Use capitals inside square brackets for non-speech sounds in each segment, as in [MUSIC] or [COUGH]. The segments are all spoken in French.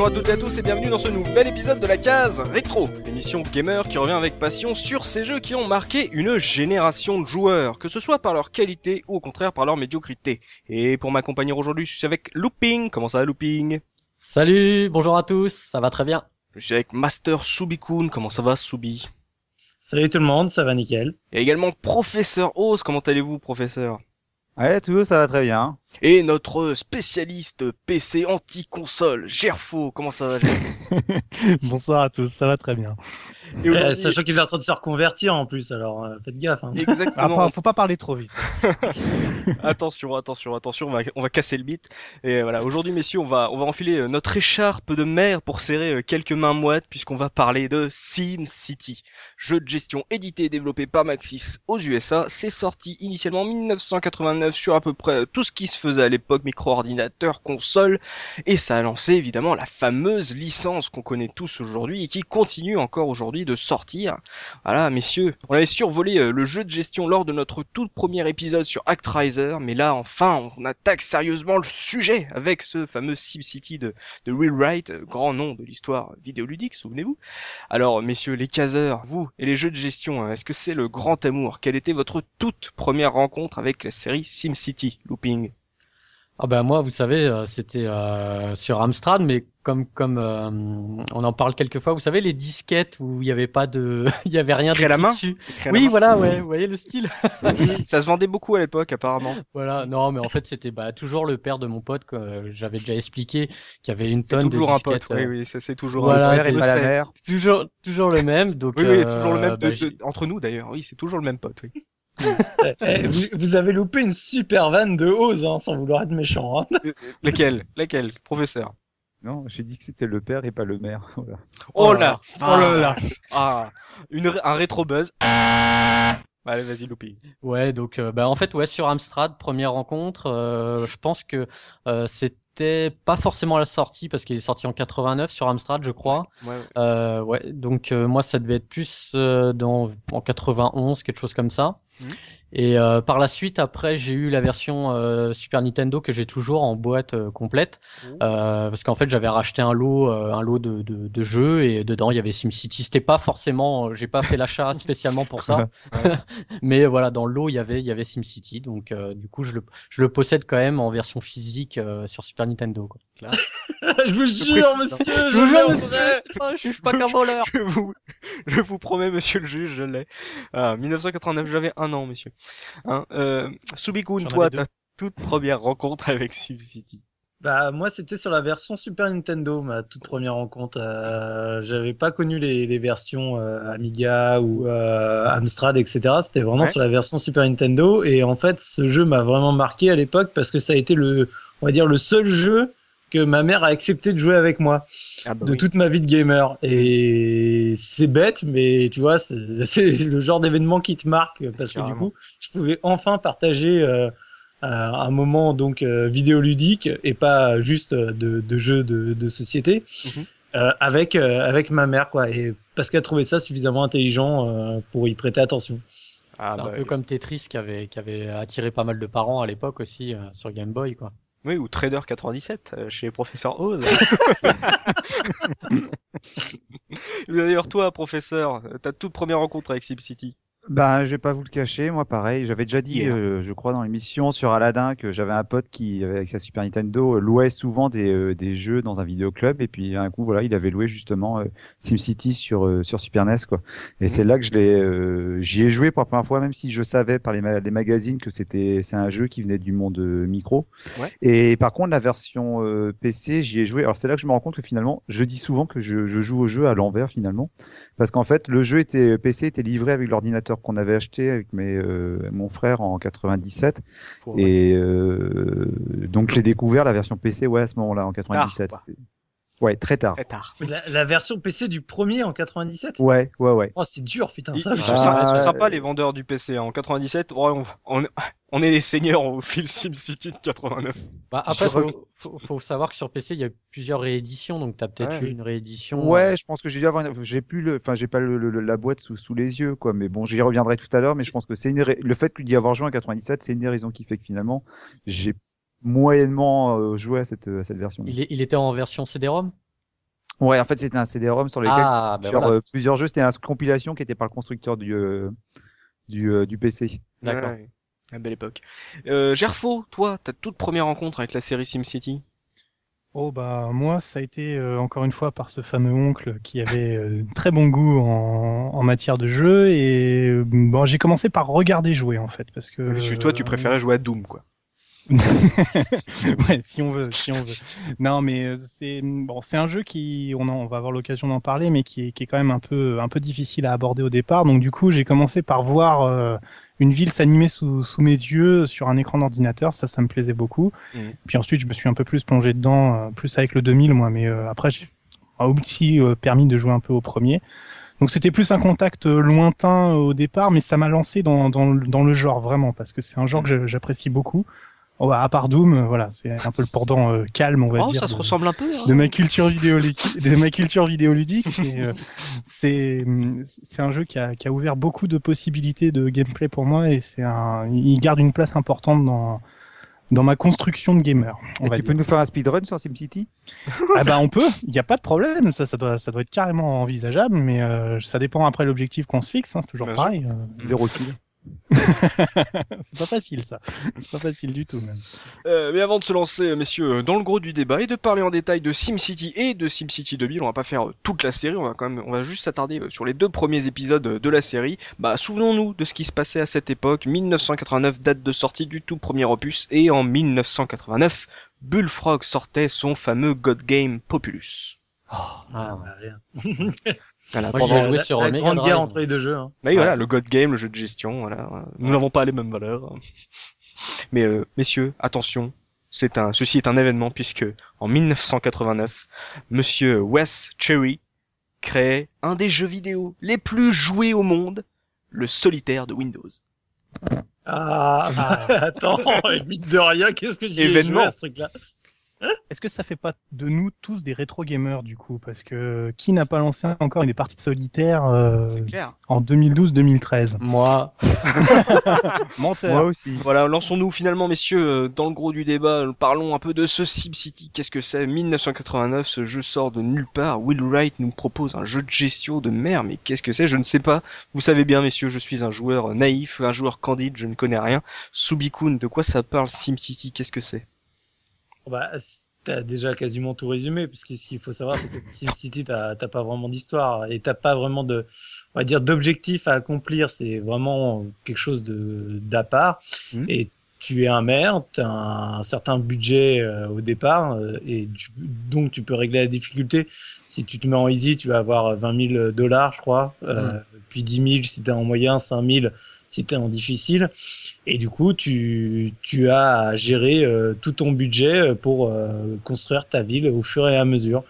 bonjour à toutes et à tous et bienvenue dans ce nouvel épisode de la case rétro, l'émission gamer qui revient avec passion sur ces jeux qui ont marqué une génération de joueurs, que ce soit par leur qualité ou au contraire par leur médiocrité. Et pour m'accompagner aujourd'hui, je suis avec Looping. Comment ça va Looping? Salut, bonjour à tous, ça va très bien. Je suis avec Master Subikun. Comment ça va Subi Salut tout le monde, ça va nickel. Et également Professeur Oz. Comment allez-vous Professeur? Ouais, tout ça va très bien. Et notre spécialiste PC anti-console, Gerfo, comment ça va [LAUGHS] Bonsoir à tous, ça va très bien. Et euh, sachant qu'il est en train de se reconvertir en plus, alors euh, faites gaffe. Hein. Exactement. Ah, faut pas parler trop vite. [LAUGHS] attention, attention, attention, on va, on va casser le beat. Et voilà, aujourd'hui messieurs, on va, on va enfiler euh, notre écharpe de mer pour serrer quelques mains moites puisqu'on va parler de Sim City, jeu de gestion édité et développé par Maxis aux USA. C'est sorti initialement en 1989 sur à peu près tout ce qui se faisait à l'époque, micro-ordinateur, console, et ça a lancé évidemment la fameuse licence qu'on connaît tous aujourd'hui et qui continue encore aujourd'hui de sortir. Voilà, messieurs, on avait survolé euh, le jeu de gestion lors de notre tout premier épisode sur Actraiser, mais là enfin on attaque sérieusement le sujet avec ce fameux SimCity de, de Will Wright, grand nom de l'histoire vidéoludique, souvenez-vous. Alors messieurs les caseurs, vous et les jeux de gestion, hein, est-ce que c'est le grand amour? Quelle était votre toute première rencontre avec la série SimCity, Looping? Ah ben moi, vous savez, euh, c'était euh, sur Amstrad, mais comme comme euh, on en parle quelquefois, vous savez les disquettes où il n'y avait pas de, [LAUGHS] il y avait rien de la main dessus. Oui, voilà, ouais, vous voyez le style. [LAUGHS] ça se vendait beaucoup à l'époque, apparemment. Voilà, non, mais en fait c'était bah, toujours le père de mon pote que j'avais déjà expliqué, qui avait une tonne de toujours un pote. Oui, oui, c'est toujours voilà, un père et la mère. Toujours, toujours le même. [LAUGHS] Donc, oui, oui, toujours le même bah, entre nous d'ailleurs. Oui, c'est toujours le même pote. Oui. Eh, vous, vous, avez loupé une super vanne de Oz, hein, sans vouloir être méchant. Hein. Laquelle? Laquelle? Professeur Non, j'ai dit que c'était le père et pas le maire. [LAUGHS] Voilà. Oh là Oh là là Ah une, Un rétro buzz. Allez, vas-y, Loupi. Ouais, donc euh, bah, en fait, ouais, sur Amstrad, première rencontre, euh, je pense que euh, c'était pas forcément à la sortie parce qu'il est sorti en 89 sur Amstrad, je crois. Ouais, Euh, ouais donc euh, moi, ça devait être plus euh, dans en 91, quelque chose comme ça. Mhm. Et par la suite, après, j'ai eu la version Super Nintendo que j'ai toujours en boîte complète, Oh. parce qu'en fait, j'avais racheté un lot, un lot de, de, de jeux et dedans il y avait SimCity. C'était pas forcément, j'ai pas fait l'achat [LAUGHS] spécialement pour ça, [LAUGHS] mais voilà, dans le lot il y avait, il y avait SimCity, donc du coup je le, je le possède quand même en version physique sur Super Nintendo. Quoi. je vous jure, monsieur, Je je vous jure, monsieur, je pas, suis pas qu'un voleur. [LAUGHS] je vous, je vous promets, monsieur le juge, je l'ai. Ah, 1989, j'avais un an, monsieur. Hein, euh, Subikun, toi, ta toute première rencontre avec SimCity. Bah moi c'était sur la version Super Nintendo ma toute première rencontre. Euh, J'avais pas connu les, les versions euh, Amiga ou euh, Amstrad etc. C'était vraiment Ouais. sur la version Super Nintendo et en fait ce jeu m'a vraiment marqué à l'époque parce que ça a été le on va dire le seul jeu que ma mère a accepté de jouer avec moi Ah bah de toute ma vie de gamer et c'est bête mais tu vois c'est [LAUGHS] le genre d'événement qui te marque parce que du coup je pouvais enfin partager euh, un moment donc euh, vidéoludique et pas juste euh, de, de jeu de, de société Mhm. euh, avec euh, avec ma mère quoi et parce qu'elle trouvait ça suffisamment intelligent euh, pour y prêter attention. Ah, c'est bah, un peu comme Tetris qui avait, qui avait attiré pas mal de parents à l'époque aussi euh, sur Game Boy, quoi. Oui, ou Trader 97 euh, chez Professeur Oz. [LAUGHS] [LAUGHS] D'ailleurs, toi, professeur, ta toute première rencontre avec SimCity. Ben, je vais pas vous le cacher, moi pareil. J'avais déjà dit, Yeah. euh, je crois, dans l'émission sur Aladdin que j'avais un pote qui, avec sa Super Nintendo, euh, louait souvent des, euh, des jeux dans un vidéoclub. Et puis, un coup, voilà, il avait loué justement euh, SimCity sur, euh, sur Super NES, quoi. Et c'est là que je l'ai, euh, j'y ai joué pour la première fois, même si je savais par les, ma- les magazines que c'était, c'est un jeu qui venait du monde euh, micro. Ouais. Et par contre, la version euh, PC, j'y ai joué. Alors, c'est là que je me rends compte que finalement, je dis souvent que je, je joue au jeu à l'envers, finalement. Parce qu'en fait, le jeu était PC était livré avec l'ordinateur qu'on avait acheté avec mes, euh, mon frère en 97. Pour- Et euh, donc, j'ai découvert la version PC ouais, à ce moment-là, en 97. quoi. C'est- Ouais, très tard. Très tard. La, la version PC du premier en 97. Ouais, ouais, ouais. Oh c'est dur putain Ils, ça. ils sont, Ah, sympas, ils sont euh, sympas, les vendeurs du PC. hein. En 97, ouais, on, on, on est les seigneurs au fil SimCity de 89. Bah, après, Je faut, faut, faut savoir que sur PC, il y a plusieurs rééditions, donc t'as peut-être Ouais. eu une réédition. Ouais, je pense que j'ai dû avoir, une- j'ai plus le, enfin, j'ai pas le, le- la boîte sous, sous les yeux, quoi. Mais bon, j'y reviendrai tout à l'heure. Mais je pense que c'est une, le fait d'y avoir joué en 97, c'est une des raisons qui fait que finalement, j'ai moyennement euh, joué à cette, à cette version. Il, est- il était en version CD-ROM? Ouais, en fait, c'était un CD-ROM sur lequel Ah, ben sur voilà. euh, plusieurs jeux, c'était une compilation qui était par le constructeur du euh, du, euh, du PC. D'accord. Ouais, à belle époque. Euh, Gerfo, toi, ta toute première rencontre avec la série SimCity? Oh bah moi ça a été euh, encore une fois par ce fameux oncle qui avait euh, très bon goût en, en matière de jeu et euh, bon j'ai commencé par regarder jouer en fait parce que Toi, tu préférais jouer à Doom, quoi. [LAUGHS] ouais, si on veut, si on veut. Non, mais euh, c'est bon, c'est un jeu qui, on, en- on va avoir l'occasion d'en parler, mais qui est, qui est quand même un peu, un peu difficile à aborder au départ. Donc du coup, j'ai commencé par voir euh, une ville s'animer sous, sous mes yeux sur un écran d'ordinateur. Ça, ça me plaisait beaucoup. Mhm. Puis ensuite, je me suis un peu plus plongé dedans, euh, plus avec le 2000, moi. Mais euh, après, j'ai aussi euh, permis de jouer un peu au premier. Donc c'était plus un contact euh, lointain au départ, mais ça m'a lancé dans, dans, le- dans le genre vraiment, parce que c'est un genre que j'a- j'apprécie beaucoup. Oh, bah, à part Doom, euh, voilà, c'est un peu le pendant euh, calme, on va Oh, dire. ça se de- ressemble un peu. hein. de ma culture vidéoludique, de ma culture vidéoludique. euh, c'est c'est un jeu qui a, qui a ouvert beaucoup de possibilités de gameplay pour moi et c'est un, il garde une place importante dans dans ma construction de gamer. On Et va tu dire. peux nous faire un speedrun sur SimCity? [LAUGHS] Ah bah on peut, il n'y a pas de problème, ça, ça doit, ça doit être carrément envisageable, mais euh, ça dépend après l'objectif qu'on se fixe, hein, c'est toujours Bien pareil. euh, Zéro kill. [LAUGHS] c'est pas facile ça, c'est pas facile du tout même. Euh, mais avant de se lancer, messieurs, dans le gros du débat et de parler en détail de SimCity et de SimCity 2000, on va pas faire toute la série, on va quand même, on va juste s'attarder sur les deux premiers épisodes de la série. Bah, souvenons-nous de ce qui se passait à cette époque. 1989, date de sortie du tout premier opus, et en 1989, Bullfrog sortait son fameux God Game Populus. Ah, Ah, rien. [LAUGHS] Voilà, Moi, pendant- joué la, sur la Mega grande Drive. guerre entre les deux jeux. Hein. Mais voilà, le God Game, le jeu de gestion, voilà. Nous n'avons pas les mêmes valeurs. Mais euh, messieurs, attention, c'est un, ceci est un événement puisque en 1989, Monsieur Wes Cherry crée un des jeux vidéo les plus joués au monde, le solitaire de Windows. Ah, [LAUGHS] attends, vite de rien, qu'est-ce que j'ai Événement. joué à ce truc-là? Est-ce que ça fait pas de nous tous des rétro gamers du coup? Parce que qui n'a pas lancé encore une partie de solitaire euh, en 2012-2013 Moi, [LAUGHS] Menteur. Moi aussi. Voilà, lançons-nous finalement, messieurs, euh, dans le gros du débat. Parlons un peu de ce SimCity. Qu'est-ce que c'est? 1989, ce jeu sort de nulle part. Will Wright nous propose un jeu de gestion de mer, mais qu'est-ce que c'est? Je ne sais pas. Vous savez bien, messieurs, je suis un joueur naïf, un joueur candide, je ne connais rien. Subikun, de quoi ça parle SimCity Qu'est-ce que c'est? Bah, t'as déjà quasiment tout résumé, puisque ce qu'il faut savoir, c'est que SimCity, t'as t'as pas vraiment d'histoire et t'as pas vraiment de, on va dire, d'objectif à accomplir. C'est vraiment quelque chose de d'à part. Mhm. Et tu es un maire, tu as un, certain budget euh, au départ, euh, et tu- donc tu peux régler la difficulté. Si tu te mets en easy, tu vas avoir 20 000 dollars, je crois, euh, puis 10 000 si t'es en moyen, 5 000 si t'es en difficile. Et du coup, tu, tu as à gérer euh, tout ton budget pour euh, construire ta ville au fur et à mesure.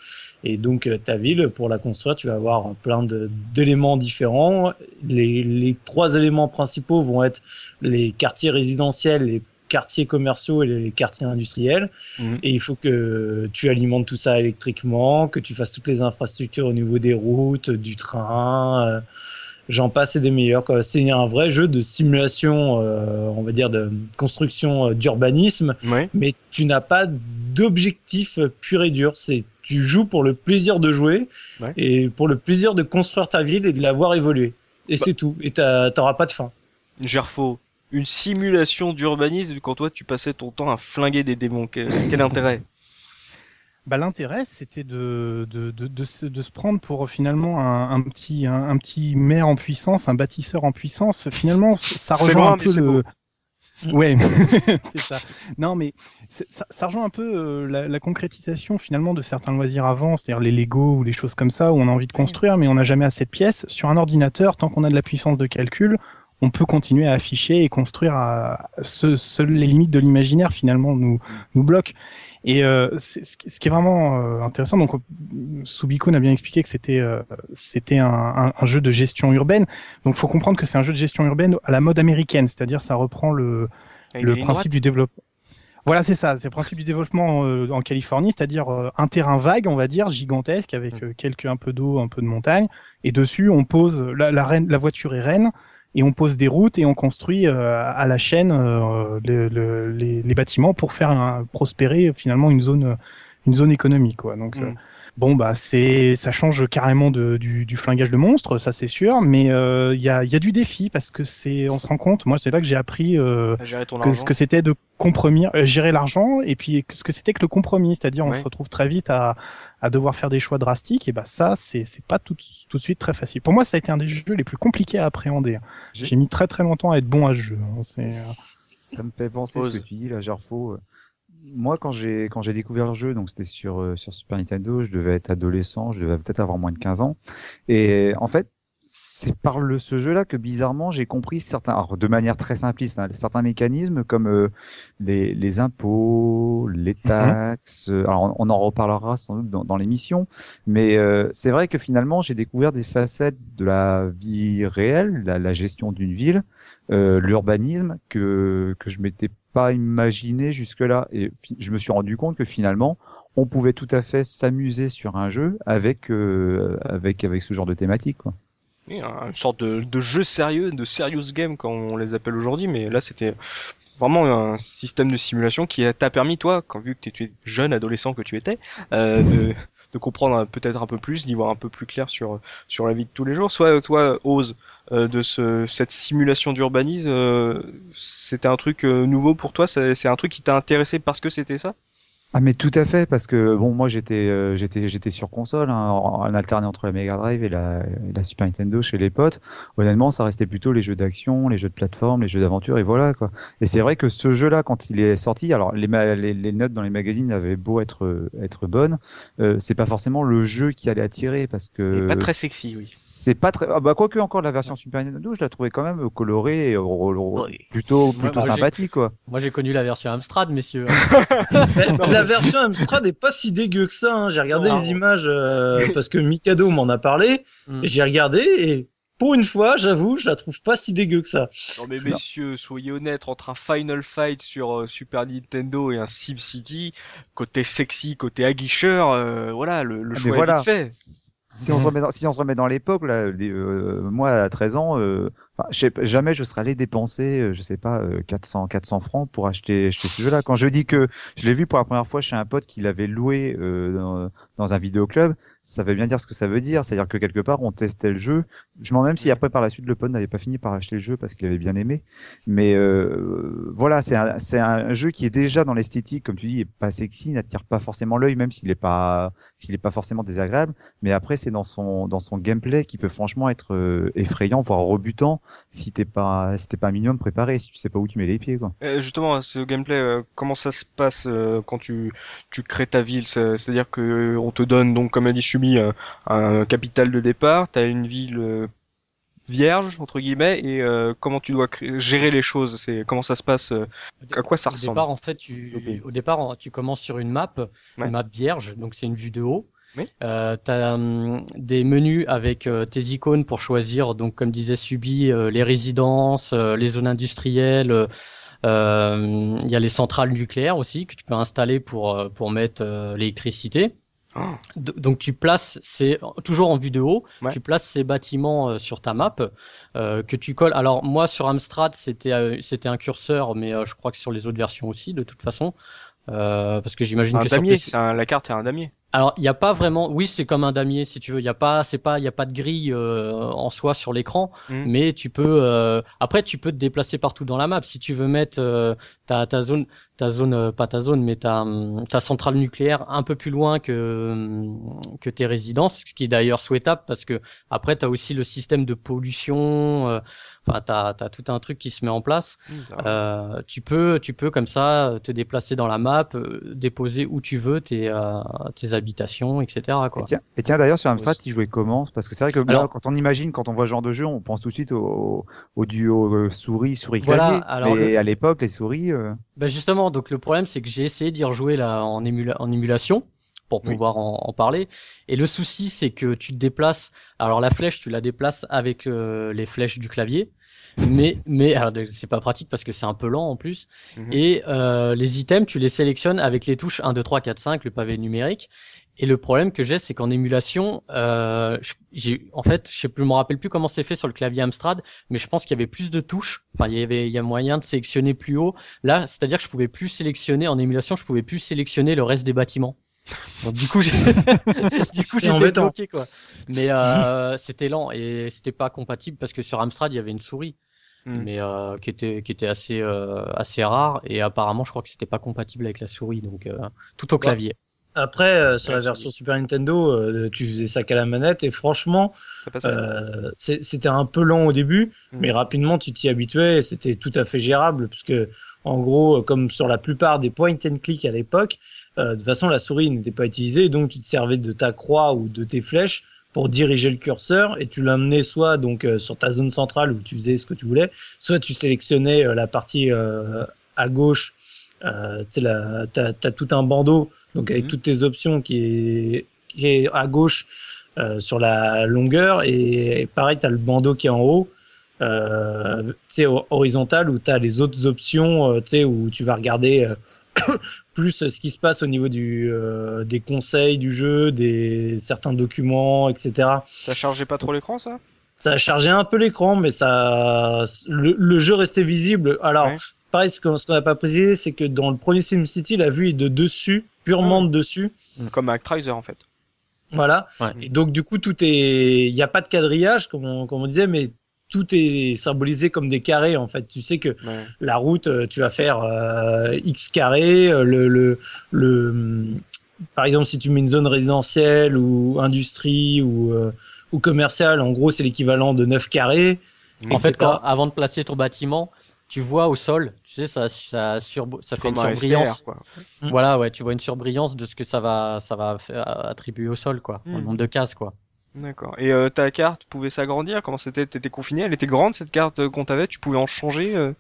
Et donc, euh, ta ville, pour la construire, tu vas avoir plein de- d'éléments différents. Les, les trois éléments principaux vont être les quartiers résidentiels, les quartiers commerciaux et les quartiers industriels. Mhm. Et il faut que tu alimentes tout ça électriquement, que tu fasses toutes les infrastructures au niveau des routes, du train, euh, j'en passe et des meilleurs. C'est un vrai jeu de simulation, euh, on va dire, de construction euh, d'urbanisme, mais tu n'as pas d'objectif pur et dur. C'est tu joues pour le plaisir de jouer et pour le plaisir de construire ta ville et de la voir évoluer. Et Bah. c'est tout. Et t'auras pas de fin. Gerfo, une simulation d'urbanisme quand toi tu passais ton temps à flinguer des démons. Quel, quel intérêt? Bah, l'intérêt, c'était de, de, de, de, se, de se prendre pour finalement un, un petit un, un petit maire en puissance, un bâtisseur en puissance. Finalement, ça rejoint loin, un peu le. Ouais, [LAUGHS] c'est ça. Non, mais ça, ça rejoint un peu euh, la, la concrétisation finalement de certains loisirs avant, c'est-à-dire les Lego ou les choses comme ça où on a envie de construire, mais on n'a jamais assez de pièces. Sur un ordinateur, tant qu'on a de la puissance de calcul, on peut continuer à afficher et construire à ce, ce- les limites de l'imaginaire finalement nous nous bloquent. Et euh, ce qui est vraiment euh, intéressant, donc Subikun a bien expliqué que c'était euh, c'était un, un, un jeu de gestion urbaine. Donc faut comprendre que c'est un jeu de gestion urbaine à la mode américaine, c'est-à-dire ça reprend le Avec le principe du développement. Voilà, c'est ça, c'est le principe du développement euh, en Californie, c'est-à-dire euh, un terrain vague, on va dire, gigantesque, avec euh, quelques un peu d'eau, un peu de montagne, et dessus on pose la, la, reine, la voiture est reine, et on pose des routes et on construit euh, à la chaîne euh, le- le- les, les bâtiments pour faire un- prospérer finalement une zone une zone économique quoi. Donc Mm. euh, Bon bah c'est ça change carrément de, du, du flingage de monstres, ça c'est sûr, mais il euh, y, a, y a du défi parce que c'est on se rend compte, moi c'est là que j'ai appris euh, que ce que c'était de compromis, euh, gérer l'argent et puis ce que c'était que le compromis, c'est-à-dire on se retrouve très vite à, à devoir faire des choix drastiques et bah ça c'est c'est pas tout, tout de suite très facile. Pour moi ça a été un des jeux les plus compliqués à appréhender. J'ai mis très très longtemps à être bon à ce jeu. Hein. C'est ça me fait penser à ce que tu dis là, genre faut moi, quand j'ai quand j'ai découvert le jeu, donc c'était sur euh, sur Super Nintendo, je devais être adolescent, je devais peut-être avoir moins de 15 ans. Et en fait, c'est par le, ce jeu-là que bizarrement j'ai compris certains, alors de manière très simpliste, hein, certains mécanismes comme euh, les, les impôts, les mhm. taxes. Euh, alors on, en reparlera sans doute dans, dans l'émission, mais c'est vrai que finalement j'ai découvert des facettes de la vie réelle, la, la gestion d'une ville, l'urbanisme que que je m'étais pas imaginé jusque-là. Et je me suis rendu compte que finalement, on pouvait tout à fait s'amuser sur un jeu avec euh, avec avec ce genre de thématique. Quoi. Une sorte de, jeu sérieux, de serious game comme on les appelle aujourd'hui, mais là c'était vraiment un système de simulation qui t'a permis toi, quand vu que tu es jeune adolescent que tu étais, euh, de, comprendre peut-être un peu plus, d'y voir un peu plus clair sur sur la vie de tous les jours. Soit toi ose euh, de ce, cette simulation d'urbanisme, euh, c'était un truc euh, nouveau pour toi? C'est un truc qui t'a intéressé parce que c'était ça? Ah mais tout à fait parce que bon moi j'étais euh, j'étais j'étais sur console hein, en, alternant entre la Mega Drive et la, la, Super Nintendo chez les potes. Honnêtement ça restait plutôt les jeux d'action, les jeux de plateforme, les jeux d'aventure et voilà quoi. Et c'est vrai que ce jeu-là quand il est sorti, alors les, les, les, notes dans les magazines avaient beau être être bonnes, euh, c'est pas forcément le jeu qui allait attirer parce que. pas très sexy oui. C'est pas très ah bah quoique encore la version Super Nintendo je la trouvais quand même colorée et plutôt plutôt sympathique quoi. Moi j'ai connu la version Amstrad messieurs. [LAUGHS] [LAUGHS] la version Amstrad n'est pas si dégueu que ça. Hein. J'ai regardé les images euh, parce que Mikado m'en a parlé. Mm. J'ai regardé et pour une fois, j'avoue, je la trouve pas si dégueu que ça. Non mais messieurs, soyez honnêtes, entre un Final Fight sur euh, Super Nintendo et un SimCity, côté sexy, côté aguicheur, euh, voilà, le, le ah, choix est vite fait. Si on se remet dans, si on se remet dans l'époque, là, moi à 13 ans, jamais je serais allé dépenser, euh, je sais pas, 400, euh, 400 francs pour acheter, acheter ce jeu-là. Quand je dis que je l'ai vu pour la première fois chez un pote qui l'avait loué euh, dans, dans, un vidéoclub, ça veut bien dire ce que ça veut dire. C'est-à-dire que quelque part, on testait le jeu. Je m'en même si après, par la suite, le pote n'avait pas fini par acheter le jeu parce qu'il avait bien aimé. Mais euh, voilà, c'est un, c'est un jeu qui est déjà dans l'esthétique, comme tu dis, est pas sexy, n'attire pas forcément l'œil, même s'il est pas, s'il est pas forcément désagréable. Mais après, c'est dans son, dans son gameplay qui peut franchement être euh, effrayant, voire rebutant, si t'es pas, si t'es pas un minimum préparé, si tu sais pas où tu mets les pieds, quoi. Euh, justement, ce gameplay, comment ça se passe quand tu, tu crées ta ville? C'est-à-dire que on te donne donc, comme a dit Chumi un, un capital de départ, tu as une ville euh, vierge entre guillemets et euh, comment tu dois gérer les choses c'est comment ça se passe euh, à quoi ça ressemble au départ en fait tu au départ tu commences sur une map une map vierge donc c'est une vue de haut oui. Euh, tu as hum, des menus avec tes icônes pour choisir, donc comme disait Subi, les résidences, les zones industrielles. Il y a les centrales nucléaires aussi que tu peux installer pour pour mettre l'électricité. Donc tu places, c'est toujours en vue de haut, tu places ces bâtiments euh, sur ta map euh, que tu colles. Alors moi sur Amstrad c'était euh, c'était un curseur, mais je crois que sur les autres versions aussi de toute façon, parce que j'imagine que damier, sur la carte est un damier. Alors, il n'y a pas vraiment. Oui, c'est comme un damier, si tu veux. Il y a pas, c'est pas, il y a pas de grille euh, en soi sur l'écran, mmh. mais tu peux. Euh, après, tu peux te déplacer partout dans la map. Si tu veux mettre euh, ta, ta zone, ta zone, pas ta zone, mais ta, ta centrale nucléaire un peu plus loin que que tes résidences, ce qui est d'ailleurs souhaitable parce que après, tu as aussi le système de pollution. Enfin, t'as as tout un truc qui se met en place. Mmh, euh, tu peux, tu peux comme ça te déplacer dans la map, déposer où tu veux tes, tes habitations, etc. Quoi. Et tiens, d'ailleurs, sur Amstrad, il jouait comment? Parce que c'est vrai que quand on imagine, quand on voit ce genre de jeu, on pense tout de suite au, au duo euh, souris souris clavier. et à l'époque, les souris. Euh... Ben justement, donc le problème, c'est que j'ai essayé d'y rejouer là en, en émulation pour pouvoir en, parler. Et le souci, c'est que tu te déplaces. Alors la flèche, tu la déplaces avec euh, les flèches du clavier mais mais c'est pas pratique parce que c'est un peu lent en plus. Mhm. Et euh, les items, tu les sélectionnes avec les touches 1, 2, 3, 4, 5, le pavé numérique. Et le problème que j'ai, c'est qu'en émulation, euh, j'ai, en fait, je sais plus, je me rappelle plus comment c'est fait sur le clavier Amstrad, mais je pense qu'il y avait plus de touches. Enfin, il y avait, il y a moyen de sélectionner plus haut. Là, c'est-à-dire que je pouvais plus sélectionner en émulation, je pouvais plus sélectionner le reste des bâtiments. Donc du coup, j'ai- [LAUGHS] du coup, j'étais bloqué quoi. Mais euh, [LAUGHS] c'était lent et c'était pas compatible parce que sur Amstrad il y avait une souris, Hmm. mais euh, qui était qui était assez euh, assez rare et apparemment je crois que c'était pas compatible avec la souris, donc euh, tout au clavier. Après, euh, sur la version Super Nintendo, euh, tu faisais ça qu'à la manette et franchement, euh, c'était un peu lent au début, Mhm. mais rapidement tu t'y habituais et c'était tout à fait gérable parce que en gros, comme sur la plupart des point and click à l'époque, de toute façon la souris n'était pas utilisée, donc tu te servais de ta croix ou de tes flèches pour diriger le curseur et tu l'amenais soit donc euh, sur ta zone centrale où tu faisais ce que tu voulais, soit tu sélectionnais euh, la partie euh, à gauche, euh, tu t'as tout un bandeau donc avec Mhm. toutes tes options qui est, qui est à gauche euh, sur la longueur et, pareil tu as le bandeau qui est en haut euh, horizontal où tu as les autres options euh, où tu vas regarder euh, [COUGHS] plus ce qui se passe au niveau du euh, des conseils du jeu des certains documents etc Ça chargeait pas trop l'écran, ça? Ça chargé un peu l'écran, mais ça, le, le jeu restait visible. Alors, Ouais. pareil, ce qu'on ce qu'on n'a pas précisé, c'est que dans le premier SimCity, la vue est de dessus, purement de dessus. Comme Actraiser, en fait. Voilà. Ouais. Et donc, du coup, tout est, il n'y a pas de quadrillage, comme on, comme on disait, mais tout est symbolisé comme des carrés, en fait. Tu sais que Ouais. la route, euh, tu vas faire euh, X carré, euh, le, le, le, hum, par exemple, si tu mets une zone résidentielle ou industrie ou, euh, ou commerciale, en gros, c'est l'équivalent de 9 carrés. En fait, avant de placer ton bâtiment, tu vois au sol, tu sais, ça, ça, sur, ça fait une un surbrillance. STR, quoi. Mm. Voilà, ouais, tu vois une surbrillance de ce que ça va, ça va attribuer au sol, quoi, Mm. le nombre de cases, quoi. D'accord. Et euh, ta carte pouvait s'agrandir? Comment c'était? T'étais confiné? Elle était grande cette carte euh, qu'on t'avait? Tu pouvais en changer euh?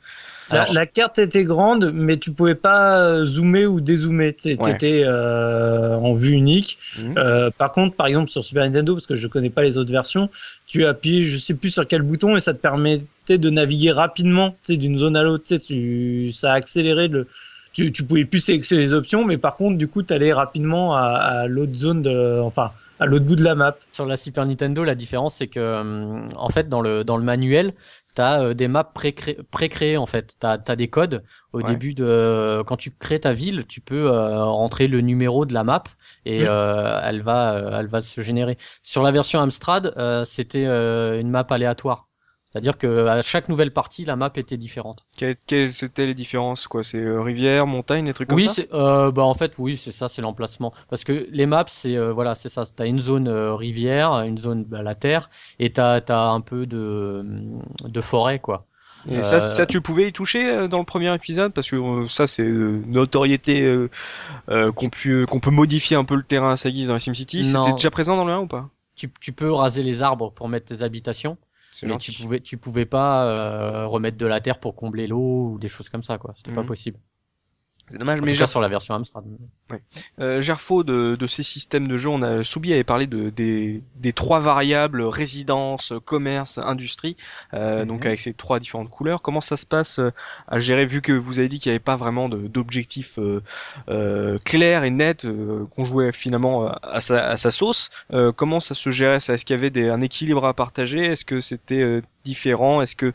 La, Alors- la carte était grande, mais tu pouvais pas euh, zoomer ou dézoomer. Tu Ouais. étais euh, en vue unique. Euh, par contre, par exemple sur Super Nintendo, parce que je connais pas les autres versions, tu appuies, je sais plus sur quel bouton, et ça te permettait de naviguer rapidement, tu sais, d'une zone à l'autre. Tu sais, tu, ça a accéléré le. Tu, tu pouvais plus sélectionner les options, mais par contre, du coup, tu allais rapidement à, à l'autre zone de, enfin, à l'autre bout de la map. Sur la Super Nintendo, la différence, c'est que, hum, en fait, dans le, dans le manuel, t'as euh, des maps pré-cré- pré-créées, en fait. T'as, t'as des codes. Au Ouais. début de, quand tu crées ta ville, tu peux euh, rentrer le numéro de la map et euh, elle va, euh, elle va se générer. Sur la version Amstrad, euh, c'était euh, une map aléatoire. C'est-à-dire que à chaque nouvelle partie, la map était différente. Quelles, étaient les différences quoi? C'est euh, rivière, montagne, des trucs comme Oui, ça? c'est euh, bah en fait oui, c'est ça, c'est l'emplacement. Parce que les maps, c'est euh, voilà, c'est ça. T'as une zone euh, rivière, une zone bah, la terre, et t'as t'as un peu de de forêt quoi. Et ça, ça, tu pouvais y toucher dans le premier épisode? Parce que ça, c'est notoriété qu'on peut qu'on peut modifier un peu le terrain à sa guise dans les SimCity. C'était déjà présent dans le 1 ou pas? Tu tu peux raser les arbres pour mettre tes habitations, mais gentil. tu pouvais tu pouvais pas euh, remettre de la terre pour combler l'eau ou des choses comme ça quoi. C'était pas Mhm. possible. C'est dommage, En mais tout cas, Gerfo, sur la version Amstrad. euh, Gerfo, de, de ces systèmes de jeu, on a Soubi avait parlé de des, des trois variables résidence, commerce, industrie, euh, Mhm. donc avec ces trois différentes couleurs. Comment ça se passe euh, à gérer vu que vous avez dit qu'il n'y avait pas vraiment d'objectif euh, euh, clair et net euh, qu'on jouait finalement à sa, à sa sauce. Euh, comment ça se gérait ça? Est-ce qu'il y avait des, un équilibre à partager? Est-ce que c'était euh, différent? Est-ce que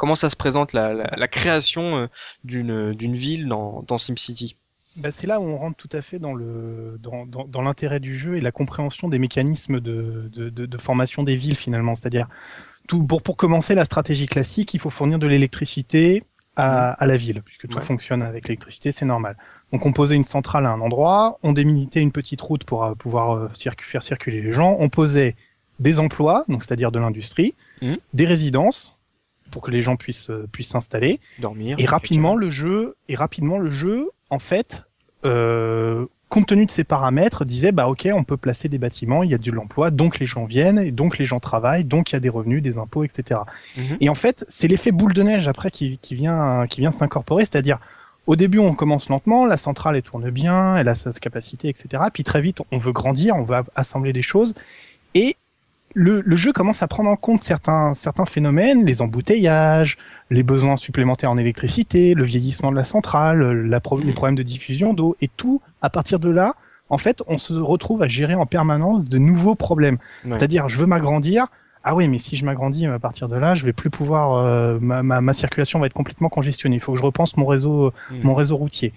comment ça se présente la, la, la création euh, d'une d'une ville dans, dans SimCity? Bah, c'est là où on rentre tout à fait dans le dans, dans, dans l'intérêt du jeu et la compréhension des mécanismes de, de, de, de formation des villes finalement. C'est-à-dire tout pour pour commencer la stratégie classique, il faut fournir de l'électricité à, à la ville puisque tout Ouais. fonctionne avec l'électricité, c'est normal. Donc on posait une centrale à un endroit, on délimitait une petite route pour euh, pouvoir euh, circu- faire circuler les gens, on posait des emplois, donc c'est-à-dire de l'industrie, Mhm. des résidences pour que les gens puissent euh, puissent s'installer Dormir et rapidement, le jeu, et rapidement, le jeu, en fait, euh, compte tenu de ses paramètres, disait bah ok, on peut placer des bâtiments, il y a de l'emploi, donc les gens viennent, et donc les gens travaillent, donc il y a des revenus, des impôts, etc. Mhm. Et en fait, c'est l'effet boule de neige après qui, qui vient, qui vient s'incorporer, c'est-à-dire au début, on commence lentement, la centrale elle tourne bien, elle a sa capacité, etc. Puis très vite, on veut grandir, on veut assembler des choses, et le, le jeu commence à prendre en compte certains, certains phénomènes, les embouteillages, les besoins supplémentaires en électricité, le vieillissement de la centrale, la pro- les problèmes de diffusion d'eau, et tout, à partir de là, en fait, on se retrouve à gérer en permanence de nouveaux problèmes. Ouais. C'est-à-dire, je veux m'agrandir, ah oui, mais si je m'agrandis à partir de là, je vais plus pouvoir, euh, ma, ma, ma circulation va être complètement congestionnée. Il faut que je repense mon réseau, Mhm. mon réseau routier.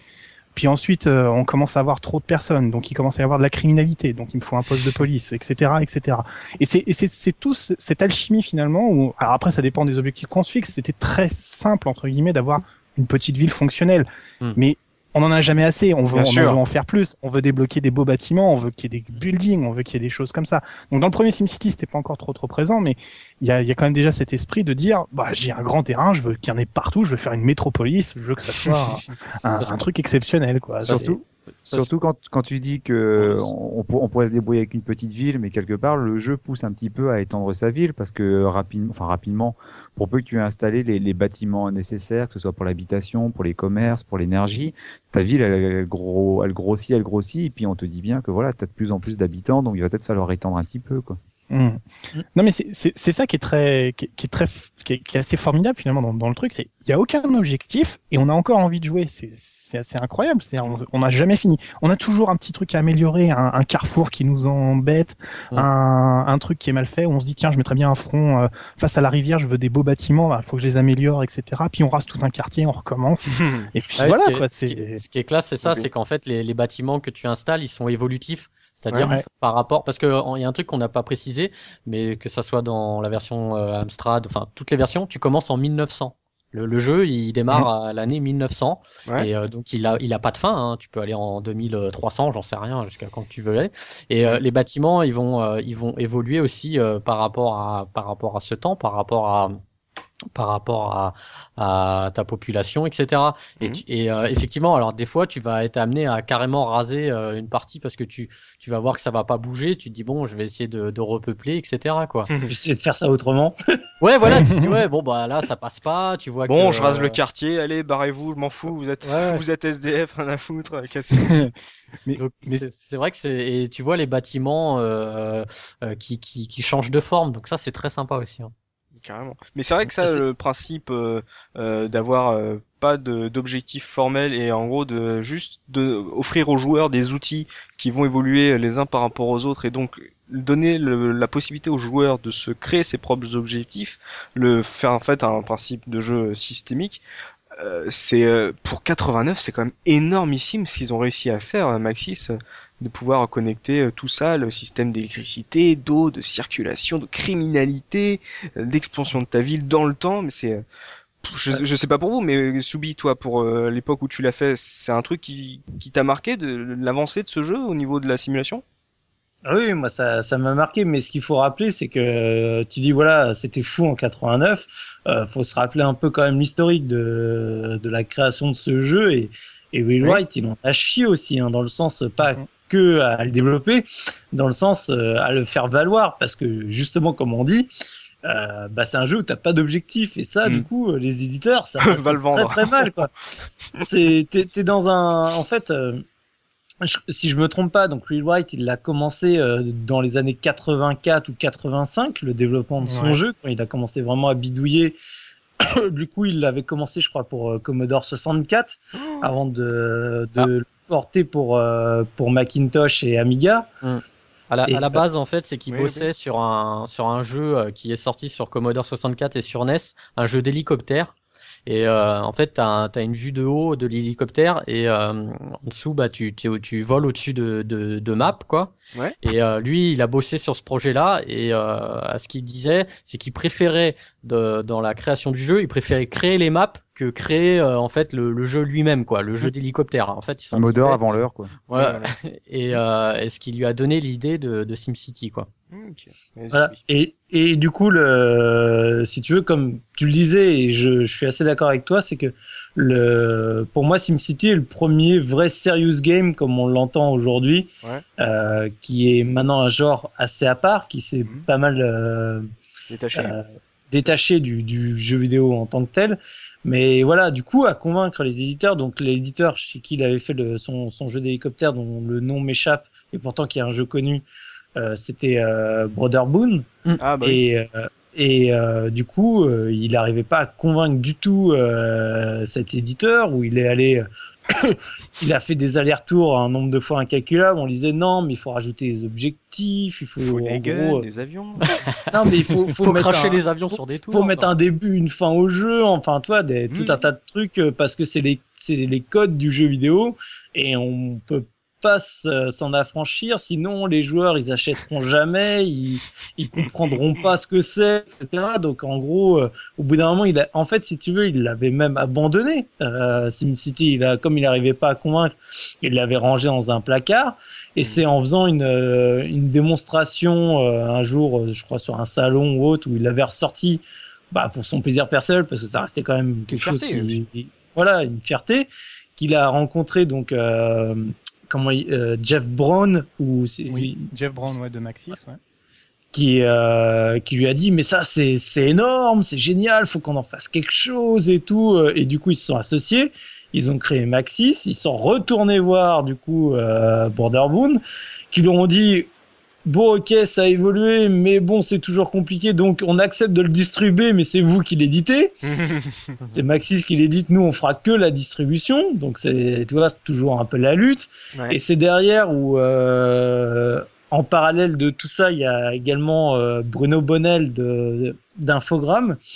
Puis ensuite, euh, on commence à avoir trop de personnes, donc il commence à y avoir de la criminalité, donc il me faut un poste de police, etc., etc. Et c'est et c'est c'est tout ce- cette alchimie finalement. Où, alors après, ça dépend des objectifs qu'on se fixe. C'était très simple entre guillemets d'avoir une petite ville fonctionnelle, Hmm. mais on en a jamais assez. On veut, on veut en faire plus. On veut débloquer des beaux bâtiments, on veut qu'il y ait des buildings, on veut qu'il y ait des choses comme ça. Donc dans le premier SimCity, c'était pas encore trop trop présent, mais il y a, y a quand même déjà cet esprit de dire, bah j'ai un grand terrain, je veux qu'il y en ait partout, je veux faire une métropolis, je veux que ça soit [LAUGHS] un, un truc exceptionnel, quoi. Surtout, surtout quand, quand tu dis que on, on pour- on pourrait se débrouiller avec une petite ville, mais quelque part le jeu pousse un petit peu à étendre sa ville parce que rapidement, enfin rapidement, pour peu que tu aies installé les, les bâtiments nécessaires, que ce soit pour l'habitation, pour les commerces, pour l'énergie, ta ville elle, elle gros, elle grossit, elle grossit, et puis on te dit bien que voilà, tu as de plus en plus d'habitants, donc il va peut-être falloir étendre un petit peu quoi. Mm. Non mais c'est- c'est c'est ça qui est très qui est, qui est très qui est, qui est assez formidable finalement dans, dans le truc c'est il y a aucun objectif et on a encore envie de jouer. C'est c'est assez incroyable. C'est on on n'a jamais fini. On a toujours un petit truc à améliorer un, un carrefour qui nous embête un, un truc qui est mal fait. Où on se dit tiens je mettrais bien un front euh, face à la rivière je veux des beaux bâtiments il faut que je les améliore etc puis on rase tout un quartier on recommence. [LAUGHS] Et puis Ouais, voilà ce qui est- quoi est- Ce qui est classe, c'est ça, c'est qu'en fait, les, les bâtiments que tu installes, ils sont évolutifs. C'est-à-dire Ouais, ouais. par rapport, parce que en- il y a un truc qu'on n'a pas précisé, mais que ça soit dans la version euh, Amstrad, enfin toutes les versions, tu commences en 1900. Le, le jeu, il démarre à l'année 1900 Ouais. et euh, donc il a, il a pas de fin. hein. Tu peux aller en 2300, j'en sais rien, jusqu'à quand tu veux aller. Et euh, les bâtiments, ils vont, euh, ils vont évoluer aussi euh, par rapport à, par rapport à ce temps, par rapport à par rapport à, à ta population, etc. Et, Mhm. tu- et euh, effectivement, alors des fois, tu vas être amené à carrément raser euh, une partie parce que tu, tu vas voir que ça va pas bouger. Tu te dis bon, je vais essayer de, de repeupler, etc. Quoi. [LAUGHS] J'essaie de faire ça autrement. Ouais, voilà. tu te dis [LAUGHS] ouais, bon bah là, ça passe pas. Tu vois Bon, que, je rase le euh, quartier, allez, barrez-vous, je m'en fous, vous êtes, Ouais. vous êtes SDF, rien à foutre, cassez [LAUGHS] mais, c'est- c'est vrai que c'est et tu vois les bâtiments euh, euh, qui, qui qui changent de forme. Donc ça, c'est très sympa aussi. hein. Carrément. Mais c'est vrai que ça, le principe euh, euh, d'avoir euh, pas de- d'objectif formel et en gros de juste de offrir aux joueurs des outils qui vont évoluer les uns par rapport aux autres et donc donner le- la possibilité aux joueurs de se créer ses propres objectifs, le faire en fait un principe de jeu systémique. Euh, c'est euh, pour 89, c'est quand même énormissime ce qu'ils ont réussi à faire, euh, Maxis, de pouvoir connecter tout ça, le système d'électricité, d'eau, de circulation, de criminalité, d'expansion de ta ville dans le temps, mais c'est je, je sais pas pour vous, mais Soubi, toi, pour l'époque où tu l'as fait, c'est un truc qui, t'a marqué de l'avancée de ce jeu au niveau de la simulation? Ah Oui, moi ça ça m'a marqué, mais ce qu'il faut rappeler, c'est que euh, tu dis voilà, c'était fou en 89. Euh, faut se rappeler un peu quand même l'historique de de la création de ce jeu et et Will Oui. Wright, il en a chié aussi, hein, dans le sens euh, pas Mhm. que à le développer, dans le sens euh, à le faire valoir, parce que justement, comme on dit. Euh, bah c'est un jeu où t'as pas d'objectif et ça Mm. du coup euh, les éditeurs ça [LAUGHS] Va le vendre. très très mal quoi c'est t'es t'es dans un en fait euh, je- si je me trompe pas, donc Will Wright, il l'a commencé euh, dans les années 84 ou 85, le développement de son Ouais. jeu, quand il a commencé vraiment à bidouiller. [COUGHS] du coup, il l'avait commencé, je crois, pour euh, Commodore 64, avant de, de le porter pour, euh, pour Macintosh et Amiga. À la, Et- à la base, en fait, c'est qu'il Oui, oui. bossait sur un sur un jeu qui est sorti sur Commodore 64 et sur NES, un jeu d'hélicoptère. Et euh, en fait, t'as as une vue de haut de l'hélicoptère et euh, en dessous, bah, tu, tu, tu voles au-dessus de, de, de map, quoi. Ouais. Et euh, lui, il a bossé sur ce projet-là et euh, à ce qu'il disait, c'est qu'il préférait de, dans la création du jeu, il préférait créer les maps que créer euh, en fait le, le jeu lui-même, quoi, le jeu d'hélicoptère. En fait, il Commodore foutait. avant l'heure quoi. Voilà. [LAUGHS] et, euh, et ce qui lui a donné l'idée de, de SimCity, quoi. Vas-y, Voilà. Et, et du coup, le, si tu veux, comme tu le disais, et je, je suis assez d'accord avec toi, c'est que le, pour moi, SimCity est le premier vrai serious game, comme on l'entend aujourd'hui, Ouais. euh, qui est maintenant un genre assez à part, qui s'est Mhm. pas mal euh, Détaché. Détaché du, du jeu vidéo en tant que tel. Mais voilà, du coup, à convaincre les éditeurs, donc l'éditeur chez qui il avait fait le, son, son jeu d'hélicoptère, dont le nom m'échappe, et pourtant qui est un jeu connu, euh, c'était euh, Brother Boone. ah bah oui. Et, euh, et euh, du coup, euh, il n'arrivait pas à convaincre du tout euh, cet éditeur où il est allé. [COUGHS] il a fait des allers-retours un nombre de fois incalculable. On lui disait non, mais il faut rajouter des objectifs, il faut, Il faut en des gros, guns, euh, des avions. [LAUGHS] non, mais il faut, faut, Faut, mettre cracher un- les avions faut- sur des tours. faut mettre un début, une fin au jeu, enfin toi, des, Mm. tout un tas de trucs euh, parce que c'est les c'est les codes du jeu vidéo et on peut pas s'en affranchir, sinon les joueurs ils achèteront jamais, ils, ils comprendront pas ce que c'est, etc. Donc en gros, euh, au bout d'un moment, il a, en fait, si tu veux, il l'avait même abandonné. Euh, SimCity, il a, comme il n'arrivait pas à convaincre, il l'avait rangé dans un placard. Et Mm. c'est en faisant une, euh, une démonstration euh, un jour, euh, je crois sur un salon ou autre, où il l'avait ressorti bah, pour son plaisir personnel, parce que ça restait quand même quelque chose qui, voilà, une fierté qu'il a rencontré donc euh, comment il- euh, Jeff Brown ou Oui, Jeff Brown ouais, de Maxis. Ouais. qui euh, qui lui a dit mais ça c'est c'est énorme, c'est génial, faut qu'on en fasse quelque chose et tout euh, et du coup ils se sont associés, ils ont créé Maxis, ils sont retournés voir du coup euh, Borderbound qui leur ont dit bon ok ça a évolué mais bon c'est toujours compliqué donc on accepte de le distribuer mais c'est vous qui l'éditez [LAUGHS] c'est Maxis qui l'édite nous on fera que la distribution donc c'est tu vois toujours un peu la lutte Ouais. et c'est derrière où, euh, en parallèle de tout ça, il y a également euh, Bruno Bonnel de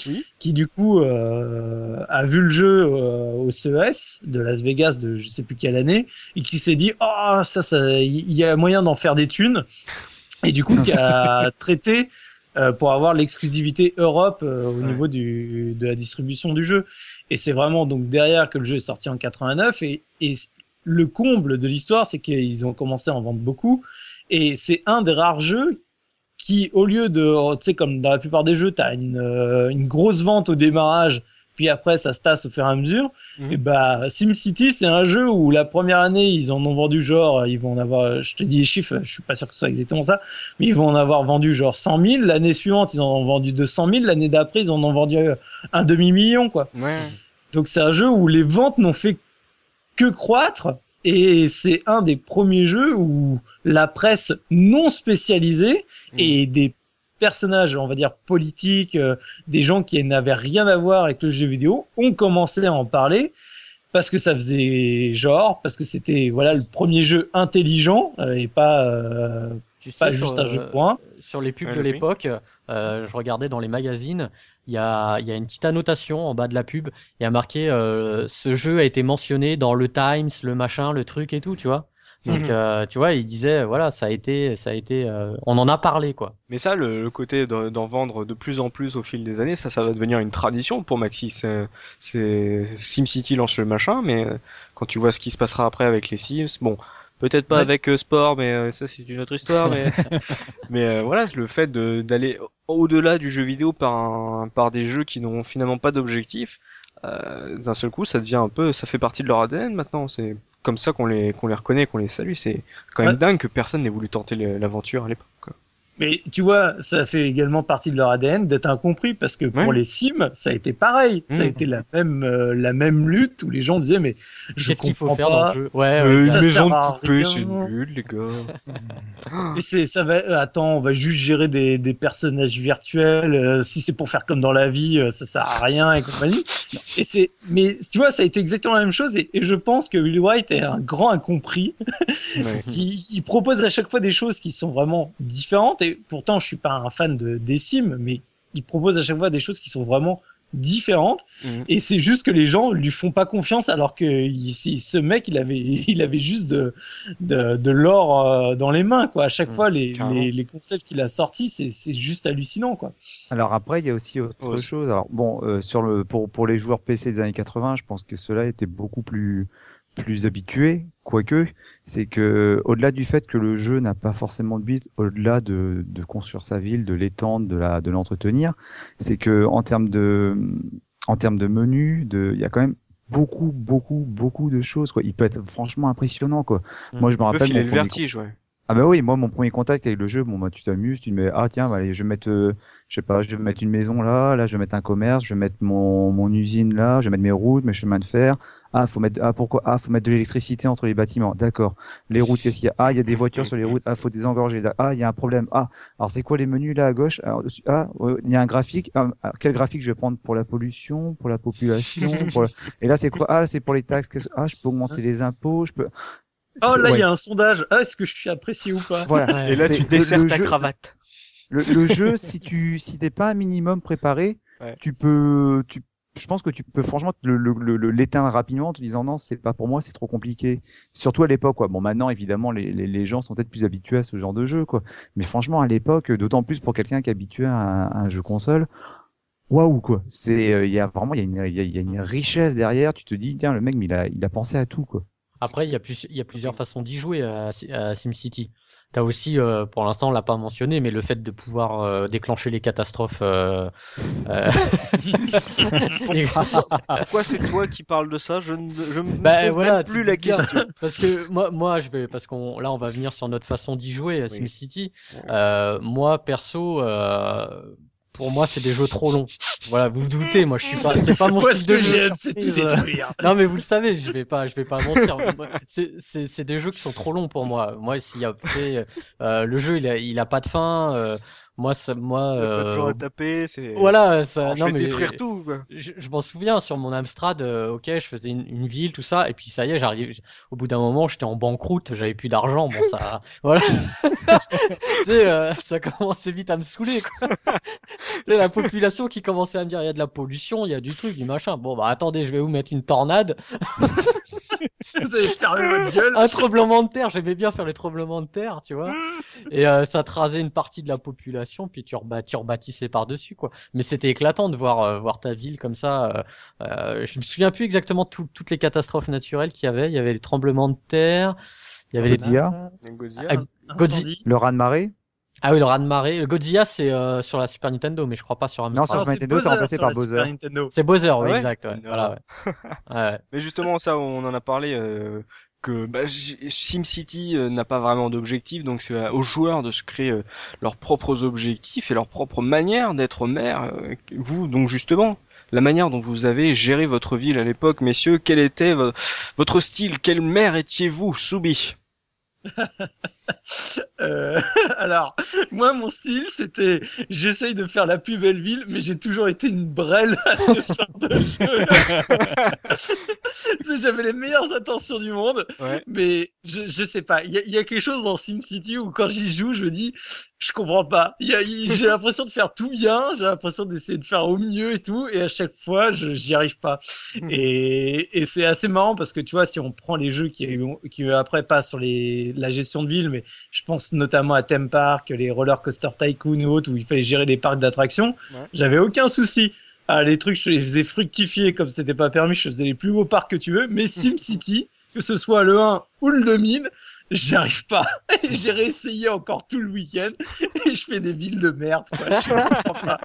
Oui. qui du coup euh, a vu le jeu euh, au CES de Las Vegas de je sais plus quelle année, et qui s'est dit ah ça ça il y a moyen d'en faire des thunes, et du coup qui a [LAUGHS] traité euh, pour avoir l'exclusivité Europe euh, au Ouais. niveau du, de la distribution du jeu. Et c'est vraiment donc derrière que le jeu est sorti en 89 et, et le comble de l'histoire, c'est qu'ils ont commencé à en vendre beaucoup. Et c'est un des rares jeux qui, au lieu de, tu sais, comme dans la plupart des jeux, tu as une, euh, une grosse vente au démarrage, puis après ça se tasse au fur et à mesure. Mhm. Et bah, SimCity, c'est un jeu où la première année, ils en ont vendu genre, ils vont en avoir, je te dis les chiffres, je suis pas sûr que ce soit exactement ça, mais ils vont en avoir vendu genre 100 000. L'année suivante, ils en ont vendu 200 000. L'année d'après, ils en ont vendu euh, un demi-million, quoi. Ouais. Donc c'est un jeu où les ventes n'ont fait que croître et c'est un des premiers jeux où la presse non spécialisée Mm. et des personnages, on va dire politiques, euh, des gens qui n'avaient rien à voir avec le jeu vidéo ont commencé à en parler parce que ça faisait genre, parce que c'était voilà le premier jeu intelligent euh, et pas euh, Tu sais, pas sur, juste un jeu point. sur les pubs de l'époque, euh, je regardais dans les magazines, il y a, il y a une petite annotation en bas de la pub. Il y a marqué euh, ce jeu a été mentionné dans le Times, le machin, le truc et tout, tu vois. Donc, Mhm. euh, tu vois, il disait, voilà, ça a été, ça a été, euh, on en a parlé, quoi. Mais ça, le, le côté d'en vendre de plus en plus au fil des années, ça, ça va devenir une tradition pour Maxis. C'est- SimCity lance le machin, mais euh, quand tu vois ce qui se passera après avec les Sims, bon, peut-être pas Ouais. avec euh, Sport, mais euh, ça c'est une autre histoire. Mais, [LAUGHS] mais euh, voilà, le fait d'aller au-delà du jeu vidéo par un, par des jeux qui n'ont finalement pas d'objectif, euh, d'un seul coup, ça devient un peu, ça fait partie de leur ADN maintenant. C'est comme ça qu'on les qu'on les reconnaît, qu'on les salue. C'est quand même Ouais. dingue que personne n'ait voulu tenter l'aventure à l'époque. Mais tu vois, ça fait également partie de leur ADN d'être incompris parce que pour Ouais. les Sims, ça a été pareil. Ça a Mhm. été la même, euh, la même lutte où les gens disaient mais je Qu'est-ce qu'il faut comprends faire pas. dans le jeu? Ouais, ouais, Euh, ça une maison sert à de poupée, rien. c'est nul, les gars. [LAUGHS] Et c'est, ça va, euh, attends, on va juste gérer des, des personnages virtuels. euh, si c'est pour faire comme dans la vie, euh, ça sert à rien et compagnie. Et c'est, mais tu vois, ça a été exactement la même chose. Et, et je pense que Will White est un grand incompris Ouais. [LAUGHS] qui, qui propose à chaque fois des choses qui sont vraiment différentes. Et pourtant, je suis pas un fan de, des Sims, mais il propose à chaque fois des choses qui sont vraiment différentes. Mhm. Et c'est juste que les gens lui font pas confiance alors que il- ce mec, il avait, [LAUGHS] il avait juste de, de, de l'or euh, dans les mains, quoi. À chaque Mhm, fois, les, les, les concepts qu'il a sortis, c'est, c'est juste hallucinant, quoi. Alors après, il y a aussi autre chose. Alors bon, euh, sur le pour pour les joueurs PC des années 80, je pense que ceux-là étaient beaucoup plus plus habitués. Quoique, c'est que au-delà du fait que le jeu n'a pas forcément de but, au-delà de de construire sa ville, de l'étendre, de la de l'entretenir, c'est que en termes de en termes de menu, de il y a quand même beaucoup beaucoup beaucoup de choses quoi. Il peut être franchement impressionnant quoi. Mm. Moi je me On peut rappelle filer le vertige, ouais. Ah bah oui, moi mon premier contact avec le jeu, bon bah tu t'amuses, tu te mets ah tiens, bah, allez, je vais mettre euh, je sais pas, je vais mettre une maison là, là je vais mettre un commerce, je vais mettre mon mon usine là, je vais mettre mes routes, mes chemins de fer. Ah, faut mettre ah pourquoi Ah, faut mettre de l'électricité entre les bâtiments. D'accord. Les routes qu'est-ce qu'il y a? Ah, il y a des voitures sur les routes. Ah, faut désengorger. Ah, il y a un problème. Ah, alors c'est quoi les menus là à gauche? Alors, Ah, il y a un graphique. Ah, ah, quel graphique je vais prendre? Pour la pollution, pour la population pour la- [LAUGHS] Et là c'est quoi? Ah, c'est pour les taxes. Ah, je peux augmenter les impôts, je peux Oh là, il ouais. y a un sondage. Ah, est-ce que je suis apprécié ou pas Voilà. Ouais. Et là, tu desserres le ta jeu- cravate. Le, le jeu, si tu si t'es pas un minimum préparé, Ouais. tu peux tu je pense que tu peux franchement l'éteindre rapidement en te disant non, c'est pas pour moi, c'est trop compliqué. Surtout à l'époque, quoi. Bon, maintenant, évidemment, les, les, les gens sont peut-être plus habitués à ce genre de jeu, quoi. Mais franchement, à l'époque, d'autant plus pour quelqu'un qui est habitué à un, à un jeu console, waouh, quoi. C'est, euh, il y a vraiment, il y a une, il y a, il y a une richesse derrière. Tu te dis, tiens, le mec, mais il a, il a pensé à tout, quoi. Après, il y a, plus, il y a plusieurs façons d'y jouer à, à SimCity. T'as aussi, euh, pour l'instant, on l'a pas mentionné, mais le fait de pouvoir euh, déclencher les catastrophes. euh, euh, [LAUGHS] [LAUGHS] Pourquoi c'est toi qui parles de ça? Je ne je me Bah, pose voilà, même tu plus la question. [LAUGHS] parce que moi, moi, je vais, parce qu'on, là, on va venir sur notre façon d'y jouer à SimCity. Euh, moi, perso, euh, pour moi, c'est des jeux trop longs. Voilà, vous vous doutez, moi, je suis pas, c'est pas mon style de jeu. euh. Non, mais vous le savez, je vais pas, je vais pas mentir. C'est, c'est, c'est des jeux qui sont trop longs pour moi. Moi, s'il y a, euh, le jeu, il a, il a pas de fin. euh, moi, ça, moi, pas euh, à taper, c'est. voilà, ça, je non vais mais détruire tout. Quoi. je, je m'en souviens sur mon Amstrad, euh, ok, je faisais une, une ville, tout ça, et puis ça y est, j'arrive. Au bout d'un moment, j'étais en banqueroute, j'avais plus d'argent, bon ça, [LAUGHS] voilà. [LAUGHS] tu sais, euh, ça commençait vite à me saouler. Quoi. [LAUGHS] La population qui commençait à me dire, il y a de la pollution, il y a du truc, du machin. Bon bah attendez, je vais vous mettre une tornade, Vous allez fermer votre gueule. un tremblement de terre. J'aimais bien faire les tremblements de terre, tu vois. [LAUGHS] Et euh, ça te rasait une partie de la population, puis tu, tu rebâtissais par dessus, quoi. Mais c'était éclatant de voir euh, voir ta ville comme ça. Euh, euh, je me souviens plus exactement tout- toutes les catastrophes naturelles qu'il y avait. Il y avait les tremblements de terre, il y avait les Godzilla, Godzilla. Ah, le raz-de-marée. Ah oui le raz de marée. Le Godzilla c'est euh, sur la Super Nintendo, mais je crois pas sur Non, Amstrad. sur Non, Super Nintendo, c'est remplacé par la Bowser. C'est Bowser, oui, Ah ouais exact. Ouais. Non. Voilà, ouais. Ouais. [LAUGHS] Mais justement, ça, on en a parlé. Euh, que bah, SimCity euh, n'a pas vraiment d'objectif, donc c'est euh, aux joueurs de se créer euh, leurs propres objectifs et leur propre manière d'être maire. Euh, vous, donc justement, la manière dont vous avez géré votre ville à l'époque, messieurs, quel était vo- votre style? Quel maire étiez-vous, Soubi? [LAUGHS] Euh, alors, moi, mon style, c'était, j'essaye de faire la plus belle ville, mais j'ai toujours été une brêle à ce [LAUGHS] genre de jeu. J'avais les meilleures intentions du monde, Ouais. mais je, je sais pas. Il y y a quelque chose dans SimCity où quand j'y joue, je me dis, je comprends pas. J'ai l'impression de faire tout bien, j'ai l'impression d'essayer de faire au mieux et tout, et à chaque fois, je j'y arrive pas. Et, et c'est assez marrant parce que tu vois, si on prend les jeux qui, qui après pas sur les, la gestion de ville, mais je pense notamment à Theme Park, les Roller Coaster Tycoon ou autres, où il fallait gérer les parcs d'attractions, Ouais. j'avais aucun souci. Ah, les trucs, je les faisais fructifier comme c'était pas permis, je faisais les plus beaux parcs que tu veux, mais [LAUGHS] SimCity, que ce soit le 1 ou le 2000, j'arrive pas. Et [LAUGHS] J'ai réessayé encore tout le week-end [LAUGHS] et je fais des villes de merde. [LAUGHS]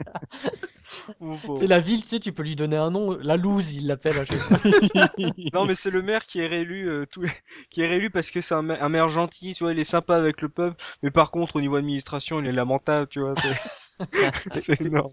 C'est la ville, tu sais, tu peux lui donner un nom. La loose, il l'appelle à chaque fois. Non, mais c'est le maire qui est réélu, euh, tout... qui est réélu parce que c'est un, ma- un maire gentil, tu vois, il est sympa avec le peuple, mais par contre, au niveau administration, il est lamentable, tu vois. C'est énorme.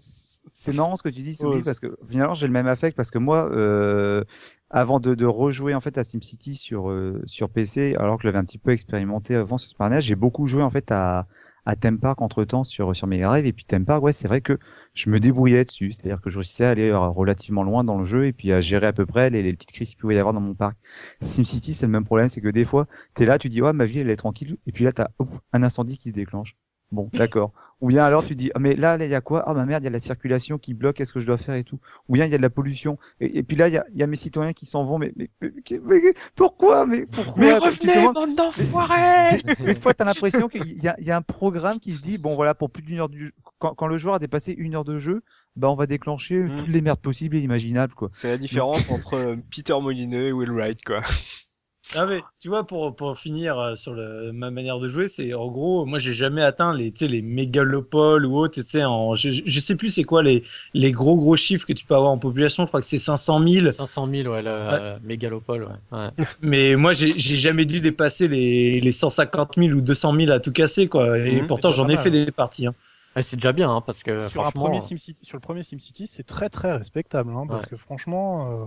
C'est marrant ce que tu dis, Soubi, Ouais, parce que finalement j'ai le même affect parce que moi, euh, avant de, de rejouer en fait à SimCity sur euh, sur PC, alors que je l'avais un petit peu expérimenté avant sur Super j'ai beaucoup joué en fait à à Theme Park entre temps sur sur Mega Drive. Et puis Theme Park, ouais, c'est vrai que je me débrouillais dessus, c'est-à-dire que je réussissais à aller euh, relativement loin dans le jeu et puis à gérer à peu près les, les petites crises qu'il pouvait y avoir dans mon parc. SimCity, c'est le même problème, c'est que des fois, t'es là, tu dis ouais ma ville elle est tranquille. Et puis là t'as un incendie qui se déclenche. Bon, d'accord. Ou bien alors tu dis, ah, mais là, là, il y a quoi? Ah, ma merde, il y a la circulation qui bloque, qu'est-ce que je dois faire et tout. Ou bien il y a de la pollution. Et, et puis là, il y a, il y a mes citoyens qui s'en vont, mais, mais, mais, mais- pourquoi Mais pourquoi? Mais Tu revenez, bande d'enfoirés [LAUGHS] Des fois, t'as l'impression qu'il y a, il y a un programme qui se dit, bon, voilà, pour plus d'une heure du quand, quand le joueur a dépassé une heure de jeu, bah, on va déclencher Mm. toutes les merdes possibles et imaginables, quoi. C'est la différence entre euh, Peter Molineux et Will Wright, quoi. [LAUGHS] Ah mais tu vois pour pour finir euh, sur le, ma manière de jouer c'est en gros moi j'ai jamais atteint les tu sais les mégalopoles ou autres tu sais en je, je sais plus c'est quoi les les gros gros chiffres que tu peux avoir en population je crois que c'est 500 000 500 000, ouais, le euh, mégalopole, ouais. ouais. [LAUGHS] mais moi j'ai j'ai jamais dû dépasser les les 150 000 ou 200 000 à tout casser quoi et Mhm. pourtant j'en ai fait mal. des parties hein. Ouais, c'est déjà bien, hein, parce que sur, un franchement, premier SimCity, sur le premier SimCity, c'est très très respectable, hein, parce que franchement. euh,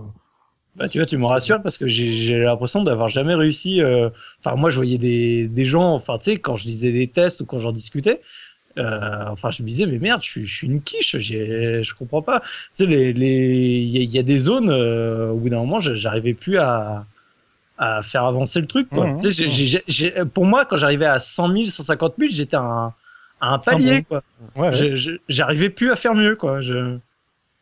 Bah, tu vois, tu me rassures parce que j'ai l'impression d'avoir jamais réussi. euh, Enfin, moi, je voyais des, des gens, enfin, tu sais, quand je lisais des tests ou quand j'en discutais, euh, enfin, je me disais, mais merde, je suis, je suis une quiche, je comprends pas. Tu sais, les, les, il y, a- il y a des zones, euh, au bout d'un moment, j'arrivais plus à, à faire avancer le truc, quoi. Mhm. Tu sais, j'ai- j'ai- j'ai- pour moi, quand j'arrivais à 100 000, 150 000, j'étais à un, à un palier, bon. quoi. Ouais, J'arrivais plus à faire mieux, quoi. Je...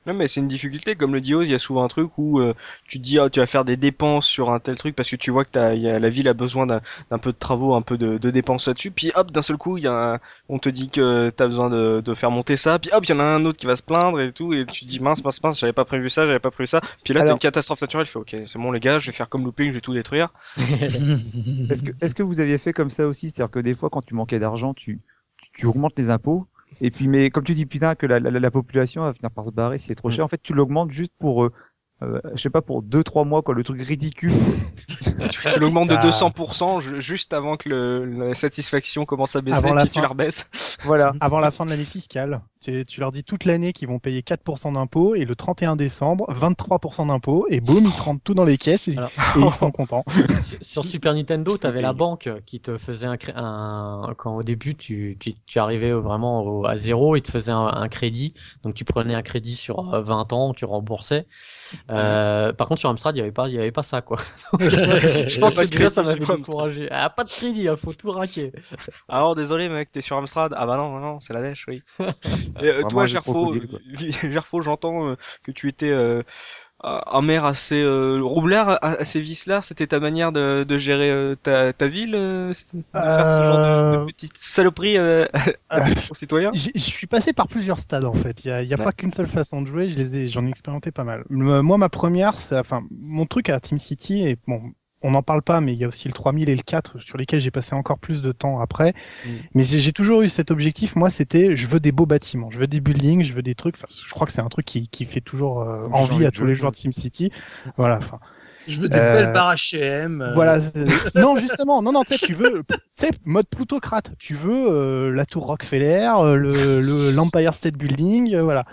Non mais c'est une difficulté, comme le dit Oz, il y a souvent un truc où euh, tu te dis ah, tu vas faire des dépenses sur un tel truc parce que tu vois que t'as, y a, la ville a besoin d'un, peu de travaux, un peu de, de dépenses là-dessus, puis hop d'un seul coup il y a un- on te dit que t'as besoin de, de faire monter ça, puis hop il y en a un autre qui va se plaindre et tout, et tu te dis mince mince mince j'avais pas prévu ça, j'avais pas prévu ça, puis là t'as une catastrophe naturelle, je fais ok c'est bon les gars, je vais faire comme looping, je vais tout détruire. [LAUGHS] Est-ce que, est-ce que vous aviez fait comme ça aussi? C'est-à-dire que des fois, quand tu manquais d'argent, tu, tu augmentes les impôts. Et puis, mais comme tu dis, putain, que la, la, la population va finir par se barrer, c'est trop Mm. cher. En fait, tu l'augmentes juste pour, euh, euh, je sais pas, pour deux, trois mois, quoi, le truc ridicule. [LAUGHS] tu, tu l'augmentes de Ah. 200% ju- juste avant que le, la satisfaction commence à baisser, Avant la puis tu fin. la rebaisses. voilà. Avant la fin de l'année fiscale, tu, tu leur dis toute l'année qu'ils vont payer 4% d'impôts et le 31 décembre, 23% d'impôts et boum, ils te rentrent tout dans les caisses et, Alors- et ils [LAUGHS] sont contents. sur, sur Super Nintendo, tu avais la banque qui te faisait un, un quand au début tu, tu, tu arrivais vraiment au- à zéro, ils te faisaient un, un crédit. Donc tu prenais un crédit sur euh, 20 ans, tu remboursais. Euh, par contre sur Amstrad, il y avait pas il y avait pas ça quoi. Donc, [LAUGHS] [LAUGHS] je pense que déjà ça m'avait découragé. Ah pas de crédit, il faut tout raquer. Alors désolé mec, t'es sur Amstrad. Ah bah non, non, non, c'est la dèche, oui. Et, euh, toi Gerfo, [LAUGHS] Gerfo, j'entends euh, que tu étais euh, un maire assez euh, roublard, assez vicelard. C'était ta manière de, de gérer euh, ta, ta ville, euh, de faire ce genre de, euh, Euh, [LAUGHS] aux citoyens. Je suis passé par plusieurs stades en fait. Il n'y a, il y a Ouais. pas qu'une seule façon de jouer. Je les ai, j'en ai expérimenté pas mal. Moi, ma première, c'est, enfin, mon truc à Team City et bon, on n'en parle pas, mais il y a aussi le 3000 et le 4 sur lesquels j'ai passé encore plus de temps après. Mm. Mais j'ai toujours eu cet objectif. Moi, c'était, je veux des beaux bâtiments, je veux des buildings, je veux des trucs. Enfin, je crois que c'est un truc qui, qui fait toujours euh, envie à tous les joueurs de Team City. Voilà. Enfin, Je veux des Euh, belles barres H&M. euh, voilà. [LAUGHS] non, justement, non, non, tu veux, tu sais, mode plutocrate. Tu veux euh, la tour Rockefeller, euh, le, le l'Empire State Building, euh, voilà.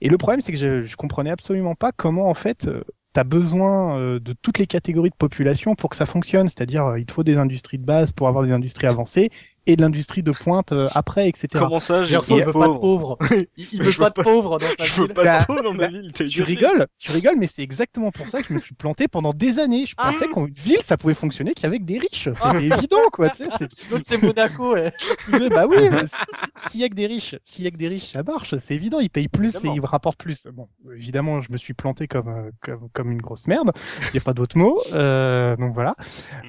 Et le problème, c'est que je, je comprenais absolument pas comment, en fait, tu as besoin euh, de toutes les catégories de population pour que ça fonctionne. C'est-à-dire, euh, il te faut des industries de base pour avoir des industries avancées et de l'industrie de pointe euh, après, etc. Comment ça, j'ai il veut pas de pauvre. pauvres. [LAUGHS] Il, veut pas veux de pas- pauvres dans sa Je veux ville. pas Bah, de pauvre dans ma bah, ville. t'es Tu rigoles, tu rigoles, mais c'est exactement pour ça que je me suis planté pendant des années. Je pensais qu'une ville, ça pouvait fonctionner qu'avec des riches. C'était évident, quoi. tu sais, c'est- L'autre c'est Monaco. ouais. Mais bah oui, si- si- s'il y a que des riches, s'il y a que des riches, ça marche, c'est évident, ils payent plus Évidemment. et ils rapportent plus. Bon, évidemment, je me suis planté comme euh, comme, comme une grosse merde. Il y a pas d'autre mot. Euh, donc voilà.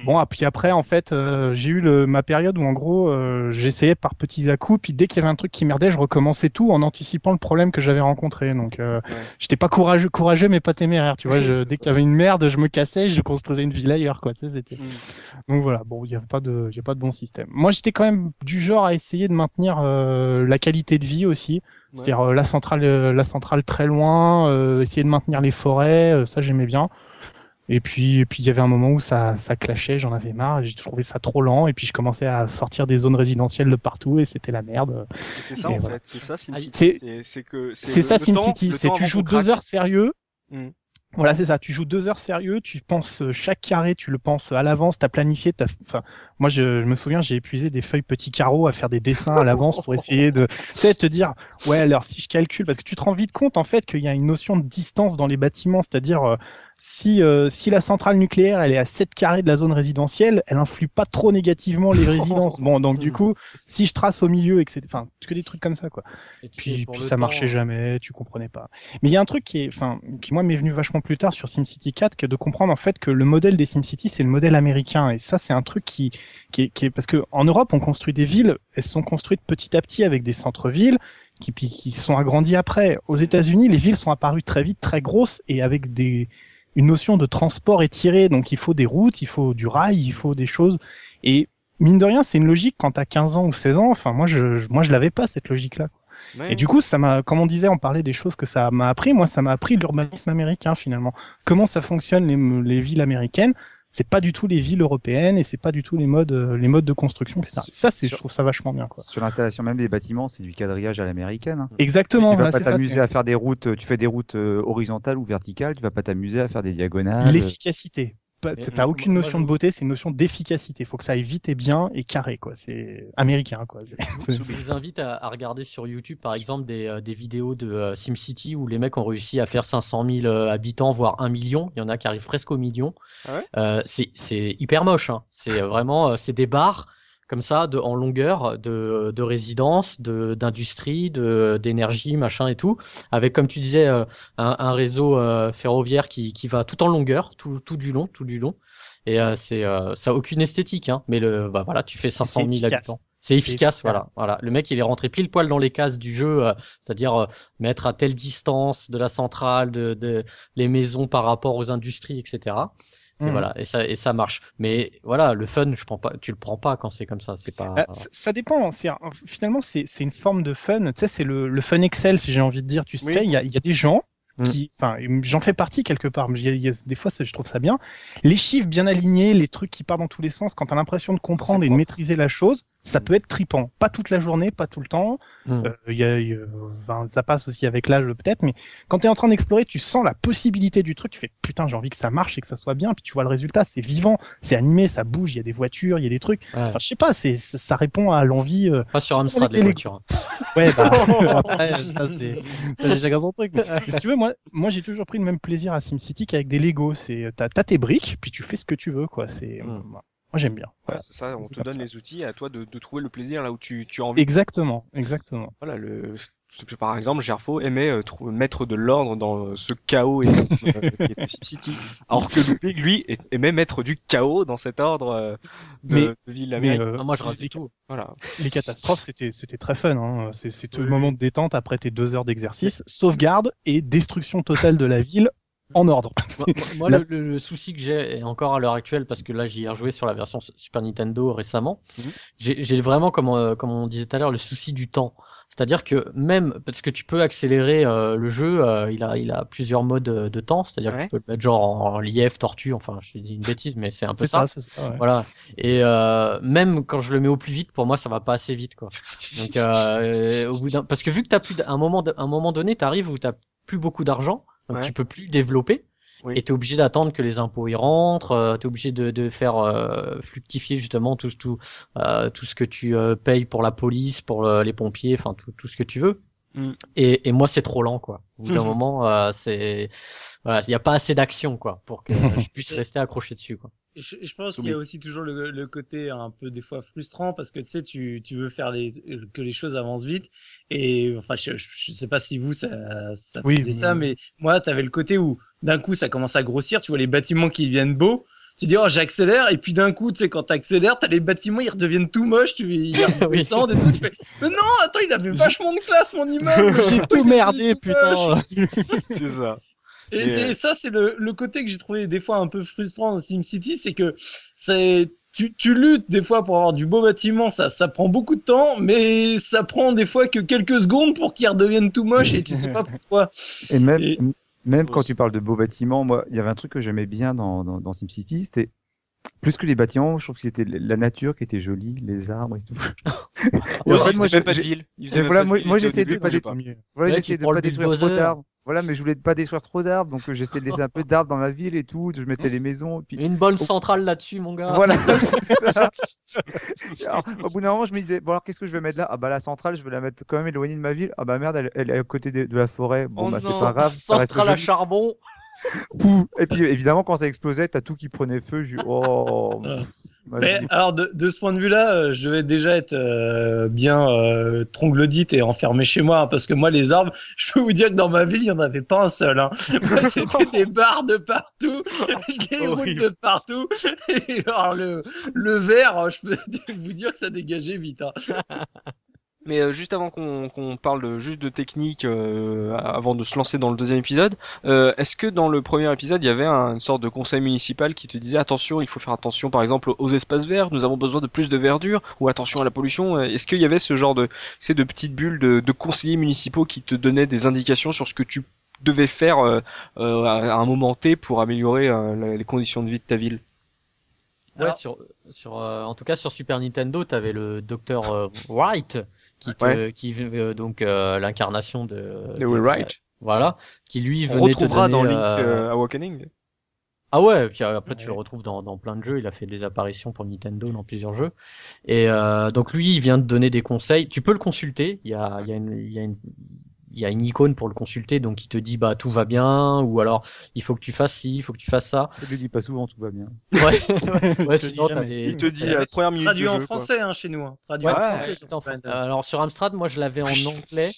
Bon, et puis après, en fait, euh, j'ai eu le, ma période où en gros, euh, j'essayais par petits à coups, puis dès qu'il y avait un truc qui merdait, je recommençais tout en anticipant le problème que j'avais rencontré. Donc, euh, Ouais. j'étais pas courageux, courageux, mais pas téméraire. Tu vois, je- dès qu'il y avait une merde, je me cassais, je construisais une ville ailleurs, quoi. Tu sais, c'était. Mm. Donc voilà, bon, il n'y a pas de, y a pas de bon système. Moi, j'étais quand même du genre à essayer de maintenir euh, la qualité de vie aussi, c'est-à-dire la centrale, la centrale très loin, essayer de maintenir les forêts, ça j'aimais bien. Et puis, et puis il y avait un moment où ça, ça clashait, j'en avais marre, j'ai trouvé ça trop lent, et puis je commençais à sortir des zones résidentielles de partout, et c'était la merde. C'est ça Et en voilà. fait, c'est ça Ah, SimCity. c'est- C'est que C'est ça SimCity, c'est tu joues deux heures sérieux. Mm. Voilà, c'est ça. Tu joues deux heures sérieux, tu penses euh, chaque carré, tu le penses à l'avance, t'as planifié. T'as... Enfin, moi, je, je me souviens, j'ai épuisé des feuilles petits carreaux à faire des dessins à l'avance pour essayer de, tu sais, te dire, ouais, alors si je calcule, parce que tu te rends vite compte en fait qu'il y a une notion de distance dans les bâtiments, c'est-à-dire euh, si euh, si la centrale nucléaire elle est à 7 carrés de la zone résidentielle, elle influe pas trop négativement les [LAUGHS] résidences. Bon, donc du coup, si je trace au milieu, etc. Enfin, que des trucs comme ça, quoi. Et Puis, puis ça temps, marchait jamais, tu comprenais pas. Mais il y a un truc qui est, enfin, qui moi m'est venu vachement plus tard sur SimCity 4, que de comprendre en fait que le modèle des SimCity c'est le modèle américain, et ça c'est un truc qui, qui est, qui est, parce que en Europe on construit des villes, elles sont construites petit à petit avec des centres-villes qui, puis qui sont agrandis après. Aux États-Unis, les villes sont apparues très vite, très grosses et avec des une notion de transport étirée, donc il faut des routes, il faut du rail, il faut des choses. Et mine de rien, c'est une logique quand t'as 15 ans ou 16 ans. Enfin, moi, je, je- moi, je l'avais pas cette logique-là. Ouais. Et du coup, ça m'a, comme on disait, on parlait des choses que ça m'a appris. Moi, ça m'a appris l'urbanisme américain finalement. Comment ça fonctionne les, les villes américaines C'est pas du tout les villes européennes et c'est pas du tout les modes, euh, les modes de construction, etc. Ça, c'est, je trouve ça vachement bien, quoi. Sur l'installation même des bâtiments, c'est du quadrillage à l'américaine. hein. Exactement. tu vas voilà, pas t'amuser à faire des routes, euh, tu fais des routes euh, horizontales ou verticales, tu vas pas t'amuser à faire des diagonales. L'efficacité. T'as aucune moi, notion je- de beauté, c'est une notion d'efficacité. Faut que ça aille vite et bien et carré, quoi. C'est américain, quoi. [LAUGHS] Je vous invite à, à regarder sur YouTube, par exemple, des, euh, des vidéos de euh, SimCity où les mecs ont réussi à faire 500 000 euh, habitants, voire 1 million. Il y en a qui arrivent presque au million. Ah ouais? Euh, c'est c'est hyper moche. Hein. C'est vraiment, euh, c'est des bars. Comme ça, de, en longueur, de, de résidence, de, d'industrie, de, d'énergie, machin et tout, avec, comme tu disais, euh, un, un réseau euh, ferroviaire qui, qui va tout en longueur, tout, tout du long, tout du long. Et euh, c'est, euh, ça a aucune esthétique, hein, mais le, bah voilà, tu fais 500 000 efficace. habitants. C'est efficace, efficace. voilà, voilà. Le mec, il est rentré pile poil dans les cases du jeu, euh, c'est-à-dire euh, mettre à telle distance de la centrale, de, de les maisons par rapport aux industries, etc. Et Mhm. voilà, et ça, et ça marche. Mais voilà, le fun, je prends pas, tu le prends pas quand c'est comme ça. C'est pas. Ah, c- ça dépend. Un- finalement c'est c'est une forme de fun. Tu sais, c'est le, le fun Excel, si j'ai envie de dire. Tu Oui. sais, il y a, il y a des gens Mm. qui, enfin, j'en fais partie quelque part. mais il y a- il y a- des fois, je trouve ça bien. Les chiffres bien alignés, les trucs qui partent dans tous les sens. Quand t'as l'impression de comprendre et de maîtriser la chose, ça peut être tripant. Pas toute la journée, pas tout le temps. Mm. Euh, il y a, il y a- enfin, ça passe aussi avec l'âge peut-être, mais quand tu es en train d'explorer, tu sens la possibilité du truc, tu fais putain, j'ai envie que ça marche et que ça soit bien, puis tu vois le résultat, c'est vivant, c'est animé, ça bouge, il y a des voitures, il y a des trucs. Ouais. Enfin, je sais pas, c'est ça, répond à l'envie. euh, Pas sur Amstrad les les- voitures. [LAUGHS] Ouais, bah [LAUGHS] après, [LAUGHS] ça c'est chacun son truc. Mais, mais si tu veux, moi, moi j'ai toujours pris le même plaisir à SimCity qu'avec des Lego. C'est t'as t'as tes briques, puis tu fais ce que tu veux, quoi. C'est Mm. Moi j'aime bien. Ouais, Voilà. c'est ça, on te donne ça. les outils à toi de, de trouver le plaisir là où tu, tu as envie. Exactement, exactement. Voilà, le, par exemple, Gerfo aimait euh, mettre de l'ordre dans euh, ce chaos et, [LAUGHS] euh, qui était SimCity. Alors que Looping, lui, aimait mettre du chaos dans cet ordre euh, de, Mais- de ville Mais américaine. euh, Ah, moi, je les- rasais tout. Voilà. les catastrophes, c'était c'était très fun. Hein. C'est c'est tout Oui. le moment de détente après tes deux heures d'exercice, sauvegarde et destruction totale de la ville en ordre. [LAUGHS] Moi, moi- La- le, le- souci que j'ai, encore à l'heure actuelle, parce que là, j'y ai rejoué sur la version Super Nintendo récemment, Mhm. j'ai vraiment, comme, euh, comme on disait tout à l'heure, le souci du temps. C'est-à-dire que même, parce que tu peux accélérer euh, le jeu, euh, il, a, il a plusieurs modes euh, de temps, c'est-à-dire que tu peux le mettre genre en, en lièvre, tortue, enfin, je te dis une bêtise, mais c'est un peu ça. ça, ça. ouais. Voilà. Et euh, même quand je le mets au plus vite, pour moi, ça va pas assez vite, quoi. Donc, euh, au bout parce que vu que t'as plus, un moment, un moment donné, t'arrives où t'as plus beaucoup d'argent, donc Ouais. tu peux plus développer. Oui. Et t'es obligé d'attendre que les impôts y rentrent, euh, t'es obligé de, de faire euh, fructifier justement tout, tout, euh, tout ce que tu euh, payes pour la police, pour les pompiers, enfin tout, tout ce que tu veux. Mm. Et, et moi c'est trop lent quoi. Au bout d'un Mhm. [LAUGHS] moment, euh, c'est voilà, il y a pas assez d'action quoi pour que [LAUGHS] je puisse rester accroché dessus quoi. Je, je pense qu'il y a aussi toujours le, le côté un peu des fois frustrant parce que tu sais, tu, tu veux faire les, que les choses avancent vite. Et enfin je, je, sais pas si vous ça, ça Oui, faisait mais- ça, mais moi t'avais le côté où d'un coup ça commence à grossir, tu vois les bâtiments qui deviennent beaux. Tu dis oh j'accélère. Et puis d'un coup tu sais quand t'accélères t'as les bâtiments ils redeviennent tout moches. Tu ils Oui. [LAUGHS] redescendent et tout. Tu fais mais non attends il avait vachement de classe mon immeuble [LAUGHS] J'ai tout merdé, putain. [LAUGHS] C'est ça. Et, Et, euh, et ça, c'est le, le côté que j'ai trouvé des fois un peu frustrant dans SimCity, c'est que c'est tu, tu luttes des fois pour avoir du beau bâtiment, ça, ça prend beaucoup de temps, mais ça prend des fois que quelques secondes pour qu'ils redeviennent tout moches et tu sais pas pourquoi. [LAUGHS] Et même, Et- même quand tu parles de beaux bâtiments, moi, il y avait un truc que j'aimais bien dans, dans, dans SimCity, c'était plus que les bâtiments, je trouve que c'était la nature qui était jolie, les arbres et tout. [LAUGHS] Et en fait, moi, pas de ville. Voilà, moi- j'essayais de pas détruire. pas. Voilà, j'essayais de détruire trop d'arbres. Voilà, mais je voulais pas détruire trop d'arbres, donc euh, j'essayais de laisser un peu d'arbres dans ma ville et tout. Je mettais les maisons. Et puis Une bonne centrale là-dessus mon gars. voilà. [LAUGHS] c'est ça. Alors, au bout d'un moment, je me disais bon alors qu'est-ce que je vais mettre là? Ah bah la centrale, je vais la mettre quand même éloignée de ma ville. Ah bah merde, elle, elle est à côté de, de la forêt. Bon Oh bah c'est pas grave. Centrale à charbon. Et puis évidemment quand ça explosait, t'as tout qui prenait feu. Je oh. [LAUGHS] Mais alors de, de ce point de vue-là, euh, je devais déjà être euh, bien euh, troglodyte et enfermé chez moi, hein, parce que moi les arbres, [LAUGHS] je peux vous dire que dans ma ville, il y en avait pas un seul. Hein. Moi, [LAUGHS] C'était des barres de partout, je les roule Horrible. de partout. Et alors le, le verre, je peux vous dire que ça dégageait vite. Hein. Mais euh, juste avant qu'on qu'on parle de- juste de technique, euh, avant de se lancer dans le deuxième épisode, euh, est-ce que dans le premier épisode, il y avait un- une sorte de conseil municipal qui te disait attention, il faut faire attention par exemple aux espaces verts, nous avons besoin de plus de verdure, ou attention à la pollution euh, Est-ce qu'il y avait ce genre de, c'est de petites bulles de, de conseillers municipaux qui te donnaient des indications sur ce que tu devais faire euh, euh, à un moment T pour améliorer euh, les conditions de vie de ta ville? Ouais, Alors- sur, sur, euh, en tout cas sur Super Nintendo, t'avais le docteur euh, Wright, qui, te, Ouais. qui euh, donc euh, l'incarnation de, De Will Wright. voilà, qui lui On venait te retrouvera donner, dans Link euh, euh, Awakening. Ah ouais, puis euh, après tu Ouais. le retrouves dans, dans plein de jeux. Il a fait des apparitions pour Nintendo dans plusieurs jeux. Et euh, donc lui, il vient te donner des conseils. Tu peux le consulter. Il y a, il y a une, il y a une, il y a une icône pour le consulter, donc il te dit bah tout va bien, ou alors il faut que tu fasses ci, il faut que tu fasses ça. Je lui dis pas souvent, tout va bien. Ouais, ouais, [LAUGHS] te sinon, Il te dit la première minute Traduit en jeu, français hein, chez nous. Hein. Traduit Ouais, en français. en. Alors sur Amstrad, moi je l'avais en anglais,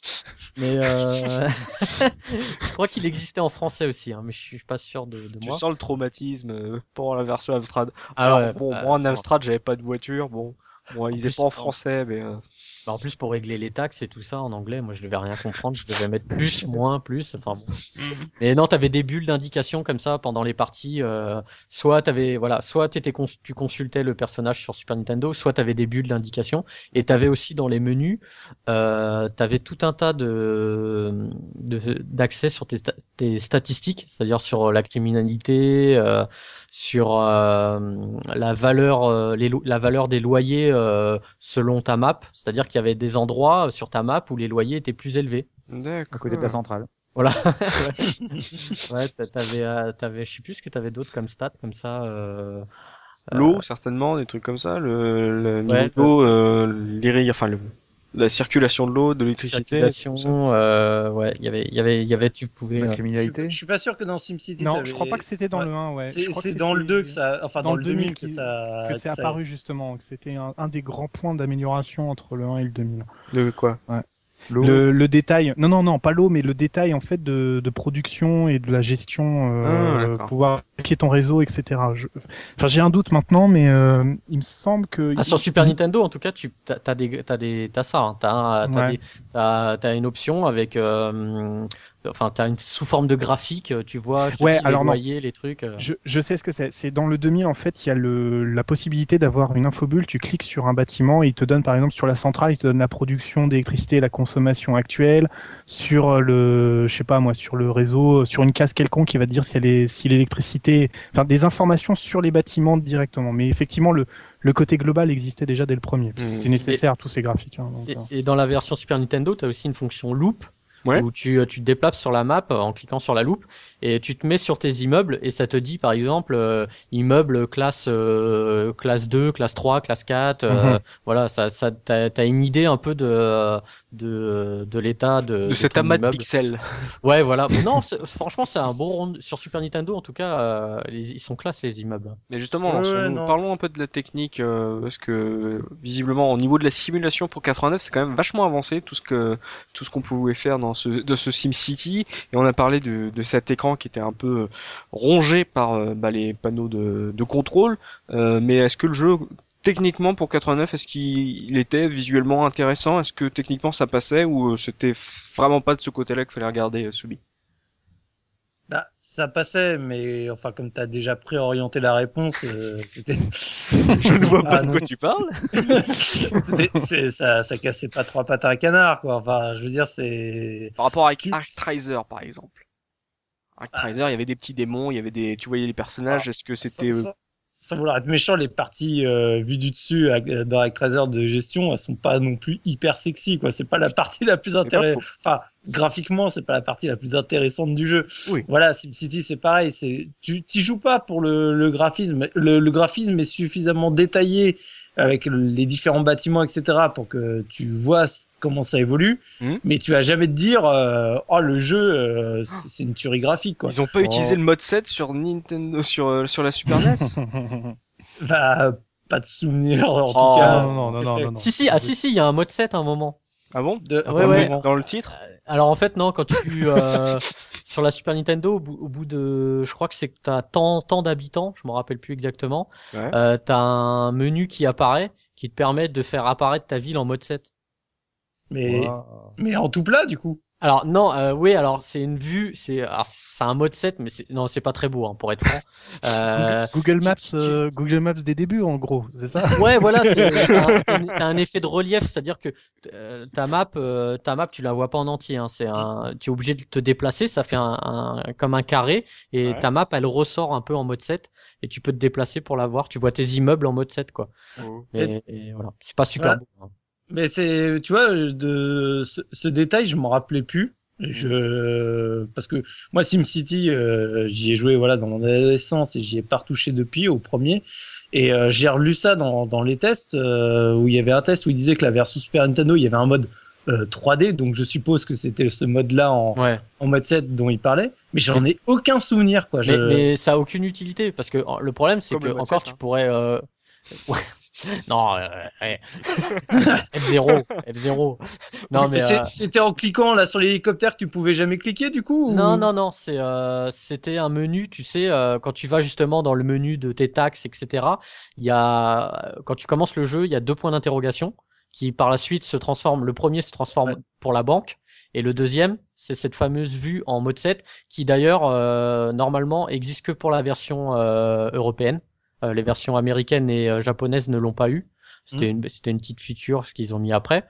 mais euh... [LAUGHS] je crois qu'il existait en français aussi, hein, mais je suis pas sûr de, de Tu moi. sens le traumatisme euh, pour la version Amstrad. Ah Alors, ouais, bon, bah, moi en. Amstrad, j'avais pas de voiture. Bon, bon il est plus, pas en en- français, mais euh, Bah, en plus pour régler les taxes et tout ça en anglais, moi je devais rien comprendre, je devais mettre plus, moins, plus, enfin bon. Mais non, t'avais des bulles d'indication comme ça pendant les parties. euh, soit t'avais, voilà, soit cons- tu consultais le personnage sur Super Nintendo, soit t'avais des bulles d'indication. Et t'avais aussi dans les menus, euh, t'avais tout un tas de de- d'accès sur tes, ta- tes statistiques, c'est-à-dire sur la criminalité, euh, sur euh, la valeur, euh, les la valeur des loyers euh, selon ta map. C'est-à-dire qu'il y avait des endroits sur ta map où les loyers étaient plus élevés. À d'accord. côté de la centrale. Voilà. [LAUGHS] ouais, t'a- t'avais, euh, t'avais, je sais plus ce que t'avais d'autres comme stats comme ça. Euh... L'eau, certainement, des trucs comme ça. Le, le niveau Ouais, d'eau, euh, enfin le, la circulation de l'eau, de l'électricité. circulation, euh, ouais, il y avait, il y avait, il y avait, tu pouvais. La euh, Je, criminalité. suis- je suis pas sûr que dans SimCity. Non, je crois pas que c'était dans Ouais. le 1, ouais. Je C'est que dans le c'était- 2 que ça. Enfin, dans, le 2000 que qui- ça. que c'est apparu justement, que c'était un, un des grands points d'amélioration entre le 1 et le 2000. De quoi? L'eau. Le, le détail, non non non, pas l'eau, mais le détail en fait de, de production et de la gestion, Ah, euh, d'accord. pouvoir vérifier ton réseau, etc. Je- Enfin, j'ai un doute maintenant, mais euh, il me semble que Ah, sur Super Nintendo, en tout cas, tu t'as, t'as des, t'as des, t'as ça, hein. t'as, un- t'as, Ouais. des- t'as, t'as une option avec, euh, enfin, t'as une sous forme de graphique, tu vois, je Ouais, les loyers, les trucs. euh. Je, je sais ce que c'est. C'est dans le 2000, en fait, il y a le, la possibilité d'avoir une infobulle. Tu cliques sur un bâtiment et il te donne, par exemple, sur la centrale, il te donne la production d'électricité, la consommation actuelle, sur le, je sais pas moi, sur le réseau, sur une case quelconque qui va te dire si elle est, si l'électricité, enfin, des informations sur les bâtiments directement. Mais effectivement, le, le côté global existait déjà dès le premier. que C'était Mmh. nécessaire, tous ces graphiques. hein, donc, Et, euh. et dans la version Super Nintendo, tu as aussi une fonction loop Ouais. où tu, tu te déplaces sur la map en cliquant sur la loupe et tu te mets sur tes immeubles et ça te dit par exemple euh, immeuble classe euh, classe 2, classe 3, classe 4 euh, Mhm. voilà ça ça t'as as une idée un peu de de de l'état de De cet amas de pixels. Ouais, voilà. [LAUGHS] non, c'est- franchement, c'est un bon rond sur Super Nintendo en tout cas, euh, les- ils sont classe les immeubles. Mais justement, Ouais, parlons un peu de la technique, euh, parce que visiblement au niveau de la simulation pour 89, c'est quand même vachement avancé tout ce que tout ce qu'on pouvait faire dans de ce SimCity. Et on a parlé de, cet écran qui était un peu euh, rongé par euh, bah, les panneaux de, de contrôle. Euh, mais est-ce que le jeu techniquement pour 89, est-ce qu'il était visuellement intéressant? Est-ce que techniquement ça passait? Ou c'était vraiment pas de ce côté-là qu'il fallait regarder, Soubi? Ça passait, mais enfin, comme tu as déjà préorienté la réponse, euh, c'était. [LAUGHS] Je ne vois pas Ah, de quoi tu parles. [LAUGHS] [LAUGHS] Ça, ça cassait pas trois pattes à un canard, quoi. Enfin, je veux dire, c'est. Par rapport avec Tu- Arctriser, par exemple. Arctriser, il y avait des petits démons, il y avait des, tu voyais les personnages. Ah, Est-ce que c'était euh, sans- vouloir être méchant, les parties euh, vues du dessus euh, dans Actraiser de gestion, elles sont pas non plus hyper sexy, quoi. C'est pas la partie la plus intéressante. Enfin, graphiquement, c'est pas la partie la plus intéressante du jeu. Oui. Voilà, SimCity, c'est pareil. C'est tu t'y joues pas pour le, le graphisme. Le, le graphisme est suffisamment détaillé avec les différents bâtiments, etc., pour que tu vois comment ça évolue. Mhm. Mais tu vas jamais te dire, euh, oh le jeu, euh, c'est une tuerie graphique, quoi. Ils ont pas Oh. utilisé le mode 7 sur Nintendo, sur euh, sur la Super [LAUGHS] NES. [LAUGHS] Bah, pas de souvenir en Oh, tout cas. non, non, non, non, non, non. Si si, ah si si, il y a un mode 7 à un moment. ah bon? De... Ouais, ouais. Dans le titre? Alors en fait non, quand tu euh, [LAUGHS] sur la Super Nintendo, au bout, au bout de, je crois que c'est que t'as tant tant d'habitants, je me rappelle plus exactement. Ouais. Euh, t'as un menu qui apparaît, qui te permet de faire apparaître ta ville en mode 7. Mais, mais en tout plat, du coup. Alors non, euh, oui, alors c'est une vue, c'est un mode 7, mais c'est non, c'est pas très beau hein, pour être franc. [LAUGHS] Euh, Google Maps, tu- euh, Google Maps des débuts, en gros, c'est ça? Ouais, voilà, c'est- [LAUGHS] t'as un, effet de relief, c'est-à-dire que ta map, euh, ta map, tu la vois pas en entier. Hein, c'est un, tu es obligé de te déplacer, ça fait un, un- comme un carré, et Ouais. ta map, elle ressort un peu en mode 7, et tu peux te déplacer pour la voir. Tu vois tes immeubles en mode 7, quoi. Et, et voilà, c'est pas super Ouais. beau. hein. Mais c'est, tu vois, de ce, ce détail, je m'en rappelais plus. Je, parce que moi, SimCity, euh, j'y ai joué voilà dans mon adolescence et j'y ai pas retouché depuis au premier. Et euh, j'ai relu ça dans, dans les tests euh, où il y avait un test où il disait que la version Super Nintendo, il y avait un mode euh, 3D, donc je suppose que c'était ce mode-là en, Ouais. en mode 7 dont il parlait, mais j'en ai aucun souvenir quoi. Mais, Je- mais ça a aucune utilité parce que euh, le problème c'est que mode encore 7, tu hein. pourrais. euh, [LAUGHS] ouais. [LAUGHS] non, euh, ouais. [LAUGHS] F0, F0. Non mais. Euh, C'était en cliquant là sur l'hélicoptère que tu pouvais jamais cliquer du coup ou- Non, non, non, c'est, euh, c'était un menu, tu sais, euh, quand tu vas justement dans le menu de tes taxes, etc., il y a, quand tu commences le jeu, il y a deux points d'interrogation qui par la suite se transforment. Le premier se transforme Ouais. pour la banque et le deuxième, c'est cette fameuse vue en mode 7 qui d'ailleurs, euh, normalement, existe que pour la version euh, européenne. Euh, les versions américaines et euh, japonaises ne l'ont pas eu. C'était une, c'était une petite feature qu'ils ont mis après.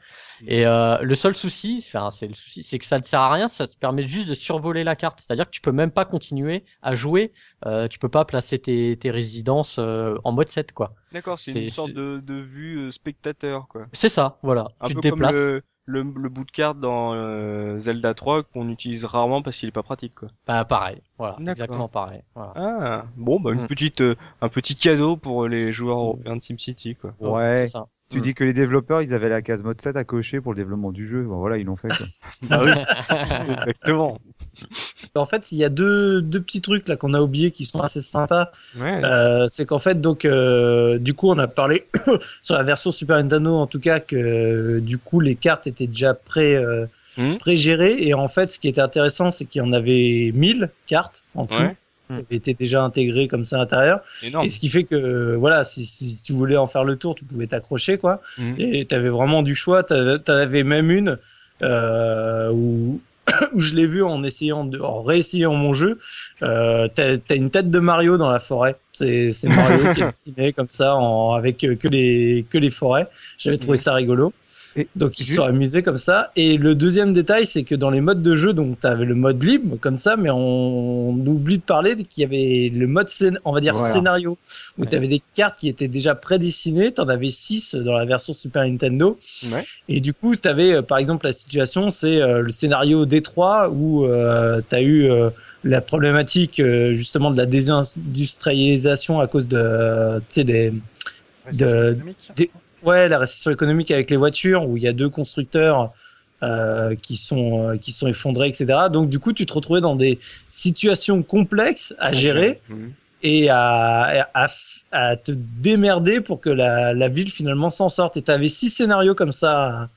Et euh, le seul souci, enfin c'est le souci, c'est que ça ne sert à rien. Ça te permet juste de survoler la carte. C'est-à-dire que tu peux même pas continuer à jouer. Euh, tu peux pas placer tes, tes résidences euh, en mode 7 quoi. D'accord, c'est C'est- une sorte de, de vue spectateur, quoi. C'est ça, voilà. Un tu peu te comme déplaces. le, le, le bout de carte dans euh, Zelda 3 qu'on utilise rarement parce qu'il est pas pratique, quoi. Bah, pareil, voilà, exactement pareil. Voilà. Ah, bon, bah une Mm. petite, euh, un petit cadeau pour les joueurs européens de SimCity, quoi. Ouais. C'est ça. Tu Mm. dis que les développeurs, ils avaient la case mode 7 à cocher pour le développement du jeu. Bon, voilà, ils l'ont fait. Quoi. [LAUGHS] Ah oui, [LAUGHS] exactement. En fait, il y a deux, deux petits trucs là qu'on a oubliés qui sont assez sympas. Ouais. Euh, c'est qu'en fait, donc, euh, du coup, on a parlé [COUGHS] sur la version Super Nintendo, en tout cas, que euh, du coup, les cartes étaient déjà pré, euh, Mhm. pré-gérées. Et en fait, ce qui était intéressant, c'est qu'il y en avait 1000 cartes en tout. Ouais. Qui avaient été déjà intégrées comme ça à l'intérieur. Et ce qui fait que, voilà, si, si tu voulais en faire le tour, tu pouvais t'accrocher, quoi. Mhm. Et tu avais vraiment du choix. Tu avais même une euh, où, [COUGHS] où je l'ai vu en essayant de, en réessayant mon jeu. Euh, t'as as une tête de Mario dans la forêt. C'est Mario qui est [LAUGHS] dessiné comme ça en, avec euh, que les que les forêts. J'avais trouvé Mhm. ça rigolo. Et Donc ils se sont amusés comme ça. Et le deuxième détail, c'est que dans les modes de jeu, donc tu avais le mode libre comme ça, mais on, oublie de parler qu'il y avait le mode scén- on va dire Voilà. scénario, où Ouais. tu avais des cartes qui étaient déjà prédessinées. Tu en avais 6 dans la version Super Nintendo. Ouais. Et du coup, tu avais par exemple la situation, c'est euh, le scénario D3 où tu as eu euh, la problématique euh, justement de la désindustrialisation à cause de euh, des de- des- ouais la récession économique avec les voitures où il y a deux constructeurs euh, qui sont euh, qui sont effondrés etc donc du coup tu te retrouvais dans des situations complexes à gérer Mhm. et à, à, à te démerder pour que la, la ville finalement s'en sorte. Et tu avais six scénarios comme ça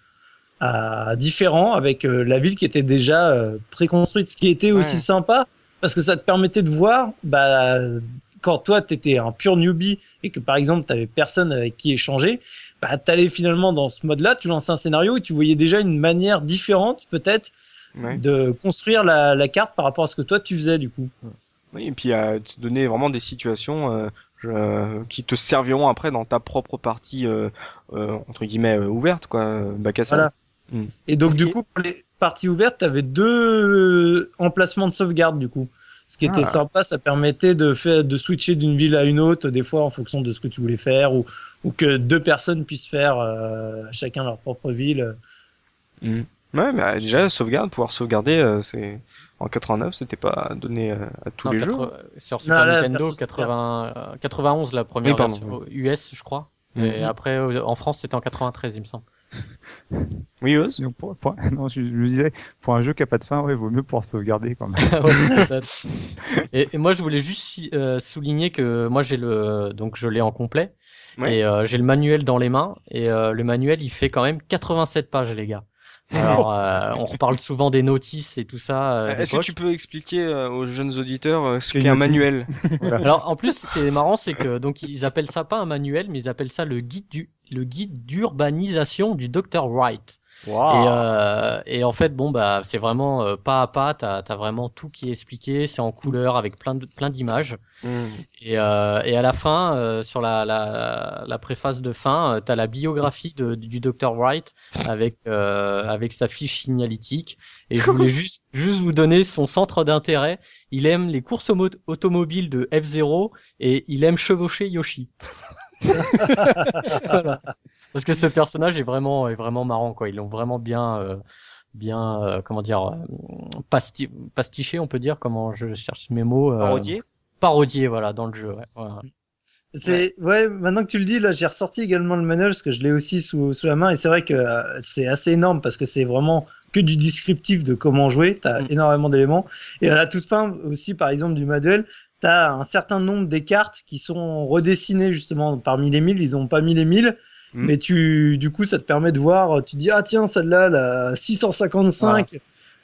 à, différents avec euh, la ville qui était déjà préconstruite ce qui était aussi sympa parce que ça te permettait de voir bah quand toi tu étais un pur newbie et que par exemple tu avais personne avec qui échanger bah tu allais finalement dans ce mode là tu lançais un scénario et tu voyais déjà une manière différente peut-être Ouais. de construire la, la carte par rapport à ce que toi tu faisais du coup Oui, et puis à te donner vraiment des situations euh, je- qui te serviront après dans ta propre partie euh, euh, entre guillemets euh, ouverte, quoi, euh, bac à sable. Voilà. Mm. Et donc, du coup, pour les parties ouvertes, tu avais deux emplacements de sauvegarde, du coup. Ce qui était Ah. sympa, ça permettait de faire, de switcher d'une ville à une autre, des fois en fonction de ce que tu voulais faire, ou, ou que deux personnes puissent faire euh, chacun leur propre ville. Mhm. Ouais, mais euh, déjà sauvegarde, pouvoir sauvegarder, euh, c'est en 89, c'était pas donné euh, à tous Non, les quatre- jours. Sur Super Nintendo, version 80, euh, 91 la première Oui, pardon, version US, je crois. Et Mhm. après, en France, c'était en 93, il me semble. [LAUGHS] Oui, Oz? Donc, pour- pour- [LAUGHS] non, je, je me disais, pour un jeu qui a pas de fin, ouais, vaut mieux pouvoir sauvegarder quand même. [LAUGHS] Ouais, peut-être. et, et moi, je voulais juste euh, souligner que moi, j'ai le, donc je l'ai en complet. Ouais. Et euh, j'ai le manuel dans les mains. Et euh, le manuel, il fait quand même 87 pages, les gars. Alors, euh, on reparle souvent des notices et tout ça. euh, Est-ce que tu peux expliquer euh, aux jeunes auditeurs euh, ce qu'est un manuel? Alors en plus, ce qui est marrant, c'est que donc ils appellent ça pas un manuel, mais ils appellent ça le guide du le guide d'urbanisation du Dr Wright. Et, euh, et en fait, bon bah c'est vraiment euh, pas à pas. T'as as vraiment tout qui est expliqué. C'est en couleur avec plein de plein d'images. Et, euh, et à la fin, sur la, la, la préface de fin, t'as la biographie de, du Dr Wright [LAUGHS] avec avec sa fiche signalétique. Et je voulais juste juste vous donner son centre d'intérêt. Il aime les courses automobiles de F0 et il aime chevaucher Yoshi. [LAUGHS] [LAUGHS] Voilà. Parce que ce personnage est vraiment est vraiment marrant quoi. Ils l'ont vraiment bien euh, bien euh, comment dire euh, pasti pastiché on peut dire comment je cherche mes mots. euh, Parodier parodié voilà dans le jeu. Ouais, voilà. C'est ouais. Maintenant que tu le dis, là, j'ai ressorti également le manuel parce que je l'ai aussi sous, sous la main et c'est vrai que euh, c'est assez énorme parce que c'est vraiment que du descriptif de comment jouer. T'as Mm. énormément d'éléments et à la toute fin aussi, par exemple, du manuel, t'as un certain nombre des cartes qui sont redessinées justement parmi les 1000. Ils ont pas mis les 1000. Mm. Mais tu, du coup, ça te permet de voir, tu dis, ah tiens, celle-là, la 655,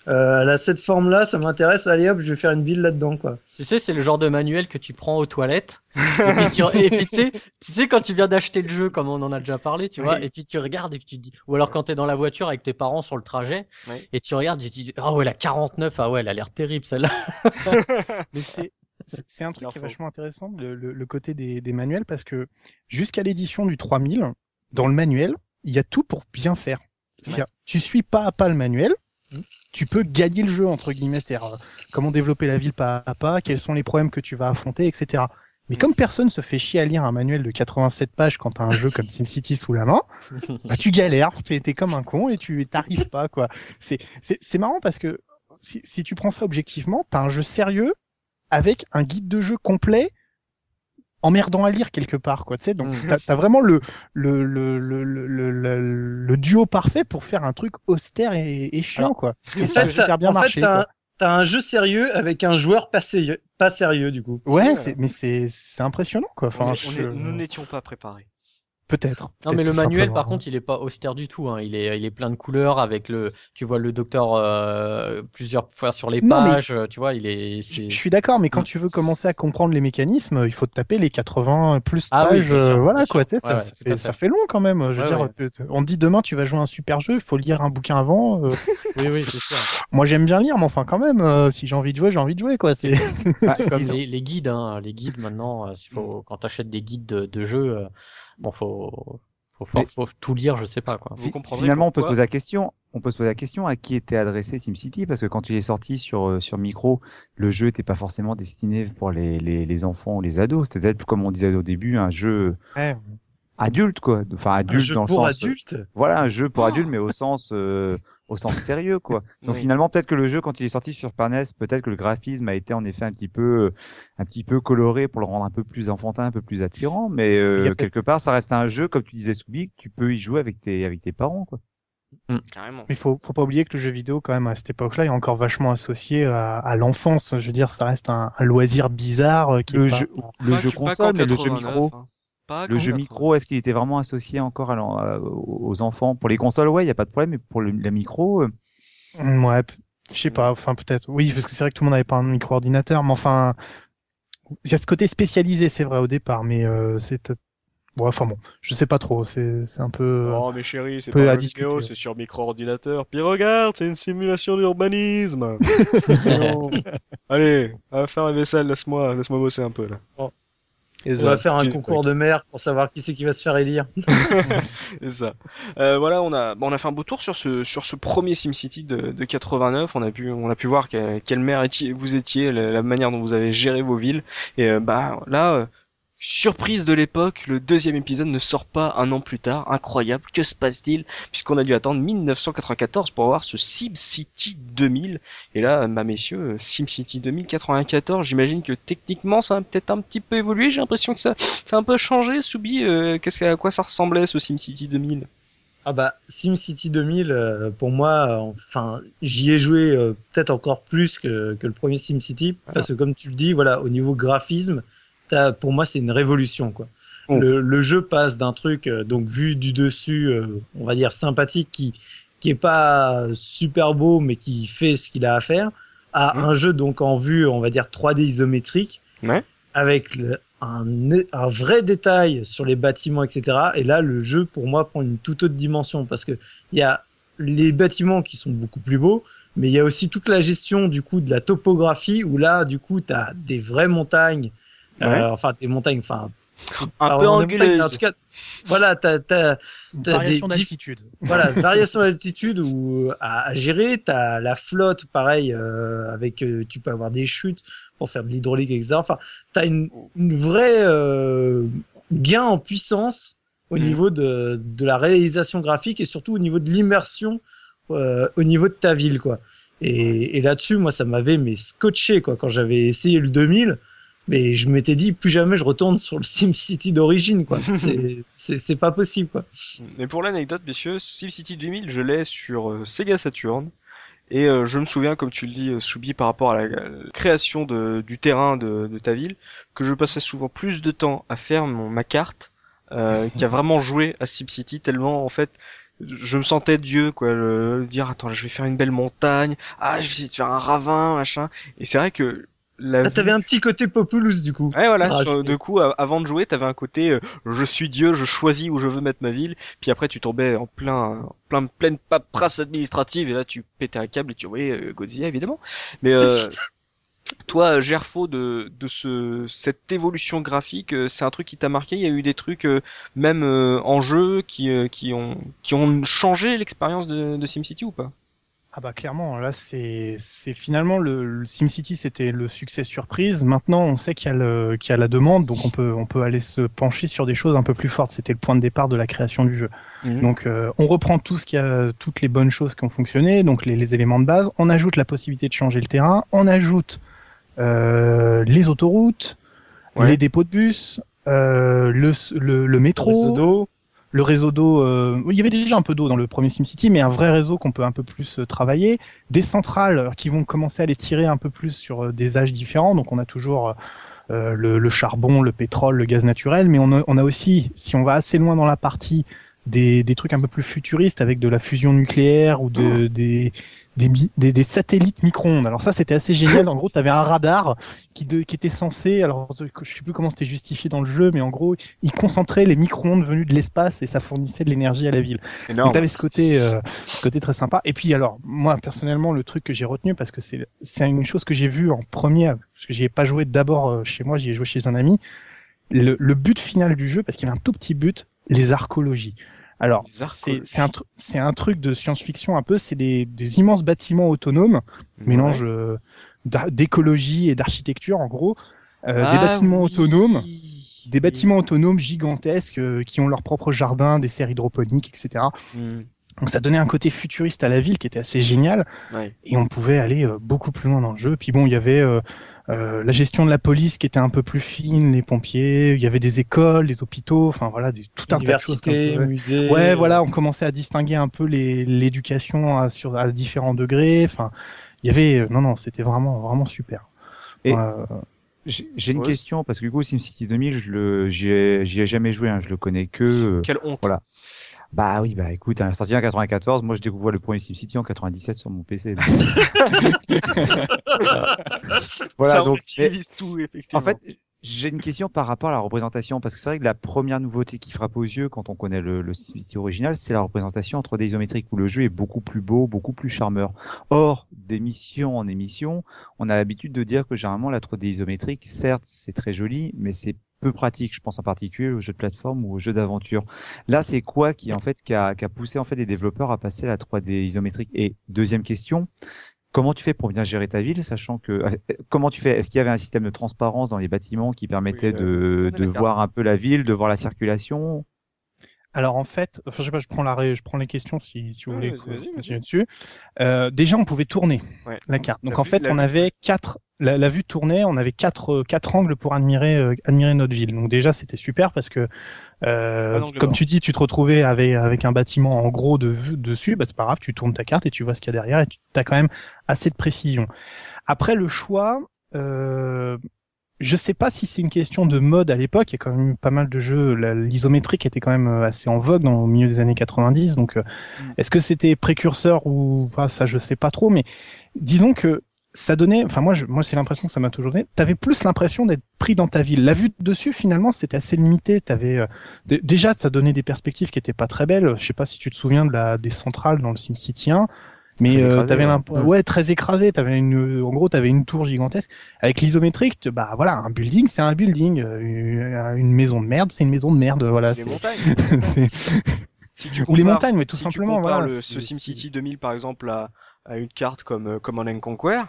euh, elle a cette forme-là, ça m'intéresse, allez hop, je vais faire une ville là-dedans, quoi. Tu sais, c'est le genre de manuel que tu prends aux toilettes. et puis, tu, et puis, tu sais, tu sais, quand tu viens d'acheter le jeu, comme on en a déjà parlé, tu vois, Oui. et puis tu regardes et puis tu te dis, ou alors quand t'es dans la voiture avec tes parents sur le trajet, Oui. et tu regardes et tu te dis, ah ouais, la 49, ah ouais, elle a l'air terrible celle-là. [LAUGHS] Mais c'est c'est un truc qui est vachement intéressant, le, le- le côté des, des manuels, parce que jusqu'à l'édition du 3000, dans le manuel, il y a tout pour bien faire. C'est-à-dire, Tu suis pas à pas le manuel, Mhm. tu peux gagner le jeu, entre guillemets, c'est-à-dire euh, comment développer la ville pas à pas, quels sont les problèmes que tu vas affronter, etc. Mais comme personne se fait chier à lire un manuel de 87 pages quand t'as un jeu comme SimCity sous la main, [LAUGHS] bah, tu galères, t'es comme un con et tu t'arrives pas quoi. C'est c'est c'est marrant parce que si, si tu prends ça objectivement, t'as un jeu sérieux avec un guide de jeu complet emmerdant à lire quelque part quoi tu sais donc Mm. t'as as vraiment le le, le, le, le, le- le duo parfait pour faire un truc austère et, et chiant Alors, quoi ce et ça a fait, super bien en fait, marché quoi. un- t'as un jeu sérieux avec un joueur pas sérieux, pas sérieux du coup. ouais Ouais. c'est mais c'est c'est impressionnant quoi On enfin est- on je- est- nous n'étions pas préparés. Peut-être Non mais le manuel par contre il est pas austère du tout hein. il est il est plein de couleurs avec le tu vois le docteur euh, plusieurs fois sur les pages euh, tu vois il est Je suis d'accord, mais quand Mm. tu veux commencer à comprendre les mécanismes, il faut te taper les 80 plus Ah pages. sûr, euh, voilà quoi, tu Ouais, ça, ouais, ça fait, ça long quand même. Je veux dire, on dit demain tu vas jouer à un super jeu, il faut lire un bouquin avant. euh, [LAUGHS] oui oui c'est sûr moi j'aime bien lire, mais enfin quand même, euh, si j'ai envie de jouer, j'ai envie de jouer quoi. C'est [LAUGHS] c'est comme les, les guides hein. les guides maintenant faut quand t'achètes des guides de, de jeux euh, bon faut faut, faut, Mais- faut tout lire je sais pas quoi Vous comprendrez Finalement, on peut se poser la question. On peut se poser la question à qui était adressé SimCity? Parce que quand il est sorti sur euh, sur micro, le jeu n'était pas forcément destiné pour les, les, les enfants ou les ados. C'était peut-être, comme on disait au début, un jeu Ouais. adulte quoi. Enfin Un adulte jeu dans le pour sens. adultes. Voilà, un jeu pour Oh. adultes, mais au sens euh, au sens sérieux quoi. [LAUGHS] Donc Oui. finalement, peut-être que le jeu quand il est sorti sur Super NES, peut-être que le graphisme a été en effet un petit peu un petit peu coloré pour le rendre un peu plus enfantin, un peu plus attirant, mais euh, quelque part, ça reste un jeu comme tu disais Scooby, que tu peux y jouer avec tes avec tes parents quoi. Carrément. Mais faut, faut pas oublier que le jeu vidéo, quand même, à cette époque-là, est encore vachement associé à, à l'enfance. Je veux dire, ça reste un, un loisir bizarre euh, qui Le est pas- jeu, le jeu console, mais le jeu 89, micro. hein. Pas Le jeu 89. micro, est-ce qu'il était vraiment associé encore à l'en- à- aux enfants? Pour les consoles, ouais, il y a pas de problème, mais pour le, la micro, euh, Mm, Ouais, je sais pas, enfin peut-être. Oui, parce que c'est vrai que tout le monde n'avait pas un micro-ordinateur, mais enfin, il y a ce côté spécialisé, c'est vrai au départ, mais euh, c'est. Bon, enfin bon, je sais pas trop, c'est un peu. Oh mais chérie, c'est pas à un jeu vidéo, c'est sur micro-ordinateur. Puis regarde, c'est une simulation d'urbanisme. [LAUGHS] Allez, on va faire la vaisselle, laisse-moi, laisse-moi bosser un peu là. Et On va faire un tu- concours de mer pour savoir qui c'est qui va se faire élire. [LAUGHS] C'est ça. Euh, voilà, on a, bon, on a fait un beau tour sur ce, sur ce premier SimCity de, de 89. On a pu, on a pu voir que- quelle mère étiez- vous étiez, la, la manière dont vous avez géré vos villes. Et euh, bah là, euh, surprise de l'époque, le deuxième épisode ne sort pas un an plus tard. Incroyable. Que se passe-t-il? Puisqu'on a dû attendre 1994 pour avoir ce SimCity 2000. Et là, bah messieurs, euh, SimCity 2094, j'imagine que techniquement ça a peut-être un petit peu évolué. J'ai l'impression que ça, ça a un peu changé. Soubi, euh, qu'est-ce que- à quoi ça ressemblait ce SimCity 2000 Ah bah SimCity 2000, euh, pour moi, euh, enfin, j'y ai joué euh, peut-être encore plus que, que le premier SimCity, parce que comme tu le dis, voilà, au niveau graphisme, pour moi, c'est une révolution, quoi. Oh. Le, le jeu passe d'un truc, euh, donc vu du dessus, euh, on va dire sympathique, qui qui est pas super beau, mais qui fait ce qu'il a à faire, à Mhm. un jeu donc en vue, on va dire 3D isométrique, Ouais. avec le- un, un vrai détail sur les bâtiments, etc. Et là, le jeu, pour moi, prend une toute autre dimension parce que il y a les bâtiments qui sont beaucoup plus beaux, mais il y a aussi toute la gestion du coup de la topographie où là, du coup, tu as des vraies montagnes, Ouais. enfin des montagnes, enfin Un peu mais En tout cas, voilà, t'as as, Une T'as variation d'altitude. voilà, [LAUGHS] variation d'altitude ou à, à gérer. T'as la flotte, pareil, euh, avec euh, tu peux avoir des chutes pour faire de l'hydraulique, etc. Enfin, t'as une, une vraie euh, gain en puissance au Mhm. niveau de, de la réalisation graphique et surtout au niveau de l'immersion euh, au niveau de ta ville, quoi. Et, et là-dessus, moi, ça m'avait mais scotché, quoi. Quand j'avais essayé le 2000, Mais je m'étais dit, plus jamais je retourne sur le SimCity d'origine, quoi. [LAUGHS] C'est- C'est c'est pas possible, quoi. Mais pour l'anecdote, messieurs, SimCity 2000, je l'ai sur euh, Sega Saturn. Et euh, je me souviens, comme tu le dis, euh, Soubi, par rapport à la, à la création de, du terrain de, de ta ville, que je passais souvent plus de temps à faire mon, ma carte euh, [LAUGHS] qu'à vraiment jouer à SimCity, tellement en fait je me sentais Dieu, quoi, le, dire attends, je vais faire une belle montagne, ah, je vais essayer de faire un ravin, machin. Et c'est vrai que la Ah, t'avais un petit côté Populous, du coup. Ouais voilà, Ah, sur- je- de coup avant de jouer, t'avais un côté euh, je suis Dieu, je choisis où je veux mettre ma ville, puis après tu tombais en plein en plein pleine paperasse administrative et là tu pétais un câble et tu voyais euh, Godzilla évidemment. Mais euh, [LAUGHS] toi Gerfo de de ce cette évolution graphique, euh, c'est un truc qui t'a marqué, il y a eu des trucs euh, même euh, en jeu qui euh, qui ont qui ont changé l'expérience de, de SimCity ou pas? Ah bah clairement, là c'est c'est finalement le, le SimCity c'était le succès surprise. Maintenant on sait qu'il y a le qu'il y a la demande, donc on peut on peut aller se pencher sur des choses un peu plus fortes. C'était le point de départ de la création du jeu. Mhm. Donc euh, on reprend tout ce qui a toutes les bonnes choses qui ont fonctionné, donc les, les éléments de base. On ajoute la possibilité de changer le terrain. On ajoute euh, les autoroutes, Ouais. les dépôts de bus, euh, le, le, le métro. Le réseau d'eau, euh, il y avait déjà un peu d'eau dans le premier SimCity, mais un vrai réseau qu'on peut un peu plus euh, travailler, des centrales euh, qui vont commencer à les tirer un peu plus sur euh, des âges différents, donc on a toujours euh, le, le charbon, le pétrole, le gaz naturel, mais on a, on a aussi, si on va assez loin dans la partie, des, des trucs un peu plus futuristes avec de la fusion nucléaire ou de, des, des, des, des satellites micro-ondes. Alors ça, c'était assez génial. En gros, tu avais un radar qui, de, qui était censé, alors je sais plus comment c'était justifié dans le jeu, mais en gros, il concentrait les micro-ondes venus de l'espace et ça fournissait de l'énergie à la ville. Énorme. Donc t'avais ce côté, euh, ce côté très sympa. Et puis alors, moi personnellement, le truc que j'ai retenu parce que c'est c'est une chose que j'ai vue en premier, parce que j'y ai pas joué d'abord euh, chez moi, j'y ai joué chez un ami. Le, le but final du jeu, parce qu'il y avait un tout petit but, les archéologies. Alors, Les c'est un, truc de science-fiction un peu, c'est des, des immenses bâtiments autonomes, mélange euh, d'écologie et d'architecture en gros, Euh, Ah des bâtiments oui. autonomes, des bâtiments autonomes gigantesques euh, qui ont leur propre jardin, des serres hydroponiques, etc. Donc ça donnait un côté futuriste à la ville qui était assez génial Ouais. et on pouvait aller euh, beaucoup plus loin dans le jeu. Puis bon, il y avait euh, euh, la gestion de la police qui était un peu plus fine, les pompiers, il y avait des écoles, des hôpitaux, enfin voilà, des, tout un tas de choses comme ça. Ouais. musée. Ouais, voilà, on commençait à distinguer un peu les- l'éducation à, sur à différents degrés. Enfin, il y avait, euh, non, non, c'était vraiment, vraiment super. Et- Euh, J'ai j'ai une Ouais, question parce que du coup SimCity 2000, je le, j'y ai, j'y ai jamais joué, hein, je le connais que. Quelle honte. Voilà. Bah oui, bah écoute, elle est sorti en 94, moi je découvre le premier SimCity en 97 sur mon PC. donc. [LAUGHS] voilà, Ça donc. mais- tout effectivement. En fait, j'ai une question par rapport à la représentation, parce que c'est vrai que la première nouveauté qui frappe aux yeux quand on connaît le, le SimCity original, c'est la représentation en 3D isométrique, où le jeu est beaucoup plus beau, beaucoup plus charmeur. Or, d'émission en émission, on a l'habitude de dire que généralement la 3D isométrique, certes, c'est très joli, mais c'est peu pratique. Je pense en particulier aux jeux de plateforme ou aux jeux d'aventure. Là, c'est quoi qui en fait qui a, qui a poussé en fait les développeurs à passer à la 3D isométrique? Et deuxième question, Comment tu fais pour bien gérer ta ville, sachant que euh, comment tu fais? Est-ce qu'il y avait un système de transparence dans les bâtiments qui permettait Oui, de, euh, de voir un peu la ville, de voir la circulation? Alors en fait, enfin, je sais pas, je prends la, ré- je prends les questions si, si vous voulez vas-y, qu'on vas-y, vas-y. continue dessus. Euh, déjà, on pouvait tourner Ouais. la carte. Donc La en vue- fait, on vue. avait quatre, la, la vue tournée, on avait quatre, quatre angles pour admirer, euh, admirer notre ville. Donc déjà, c'était super parce que, euh, comme tu dis, tu te retrouvais avec, avec un bâtiment en gros de vue dessus, bah c'est pas grave, tu tournes ta carte et tu vois ce qu'il y a derrière et tu as quand même assez de précision. Après le choix, euh, je sais pas si c'est une question de mode à l'époque. Il y a quand même pas mal de jeux. L'isométrique était quand même euh, assez en vogue dans, au milieu des années 90. Donc, euh, Mm. est-ce que c'était précurseur ou enfin, ça, je sais pas trop. Mais disons que ça donnait. Enfin, moi, je, moi, c'est l'impression que ça m'a toujours donné. T'avais plus l'impression d'être pris dans ta ville. La vue de dessus, finalement, c'était assez limité. T'avais euh, déjà, ça donnait des perspectives qui étaient pas très belles. Je sais pas si tu te souviens de la des centrales dans le SimCity 1. Mais euh, t'avais ouais. l'imp- ouais très écrasé. T'avais une, en gros, t'avais une tour gigantesque. Avec l'isométrique, bah voilà, un building, c'est un building. Euh, Une, maison de merde, c'est une maison de merde. Voilà. les c'est- montagnes. [LAUGHS] c'est- Si tu Ou les montagnes, mais tout si simplement, Tu compares voilà, le, ce SimCity 2000 par exemple à, à une carte comme euh, Command and Conquer,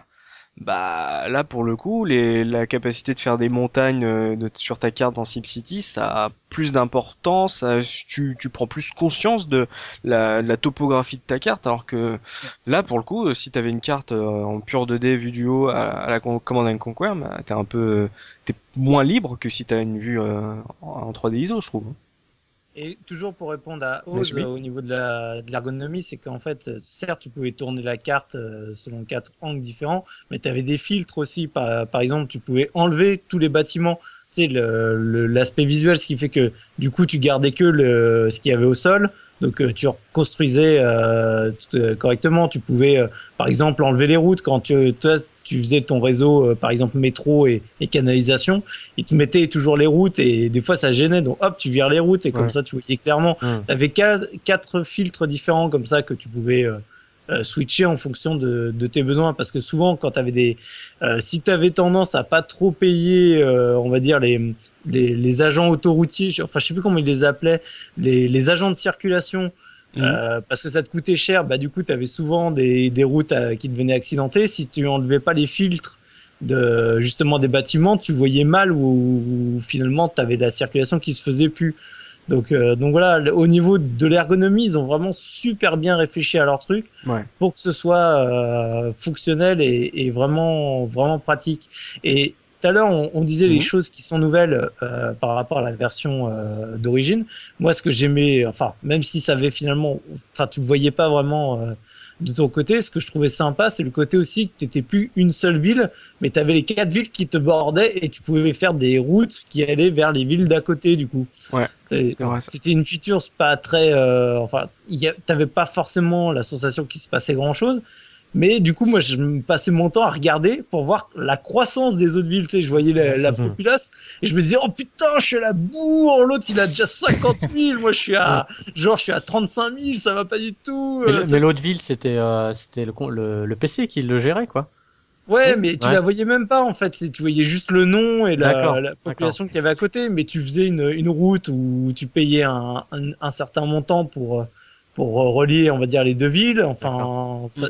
bah là pour le coup, les, la capacité de faire des montagnes euh, sur ta carte dans SimCity, ça a plus d'importance. Tu, tu prends plus conscience de la, la topographie de ta carte, alors que là pour le coup, euh, si t'avais une carte euh, en pure 2D vue du haut à, à la Command and Conquer, bah, t'es un peu, euh, t'es moins libre que si t'as une vue euh, en 3D ISO, je trouve. Et toujours pour répondre à Oz euh, au niveau de l'ergonomie, c'est qu'en fait, euh, certes, tu pouvais tourner la carte euh, selon quatre angles différents, mais tu avais des filtres aussi. Par, par exemple, tu pouvais enlever tous les bâtiments. Tu sais, l'aspect visuel, ce qui fait que du coup, tu gardais que le, ce qu'il y avait au sol. Donc, euh, tu reconstruisais euh, correctement. Tu pouvais, euh, par exemple, enlever les routes quand tu, tu faisais ton réseau, euh, par exemple, métro et, et canalisation ils te mettaient toujours les routes et des fois ça gênait donc hop tu vires les routes et comme Ouais. ça tu voyais clairement Mm. t'avais quatre, quatre filtres différents comme ça que tu pouvais euh, euh, switcher en fonction de, de tes besoins parce que souvent quand t'avais des euh, si t'avais tendance à pas trop payer euh, on va dire les, les les agents autoroutiers enfin je sais plus comment ils les appelaient les les agents de circulation Mhm. euh, parce que ça te coûtait cher, bah du coup tu avais souvent des, des routes euh, qui devenaient accidentées. Si tu enlevais pas les filtres de justement des bâtiments, tu voyais mal ou, finalement tu avais de la circulation qui se faisait plus. Donc euh, donc voilà, au niveau de l'ergonomie, ils ont vraiment super bien réfléchi à leur truc Ouais. pour que ce soit euh, fonctionnel et, et vraiment vraiment pratique. Et tout à l'heure, on, on disait les Mhm. choses qui sont nouvelles euh, par rapport à la version euh, d'origine. Moi, ce que j'aimais, enfin, même si ça avait finalement, enfin, tu ne voyais pas vraiment euh, de ton côté, ce que je trouvais sympa, c'est le côté aussi que tu n'étais plus une seule ville, mais tu avais les quatre villes qui te bordaient et tu pouvais faire des routes qui allaient vers les villes d'à côté, du coup. Ouais. C'était une feature pas très, euh, enfin, a- t'avais pas forcément la sensation qu'il se passait grand chose. Mais du coup, moi, je passais mon temps à regarder pour voir la croissance des autres villes. Tu sais, je voyais la, la populace et je me disais, oh putain, je suis à la bourre. L'autre, il a déjà 50 000. [LAUGHS] Moi, je suis à, genre, je suis à 35 000. Ça va pas du tout. Mais, Euh, l'autre ville, c'était euh, c'était le, le, le PC qui le gérait, quoi. Ouais, mais tu Ouais. la voyais même pas en fait. Tu voyais juste le nom et la, population qu'il y avait à côté, mais tu faisais une, une route où tu payais un, un, un certain montant pour pour relier, on va dire, les deux villes. Enfin, ça-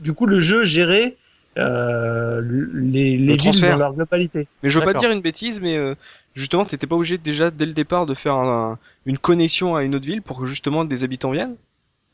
du coup, le jeu gérait euh, les, les villes dans leur globalité. Mais je veux pas te dire une bêtise, mais euh, justement, t'étais pas obligé déjà dès le départ de faire un- une connexion à une autre ville pour que justement des habitants viennent?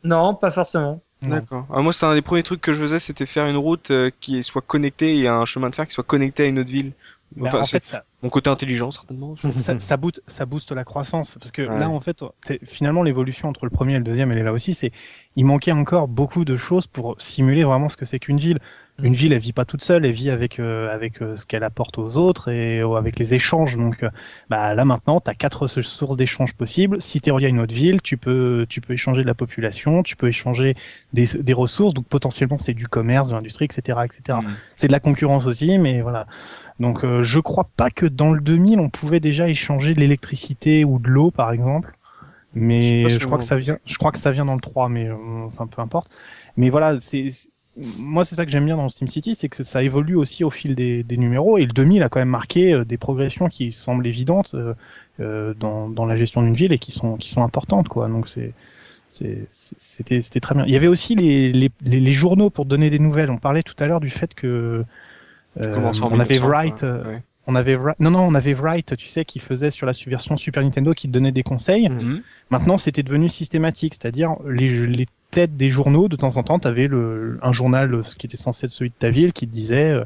Non, pas forcément. D'accord. Ah, moi, c'était un des premiers trucs que je faisais, c'était faire une route euh, qui soit connectée et un chemin de fer qui soit connecté à une autre ville. Enfin, en fait, ça, mon côté intelligent certainement. [LAUGHS] ça, ça, booste, ça booste la croissance parce que Ouais. là en fait finalement l'évolution entre le premier et le deuxième elle est là aussi c'est il manquait encore beaucoup de choses pour simuler vraiment ce que c'est qu'une ville une ville elle vit pas toute seule elle vit avec euh, avec euh, ce qu'elle apporte aux autres et euh, avec les échanges donc euh, bah là maintenant tu as quatre so- sources d'échanges possibles si tu relié à une autre ville tu peux tu peux échanger de la population tu peux échanger des, des ressources donc potentiellement c'est du commerce de l'industrie etc etc Mm. c'est de la concurrence aussi mais voilà donc euh, je crois pas que dans le 2000 on pouvait déjà échanger de l'électricité ou de l'eau par exemple. Mais Je crois que ça vient je crois que ça vient dans le 3 mais euh, enfin peu importe. Mais voilà, c'est- moi c'est ça que j'aime bien dans SimCity, c'est que ça évolue aussi au fil des, des numéros et le 2000 a quand même marqué euh, des progressions qui semblent évidentes euh, euh, dans, dans la gestion d'une ville et qui sont qui sont importantes quoi. Donc c'est c'était c'était très bien. Il y avait aussi les, les, les, les journaux pour donner des nouvelles. On parlait tout à l'heure du fait que euh, Comment ça, en on avait 1900, Wright, euh, Ouais. on avait non non on avait Wright, tu sais, qui faisait sur la version Super Nintendo, qui te donnait des conseils. Mhm. Maintenant, c'était devenu systématique, c'est-à-dire les, les têtes des journaux, de temps en temps, tu avais le, un journal, euh, ce qui était censé être celui de ta ville, qui te disait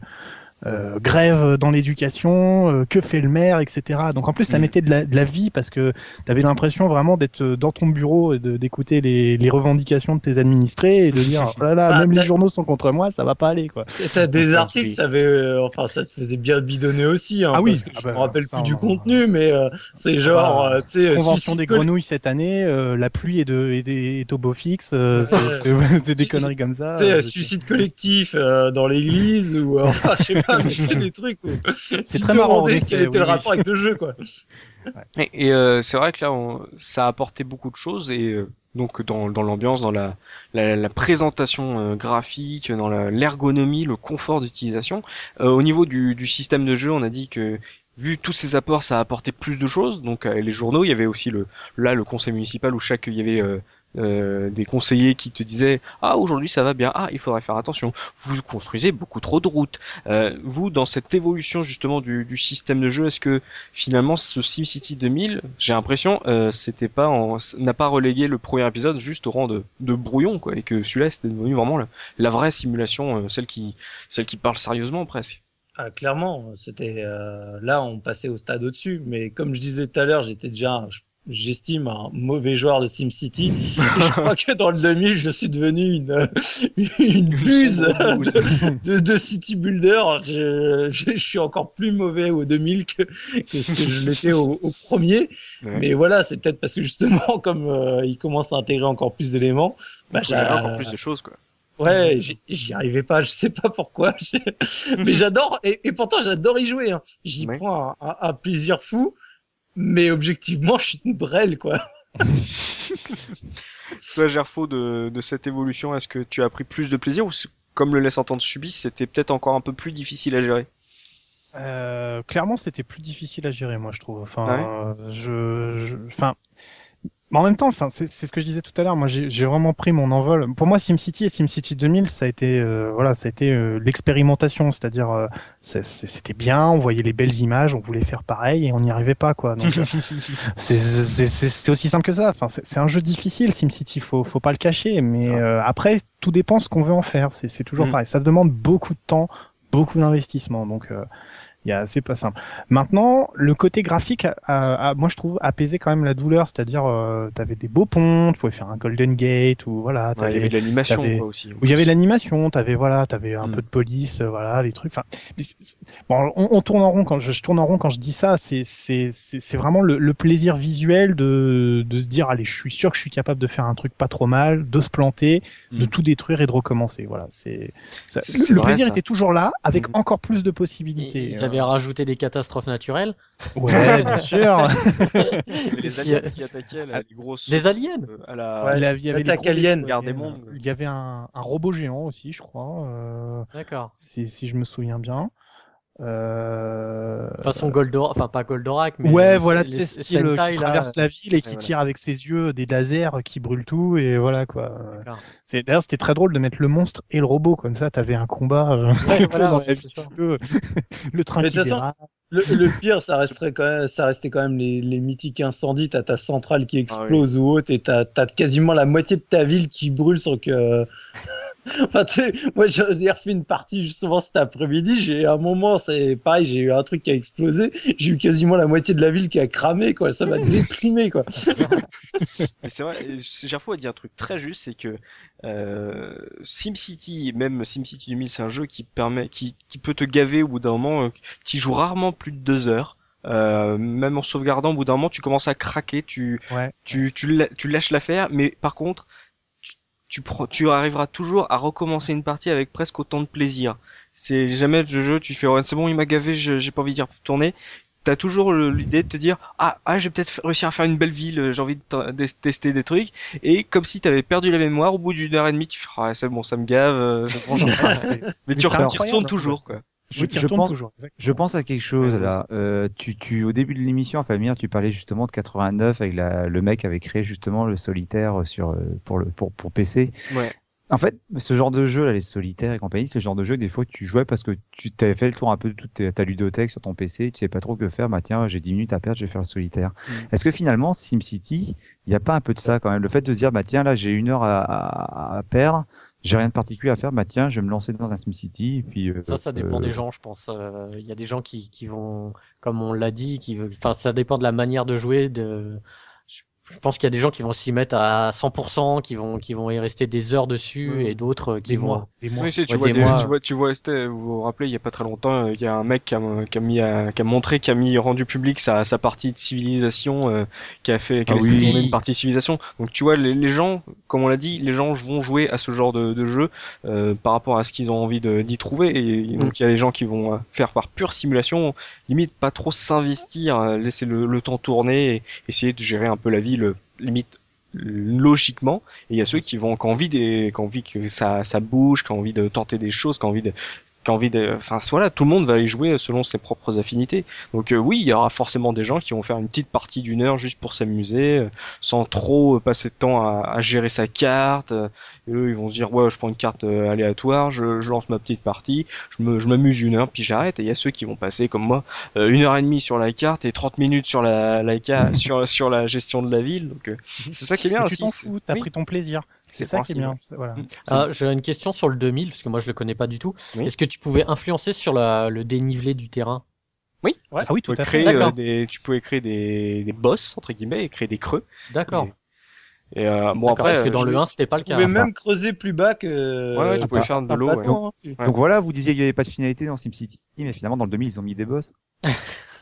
euh, euh, grève dans l'éducation, euh, que fait le maire, etc. Donc en plus, ça Mhm. mettait de la, de la vie parce que tu avais l'impression vraiment d'être dans ton bureau et de- d'écouter les, les revendications de tes administrés et de dire [LAUGHS] oh là là, Ah, même les journaux sont contre moi, ça va pas aller quoi. Et t'as des Enfin, articles, ça avait, euh, enfin, ça te faisait bien bidonner aussi. Hein, Ah oui, parce que ah je bah, me rappelle ça, plus du en- contenu, mais euh, c'est genre, bah, euh, tu sais, Convention des grenouilles cette année, euh, la pluie est, de, est, au beau fixe, euh, [LAUGHS] c'est des conneries comme ça. Tu sais, euh, euh, suicide collectif euh, dans l'église ou euh, [LAUGHS] enfin, je sais pas, [LAUGHS] des [LAUGHS] trucs où C'est très marrant, en demandais effet, quel était le oui. rapport avec le jeu, quoi. Et, et, euh, c'est vrai que là, on- ça a apporté beaucoup de choses et euh, donc dans, dans l'ambiance, dans la, la, la présentation euh, graphique, dans la- l'ergonomie, le confort d'utilisation. Euh, au niveau du, du système de jeu, on a dit que vu tous ces apports, ça a apporté plus de choses. Donc euh, les journaux, il y avait aussi le là le conseil municipal où chaque il y avait euh, euh, des conseillers qui te disaient ah aujourd'hui ça va bien, ah il faudrait faire attention, vous construisez beaucoup trop de routes. Euh, vous dans cette évolution justement du, du système de jeu, est-ce que finalement ce SimCity 2000, j'ai l'impression, euh, c'était pas n'a pas relégué le premier épisode juste au rang de, de brouillon quoi, et que celui-là c'était devenu vraiment la, vraie simulation, euh, celle qui celle qui parle sérieusement presque. Ah, clairement, c'était euh, là on passait au stade au-dessus, mais comme je disais tout à l'heure, j'étais déjà, j'estime un mauvais joueur de SimCity. [LAUGHS] je crois que dans le 2000, je suis devenu une [LAUGHS] une buse [LAUGHS] de, de, City Builder. Je, je, je, suis encore plus mauvais au 2000 que, que ce que je l'étais au, au, premier. Ouais. Mais voilà, c'est peut-être parce que justement, comme euh, il commence à intégrer encore plus d'éléments, bah, j'ai encore plus de choses quoi. Ouais, j'y arrivais pas, je sais pas pourquoi. mais j'adore, et, et, pourtant j'adore y jouer. Hein. J'y ouais. prends un, un, un, plaisir fou, mais objectivement, je suis une brêle, quoi. [LAUGHS] Toi, Gerfo, de, de cette évolution, est-ce que tu as pris plus de plaisir ou comme le laisse entendre Subis, c'était peut-être encore un peu plus difficile à gérer? Euh, clairement, c'était plus difficile à gérer, moi, je trouve. Enfin, ouais? je, je, enfin, mais en même temps, enfin, c'est ce que je disais tout à l'heure. Moi, j'ai vraiment pris mon envol. Pour moi, SimCity et SimCity 2000, ça a été, euh, voilà, ça a été euh, l'expérimentation. C'est-à-dire, euh, c'était bien, on voyait les belles images, on voulait faire pareil et on n'y arrivait pas, quoi. Donc, [LAUGHS] c'est aussi simple que ça. Enfin, c'est un jeu difficile, SimCity. Faut, faut pas le cacher. Mais après, tout dépend ce qu'on veut en faire. C'est toujours mm. pareil. Ça demande beaucoup de temps, beaucoup d'investissement. Donc c'est pas simple. Maintenant, le côté graphique, a, a, a, moi je trouve apaisé quand même la douleur, c'est-à-dire euh, tu avais des beaux ponts, tu pouvais faire un Golden Gate ou voilà. Ouais, il y avait de l'animation aussi. Où il y avait l'animation, t'avais voilà, t'avais un mm. peu de police, euh, voilà, les trucs. Enfin, bon, on, on, tourne en rond quand je, je, tourne en rond quand je dis ça. C'est c'est c'est vraiment le, le, plaisir visuel de de se dire allez, je suis sûr que je suis capable de faire un truc pas trop mal, de se planter, mm. de tout détruire et de recommencer. Voilà, c'est le, le, plaisir ça. était toujours là avec mm. encore plus de possibilités. Et, avait rajouté des catastrophes naturelles. Ouais, bien sûr. [LAUGHS] les aliens qui attaquaient la, les grosses. Les aliens. Euh, à la. Ouais, il y avait, alien. des mondes. Il y avait un, un, robot géant aussi, je crois. Euh, D'accord. Si, si je me souviens bien. Euh... Façon Goldorak, enfin pas Goldorak, mais ouais, voilà, c'est style Sentai, qui traverse la ville et qui voilà. tire avec ses yeux des lasers qui brûlent tout et voilà quoi. C'est d'ailleurs c'était très drôle de mettre le monstre et le robot comme ça, t'avais un combat. Euh... Ouais, [LAUGHS] voilà, [LAUGHS] le train mais qui dérape. Le, le, pire, ça resterait quand même, ça restait quand même les, les mythiques incendies. T'as ta centrale qui explose ah oui. ou autre, et t'as as quasiment la moitié de ta ville qui brûle sans que. [LAUGHS] enfin, moi, j'ai refait une partie justement cet après-midi. J'ai un moment, c'est pareil, j'ai eu un truc qui a explosé. J'ai eu quasiment la moitié de la ville qui a cramé, quoi. Ça m'a [LAUGHS] déprimé, quoi. [LAUGHS] c'est vrai. Gerfo a dit un truc très juste, c'est que euh, SimCity, même SimCity 2000, c'est un jeu qui permet, qui, qui peut te gaver au bout d'un moment. Tu joues rarement plus de deux heures. Euh, même en sauvegardant, au bout d'un moment, tu commences à craquer, tu, ouais. tu, tu, tu lâches l'affaire, mais par contre, tu, tu arriveras toujours à recommencer une partie avec presque autant de plaisir. C'est jamais le jeu, tu fais ouais, c'est bon, il m'a gavé, j'ai pas envie d'y retourner. T'as toujours l'idée de te dire ah, ah j'ai peut-être réussi à faire une belle ville, j'ai envie de, tester des trucs et comme si t'avais perdu la mémoire au bout d'une heure et demie, tu fais ah, c'est bon, ça me gave, bon, [LAUGHS] mais, mais tu retournes toujours quoi. Je, je, pense, toujours, je, pense, à quelque chose là. Euh, tu, tu, au début de l'émission, Famir, tu parlais justement de 89 avec la, le mec avait créé justement le solitaire sur pour le pour pour PC. Ouais. En fait, ce genre de jeu, là, les solitaires et compagnie, c'est le genre de jeu des fois que tu jouais parce que tu t'avais fait le tour un peu de toute ta ludothèque sur ton PC, tu sais pas trop que faire, bah tiens, j'ai 10 minutes à perdre, je vais faire le solitaire. Mm. Est-ce que finalement, SimCity, il n'y a pas un peu de ça quand même? Le fait de se dire, bah tiens, là, j'ai une heure à, à, à perdre, j'ai rien de particulier à faire, bah tiens, je vais me lancer dans un SimCity. Et puis, euh, ça, ça dépend euh... des gens, je pense. Il euh, y a des gens qui, qui vont, comme on l'a dit, qui, enfin, ça dépend de la manière de jouer, de, je pense qu'il y a des gens qui vont s'y mettre à 100%, qui vont qui vont y rester des heures dessus, mmh. et d'autres qui des vont. Mois, des mois. Oui, si, tu, ouais, vois, des, mois. tu vois, tu vois, vous vous rappelez, il y a pas très longtemps, il y a un mec qui a, qui a mis, à, qui a montré, qui a mis rendu public sa, sa partie de civilisation, euh, qui a fait, qui a ah oui. tourner une partie de civilisation. Donc tu vois, les, les, gens, comme on l'a dit, les gens vont jouer à ce genre de, de jeu euh, par rapport à ce qu'ils ont envie d'y trouver, et donc il mmh. y a des gens qui vont euh, faire par pure simulation, limite pas trop s'investir, euh, laisser le, le, temps tourner, et essayer de gérer un peu la vie le limite logiquement. Et il y a ceux qui vont qui ont envie des qui ont envie que ça ça bouge qui ont envie de tenter des choses qui ont envie de envie de, enfin voilà, tout le monde va y jouer selon ses propres affinités. Donc euh, oui, il y aura forcément des gens qui vont faire une petite partie d'une heure juste pour s'amuser, euh, sans trop passer de temps à, à gérer sa carte. Euh, et eux, ils vont se dire ouais, je prends une carte aléatoire, je, je, lance ma petite partie, je me, je m'amuse une heure, puis j'arrête. Et il y a ceux qui vont passer comme moi une heure et demie sur la carte et 30 minutes sur la, la [LAUGHS] sur sur la gestion de la ville. Donc [LAUGHS] c'est ça qui est bien aussi. Tu t'en fous, t'as pris ton plaisir. C'est ça qui est bien. Voilà. Ah, J'ai une question sur le 2000, parce que moi je le connais pas du tout. Est-ce que tu pouvais influencer sur la, le dénivelé du terrain? Oui, ouais. ah oui, tout tu, à créer, euh, des, tu pouvais créer des, des boss, entre guillemets, et créer des creux. D'accord. Et, euh, bon après, parce que dans je... le 1 c'était pas le Tu cas. pouvais même creuser plus bas que. Ouais, ouais tu pouvais faire de l'eau. Ouais. Donc, donc voilà, vous disiez qu'il n'y avait pas de finalité dans SimCity, mais finalement dans le 2000 ils ont mis des boss.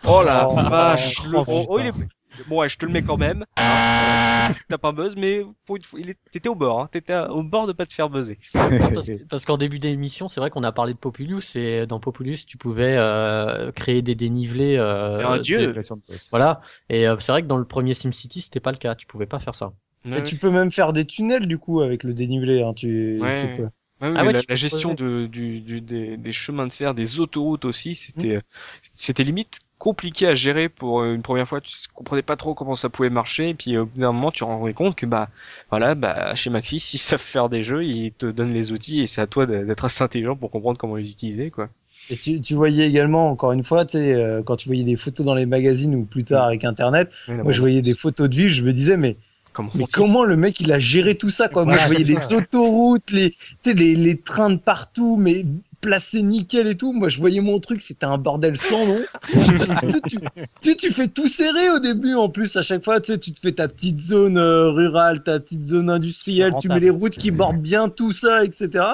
Oh la vache! Oh, oh, oh, il est... Bon, ouais, je te le mets quand même. Hein, T'as pas buzz, mais pour une fois, il est... t'étais au bord. Hein. T'étais au bord de pas te faire buzzer. parce, parce qu'en début d'émission, c'est vrai qu'on a parlé de Populus et dans Populus, tu pouvais euh, créer des dénivelés. Euh, un dieu. Des... Voilà. Et euh, c'est vrai que dans le premier SimCity, c'était pas le cas. Tu pouvais pas faire ça. Ouais. Et tu peux même faire des tunnels du coup avec le dénivelé. Hein. Tu, ouais. tu peux. Ouais, ah ouais, la, la gestion de, du, du, des, des, chemins de fer, des autoroutes aussi, c'était, mmh. c'était limite compliqué à gérer pour une première fois. Tu comprenais pas trop comment ça pouvait marcher, et puis au bout d'un moment, tu te rendais compte que bah, voilà, bah, chez Maxis, [LAUGHS] s'ils savent faire des jeux, ils te donnent les outils, et c'est à toi d'être assez intelligent pour comprendre comment les utiliser, quoi. Et tu, tu voyais également, encore une fois, tu sais, euh, quand tu voyais des photos dans les magazines ou plus tard avec Internet, oui, moi je voyais des photos de ville, je me disais mais Comment mais comment le mec il a géré tout ça quoi? Moi je voyais des autoroutes, les, tu sais, les, les trains de partout, mais placé nickel et tout. Moi, je voyais mon truc, c'était un bordel sans nom. [LAUGHS] tu, tu, tu, fais tout serré au début, en plus, à chaque fois, tu, sais, tu te fais ta petite zone euh, rurale, ta petite zone industrielle, tu mets les routes qui bordent bien tout ça, etc.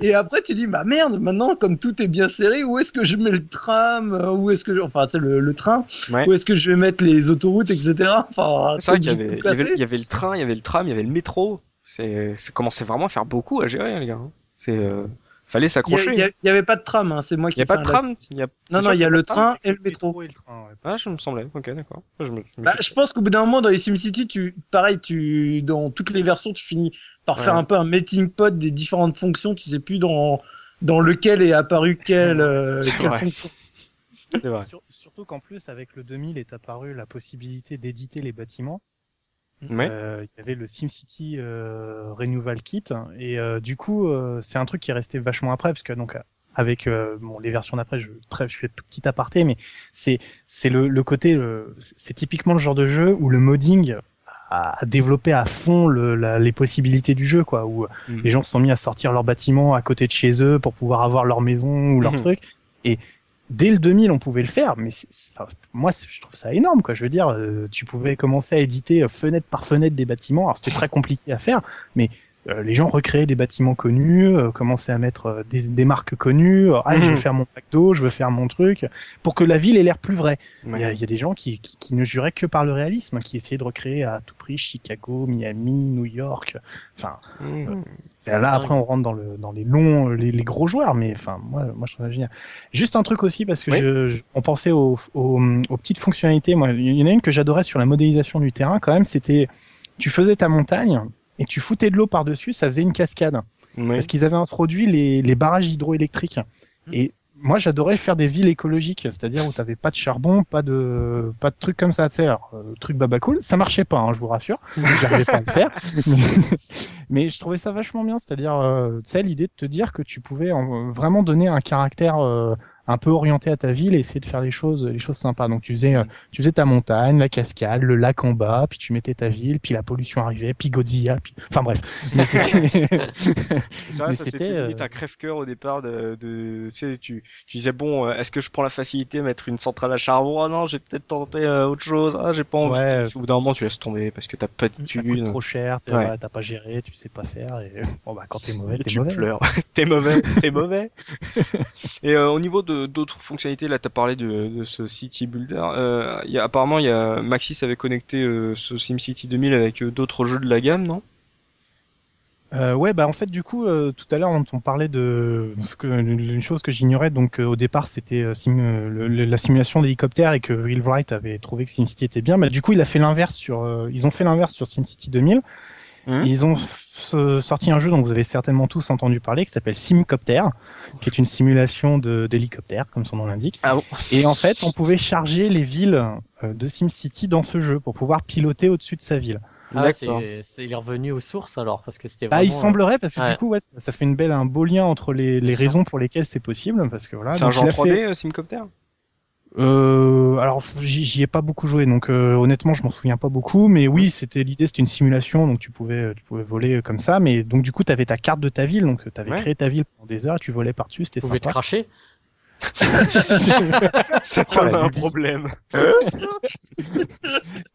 Et après, tu dis, bah merde, maintenant, comme tout est bien serré, où est-ce que je mets le tram Où est-ce que je... Enfin, tu sais, le, le train ouais. Où est-ce que je vais mettre les autoroutes, etc. Enfin, c'est vrai qu'il y y, avait, il y avait le train, il y avait le tram, il y avait le métro. C'est, ça commençait vraiment à faire beaucoup à gérer, les gars. C'est... Euh fallait s'accrocher. Il n'y avait pas de tram, hein, c'est moi qui. Il n'y a pas de tram. La... Y a... Non, non, il y a le train et le métro. Et le train, ouais. Ah, je me semblais. Ok, d'accord. Je, me... bah, je pense qu'au bout d'un moment, dans les SimCity, tu, pareil, tu, dans toutes les versions, tu finis par ouais. faire un peu un melting pot des différentes fonctions. Tu sais plus dans, dans lequel est apparu [LAUGHS] quelle, euh, quelle fonction. C'est vrai. Sur, surtout qu'en plus, avec le 2000 est apparue la possibilité d'éditer les bâtiments. Ouais. Euh, il y avait le SimCity euh, Renewal Kit et euh, du coup euh, c'est un truc qui est resté vachement après parce que donc avec euh, bon les versions d'après je je fais tout petit aparté mais c'est c'est le, le côté c'est typiquement le genre de jeu où le modding a, développé à fond le, la, les possibilités du jeu quoi où Mhm. mmh. les gens se sont mis à sortir leur bâtiment à côté de chez eux pour pouvoir avoir leur maison ou leur Mhm. truc et dès le 2000 on pouvait le faire mais moi je trouve ça énorme quoi. Je veux dire euh, tu pouvais commencer à éditer fenêtre par fenêtre des bâtiments. Alors c'était très compliqué à faire mais euh, les gens recréaient des bâtiments connus, euh, commençaient à mettre euh, des, des marques connues. Euh, ah, je veux Mhm. faire mon d'eau, je veux faire mon truc, pour que la ville ait l'air plus vraie. Il Ouais. y, y a des gens qui, qui, qui ne juraient que par le réalisme, qui essayaient de recréer à tout prix Chicago, Miami, New York. Enfin, Mmh. C'est là dingue. après on rentre dans le dans les longs, les, les gros joueurs, mais enfin moi moi je trouve ça génial. Juste un truc aussi parce que Oui. je, je- on pensait aux, aux, aux petites fonctionnalités. Moi, il y en a une que j'adorais sur la modélisation du terrain quand même, c'était tu faisais ta montagne et tu foutais de l'eau par dessus, ça faisait une cascade parce qu'ils avaient introduit les, les barrages hydroélectriques. Mmh. Et moi, j'adorais faire des villes écologiques, c'est-à-dire où t'avais pas de charbon, pas de pas de trucs comme ça. Tu sais, alors, euh, truc baba cool, ça marchait pas, hein, je vous rassure. [LAUGHS] J'arrivais pas à le faire, mais, [LAUGHS] mais je trouvais ça vachement bien. C'est-à-dire, euh, tu sais, l'idée de te dire que tu pouvais en- vraiment donner un caractère euh, un peu orienté à ta ville et essayer de faire les choses les choses sympas. Donc tu faisais euh, tu faisais ta montagne, la cascade, le lac en bas, puis tu mettais ta ville, puis la pollution arrivait, puis Godzilla, puis enfin bref. [LAUGHS] Mais c'était- [LAUGHS] Mais ça c'était, limite euh, un crève-cœur au départ de, de tu sais, tu, tu disais bon, euh, est-ce que je prends la facilité à mettre une centrale à charbon? Ah non, j'ai peut-être tenté euh, autre chose. Ah, j'ai pas envie. Ouais. Au bout d'un moment, tu laisses tomber parce que t'as pas de thunes. trop cher, t'es- Ouais. voilà, t'as pas géré, tu sais pas faire et bon bah quand t'es mauvais, t'es tu mauvais. pleures. [LAUGHS] t'es mauvais, t'es mauvais. Et euh, au niveau de d'autres fonctionnalités, là, t'as parlé de, de ce City Builder. Euh, y a, apparemment, il y a Maxis avait connecté euh, ce SimCity 2000 avec euh, d'autres jeux de la gamme, non? Euh, ouais, bah en fait du coup euh, tout à l'heure on, on parlait de ce que, une chose que j'ignorais donc euh, au départ c'était sim- la simulation d'hélicoptère et que Will Wright avait trouvé que SimCity était bien. Bah, du coup il a fait l'inverse sur ils ont fait l'inverse sur SimCity 2000. Mhm. Ils ont sorti un jeu dont vous avez certainement tous entendu parler, qui s'appelle Simcopter, qui est une simulation d'hélicoptère, comme son nom l'indique. Ah bon Et en fait, on pouvait charger les villes euh, de SimCity dans ce jeu pour pouvoir piloter au-dessus de sa ville. Ah, c'est, il est revenu aux sources alors, parce que c'était Bah, il semblerait parce que ouais. du coup, ouais, ça, ça fait une belle, un beau lien entre les, raisons pour lesquelles c'est possible, parce que voilà. C'est un genre il a 3D, fait- euh, Simcopter? Euh, alors j'y ai pas beaucoup joué, donc euh, honnêtement je m'en souviens pas beaucoup, mais oui c'était l'idée, c'était une simulation, donc tu pouvais tu pouvais voler comme ça, mais donc du coup tu avais ta carte de ta ville, donc tu avais Ouais. créé ta ville pendant des heures, et tu volais par dessus, c'était Vous pouvez te sympa. cracher [LAUGHS] C'est comme un problème. [LAUGHS]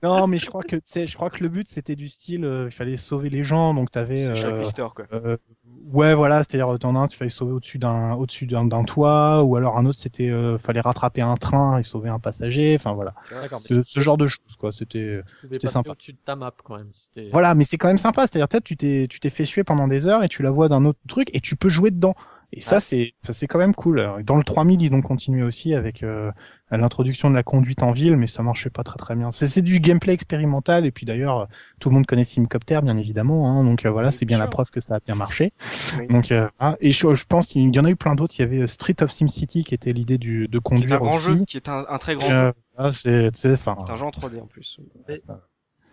non mais je crois que je crois que le but c'était du style, euh, il fallait sauver les gens, donc t'avais C'est euh, quoi. Euh, ouais, voilà, c'est-à-dire t'en as un, tu fallais sauver au-dessus d'un au-dessus d'un d'un toit, ou alors un autre c'était euh, fallait rattraper un train et sauver un passager, enfin voilà, ce, ce genre de choses quoi. C'était sympa. au-dessus de ta map quand même. C'était... voilà, mais c'est quand même sympa, c'est-à-dire peut-être tu t'es tu t'es fait suer pendant des heures et tu la vois d'un autre truc et tu peux jouer dedans. Et ça c'est ça c'est quand même cool. Dans le 3000 ils ont continué aussi avec euh, l'introduction de la conduite en ville, mais ça marchait pas très très bien. C'est c'est du gameplay expérimental et puis d'ailleurs euh, tout le monde connaît Simcopter bien évidemment, hein, donc euh, voilà c'est bien la preuve que ça a bien marché. Oui. Donc, euh, ah, et je, je pense qu'il y en a eu plein d'autres. Il y avait Street of SimCity qui était l'idée du, de Qui est conduire un grand aussi. jeu, qui est un, un très grand Euh, jeu. ah, c'est, c'est, enfin, C'est un jeu en 3D en plus.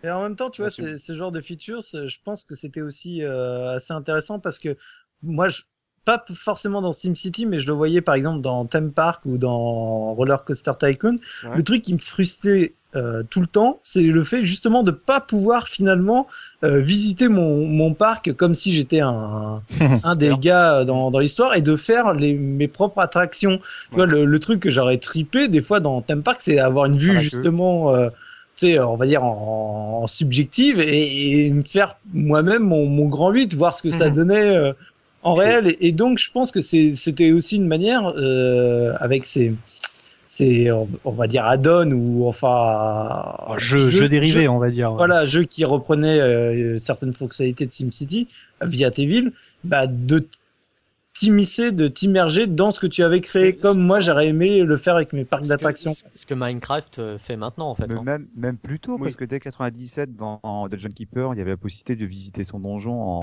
Et en même temps, tu vois, ce genre de features, je pense que c'était aussi euh, assez intéressant parce que moi, je, pas forcément dans SimCity, mais je le voyais par exemple dans Theme Park ou dans Roller Coaster Tycoon. Ouais. Le truc qui me frustrait euh, tout le temps, c'est le fait justement de pas pouvoir finalement euh, visiter mon, mon parc comme si j'étais un, [LAUGHS] un des gars dans, dans l'histoire et de faire les, mes propres attractions. Tu vois, le, le truc que j'aurais tripé des fois dans Theme Park, c'est avoir une vue justement, euh, tu sais, on va dire en, en subjective et, et me faire moi-même mon, mon grand 8, voir ce que ça Mhm. donnait euh, en réel. Et, et donc, je pense que c'était aussi une manière euh, avec ces, ces, on va dire add-on ou enfin jeu, jeu dérivé, on va dire. ouais. voilà, jeu qui reprenait euh, certaines fonctionnalités de SimCity euh, via tes villes, bah, de t'immiscer, de t'immerger dans ce que tu avais créé, comme moi j'aurais aimé le faire avec mes parcs d'attractions. Ce que Minecraft fait maintenant en fait. Mais hein. même, même plus tôt, Oui. parce que dès 97, dans en Dungeon Keeper, il y avait la possibilité de visiter son donjon en,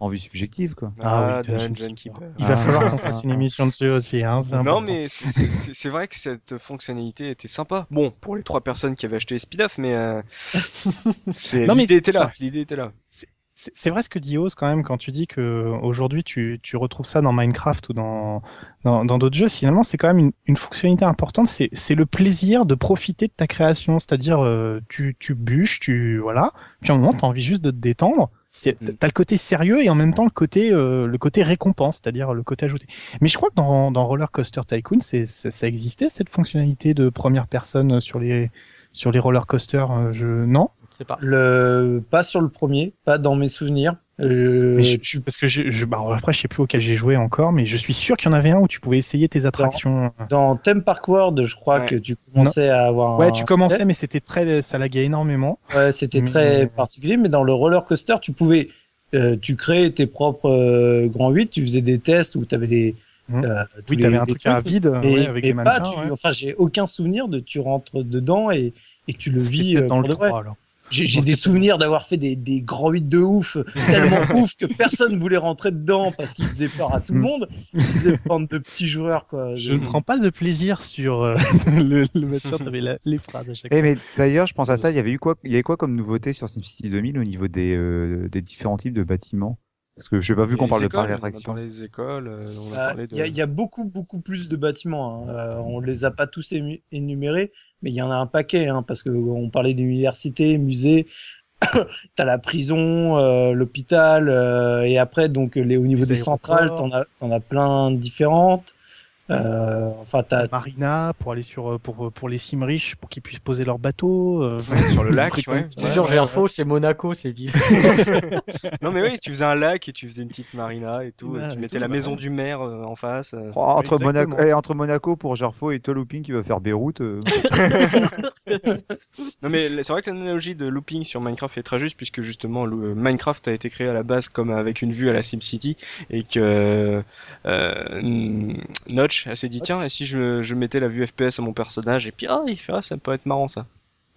en vue subjective, quoi. Ah oui, Dungeon Dungeon Keeper. Il va Ah. falloir qu'on fasse une émission dessus aussi. Hein, Non, important. mais c'est- vrai que cette fonctionnalité était sympa. Bon, pour les trois personnes qui avaient acheté les speed-off, mais euh, [LAUGHS] c'est Non, mais l'idée était là. L'idée était là. C'est vrai ce que dit Oz quand même quand tu dis que aujourd'hui tu, tu retrouves ça dans Minecraft ou dans dans dans d'autres jeux. Finalement, c'est quand même une, une fonctionnalité importante. C'est c'est le plaisir de profiter de ta création, c'est-à-dire euh, tu tu bûches, tu voilà. Puis à un moment, t'as envie juste de te détendre. C'est Mm. t'as le côté sérieux et en même temps le côté euh, le côté récompense, c'est-à-dire le côté ajouté. Mais je crois que dans dans Roller Coaster Tycoon, c'est ça, ça existait cette fonctionnalité de première personne sur les sur les roller coasters. euh, Je non? Pas. Le, pas sur le premier, pas dans mes souvenirs. Euh, Mais je, je- parce que je, je bah, après je sais plus auquel j'ai joué encore, mais je suis sûr qu'il y en avait un où tu pouvais essayer tes attractions. Dans Theme Park World, je crois Ouais. que tu commençais à avoir. Ouais, un tu commençais, test. mais c'était très, ça laguait énormément. Ouais, c'était Mais- très particulier, mais dans le roller coaster, tu pouvais, euh, tu créais tes propres euh, grands 8, tu faisais des tests où tu avais des. Mhm. euh, Oui, les- t'avais un truc à vide, mais, ouais, avec des pas, mannequins. tu- ouais. enfin, j'ai aucun souvenir de tu rentres dedans et, et que tu le vis euh, dans le de vrai. 3 alors. J'ai des souvenirs d'avoir fait des, des grands 8 de ouf, [LAUGHS] tellement ouf que personne voulait rentrer dedans parce qu'ils faisaient peur à tout le Mm. monde. Ils faisaient bande de petits joueurs, quoi. Je ne prends pas de plaisir sur euh, [LAUGHS] le, le match, t'avais la- les phrases à chaque Eh fois. mais d'ailleurs, je pense à ça. Il y avait eu quoi Il y avait quoi comme nouveauté sur SimCity 2000 au niveau des euh, des différents types de bâtiments? Parce que je sais pas vu qu'on parle de écoles, parc On a d'attraction. parlé des écoles, euh, on a Euh, parlé de. Il y, a- il y a beaucoup, beaucoup plus de bâtiments. Hein. Euh, on les a pas tous énumérés, mais il y en a un paquet, hein, parce que on parlait d'université, musée. [COUGHS] T'as la prison, euh, l'hôpital, euh, et après donc les au niveau Les des centrales, t'en as, t'en as plein différentes. Euh, enfin, t'as Marina pour aller sur euh, pour pour les sim riches pour qu'ils puissent poser leur bateau euh, sur le lac, ouais. Je Ouais, info, c'est Monaco, c'est dit. [LAUGHS] Non mais oui, tu faisais un lac et tu faisais une petite marina et tout, Ouais, et tu et tout, la bah maison ouais. du maire euh, en face. euh. Oh, entre, Exactement. Monaco, eh, entre Monaco pour Gerfo et toi Looping qui va faire Beyrouth. euh, [LAUGHS] Non mais c'est vrai que l'analogie de looping sur Minecraft est très juste puisque justement le- Minecraft a été créé à la base comme avec une vue à la SimCity et que euh, Elle s'est dit tiens et si je, je mettais la vue FPS à mon personnage et puis ah il fait ah ça peut être marrant ça.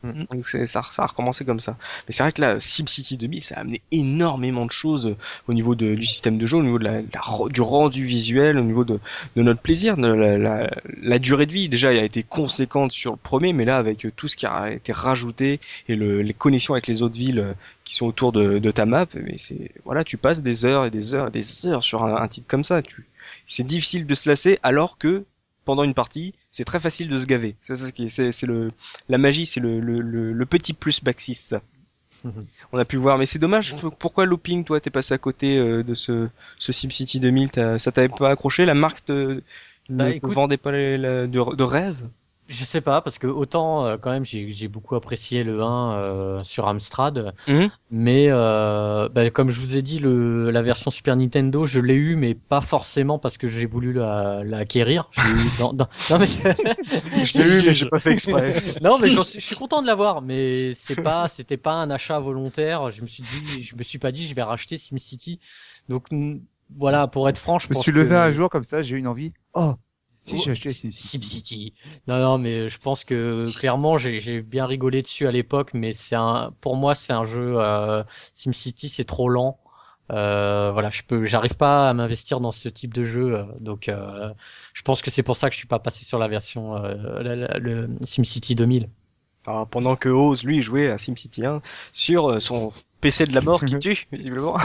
Mm. Donc ça, ça a recommencé comme ça. Mais c'est vrai que là, SimCity 2000, ça a amené énormément de choses euh, au niveau de, du système de jeu, au niveau de la, du rendu visuel, au niveau de, de notre plaisir, de la, la, la, durée de vie. Déjà, elle a été conséquente sur le premier, mais là, avec tout ce qui a été rajouté et le, les connexions avec les autres villes euh, qui sont autour de, de ta map, mais c'est voilà, tu passes des heures et des heures et des heures sur un, un titre comme ça. Tu, c'est difficile de se lasser, alors que pendant une partie, c'est très facile de se gaver. C'est c'est c'est le la magie, c'est le, le, le, petit plus Baxis. Ça. On a pu voir, mais c'est dommage. Pourquoi Looping, toi, t'es passé à côté euh, de ce ce SimCity 2000 Ça t'avait pas accroché La marque te, bah, ne vendait pas de, de rêve? Je sais pas, parce que autant euh, quand même j'ai beaucoup apprécié le 1 euh, sur Amstrad, mhm. mais euh, bah, comme je vous ai dit, le, la version Super Nintendo, je l'ai eu, mais pas forcément parce que j'ai voulu la, la acquérir. Je l'ai eu dans, dans... Non, mais je [LAUGHS] l'ai eu, mais j'ai pas fait exprès. [LAUGHS] non, mais suis, je suis content de l'avoir, mais c'est pas, c'était pas un achat volontaire. Je me suis dit, je me suis pas dit, je vais racheter SimCity. Donc voilà, pour être franc, je, je me suis levé un jour comme ça, j'ai eu une envie. Oh, si j'ai acheté SimCity. Non, non, mais je pense que clairement, j'ai bien rigolé dessus à l'époque, mais c'est un, pour moi, c'est un jeu euh, SimCity, c'est trop lent. Euh, voilà, je peux, j'arrive pas à m'investir dans ce type de jeu, euh, donc euh, je pense que c'est pour ça que je suis pas passé sur la version euh, le SimCity 2000. Alors, pendant que Oz, lui, jouait à SimCity 1 sur son PC de la mort qui [LAUGHS] tue, visiblement.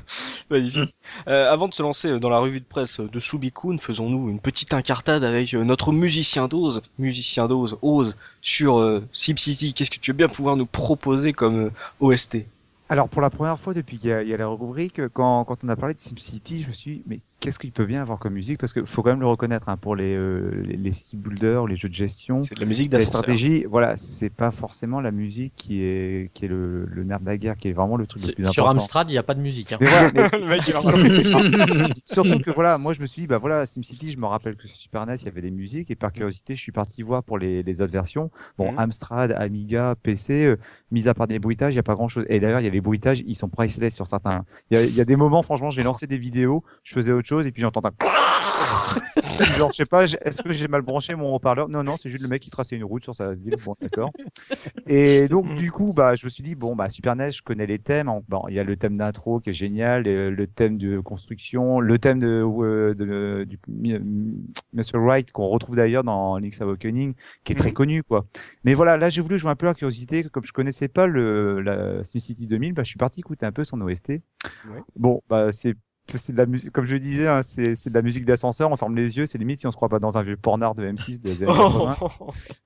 [LAUGHS] Magnifique. Euh, avant de se lancer dans la revue de presse de Subikun, faisons-nous une petite incartade avec euh, notre musicien d'Oz, musicien d'Oz, Oz, sur euh, SimCity. Qu'est-ce que tu veux bien pouvoir nous proposer comme OST alors pour la première fois depuis qu'il y, y, a la rubrique, quand, quand on a parlé de SimCity, je me suis dit, mais qu'est-ce qu'il peut bien avoir comme musique Parce qu'il faut quand même le reconnaître, hein, pour les, euh, les, les city builders, les jeux de gestion, c'est de la musique d'ascenseur. stratégie, voilà, c'est pas forcément la musique qui est, qui est le, le nerf de la guerre, qui est vraiment le truc le plus sur important. Sur Amstrad, il n'y a pas de musique. Hein. Mais voilà, mais... [LAUGHS] le mec, il [LAUGHS] [LAUGHS] Surtout que voilà, moi je me suis dit, bah voilà, SimCity, je me rappelle que sur Super NES, il y avait des musiques, et par curiosité, je suis parti voir pour les, les autres versions. Bon, mm. Amstrad, Amiga, PC, euh, mis à part des bruitages, il n'y a pas grand chose. Et d'ailleurs, il y a les bruitages, ils sont priceless sur certains. Il y a, il y a des moments, franchement, j'ai lancé des vidéos, je faisais autre chose, et puis j'entends un Genre, je sais pas, est-ce que j'ai mal branché mon haut-parleur? Non, non, c'est juste le mec qui traçait une route sur sa ville. Bon, d'accord. Et donc, du coup, bah, je me suis dit, bon, bah, Super NES, je connais les thèmes. Bon, il y a le thème d'intro qui est génial, le thème de construction, le thème de, euh, de, du Mr. Wright qu'on retrouve d'ailleurs dans Link's Awakening, qui est très mhm. connu, quoi. Mais voilà, là, j'ai voulu jouer un peu à curiosité, comme je connaissais pas le, la SimCity 2000, bah, je suis parti écouter un peu son OST. Bon, bah, c'est c'est de la musique, comme je disais, hein, c'est, de la musique d'ascenseur, on ferme les yeux, c'est limite si on se croit pas dans un vieux pornard de M6 des années 80.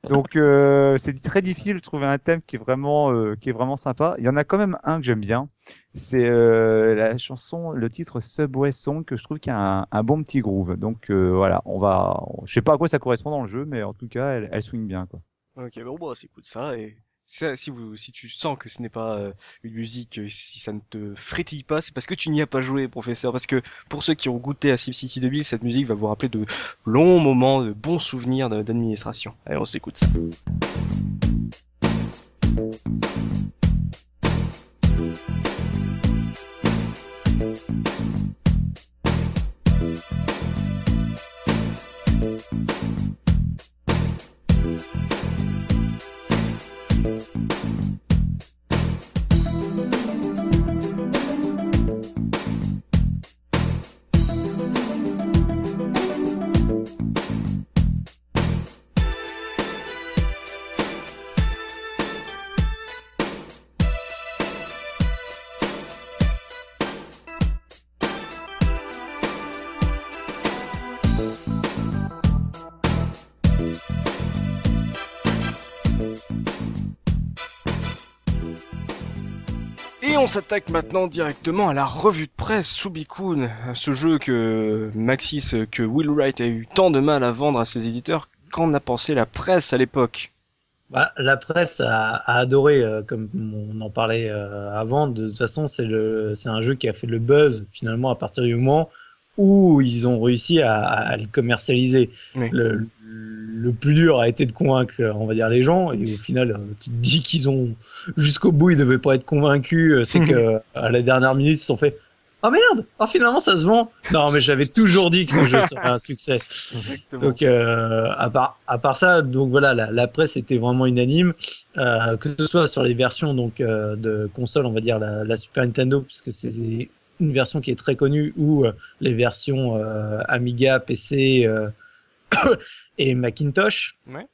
Donc euh, c'est très difficile de trouver un thème qui est vraiment euh, qui est vraiment sympa. Il y en a quand même un que j'aime bien, c'est euh, la chanson, le titre Subway Song que je trouve qu'il y a un, un bon petit groove. Donc euh, voilà, on va, je sais pas à quoi ça correspond dans le jeu, mais en tout cas elle, elle swing bien quoi. Ok, bon bah écoute ça et si, vous, si tu sens que ce n'est pas euh, une musique, euh, si ça ne te frétille pas, c'est parce que tu n'y as pas joué, professeur. Parce que pour ceux qui ont goûté à SimCity 2000, cette musique va vous rappeler de longs moments, de bons souvenirs d'administration. Allez, on s'écoute ça. On s'attaque maintenant directement à la revue de presse Subikun, ce jeu que Maxis, que Will Wright a eu tant de mal à vendre à ses éditeurs. Qu'en a pensé la presse à l'époque? Bah, La presse a, adoré, euh, comme on en parlait euh, avant. De, toute façon, c'est un jeu qui a fait le buzz finalement à partir du moment où ils ont réussi à, le commercialiser. Le, le, plus dur a été de convaincre, on va dire, les gens. Et au final, tu te dis qu'ils ont jusqu'au bout, ils ne devaient pas être convaincus. C'est que [LAUGHS] à la dernière minute, ils se sont fait oh merde, oh finalement ça se vend. Non, mais j'avais toujours dit que le jeu serait un succès. Exactement. Donc euh, à part à part ça, donc voilà, la, la presse était vraiment unanime, euh, que ce soit sur les versions donc euh, de console, on va dire la, la Super Nintendo, puisque c'est une version qui est très connue, ou euh, les versions euh, Amiga, PC euh, [COUGHS] et Macintosh. Ouais.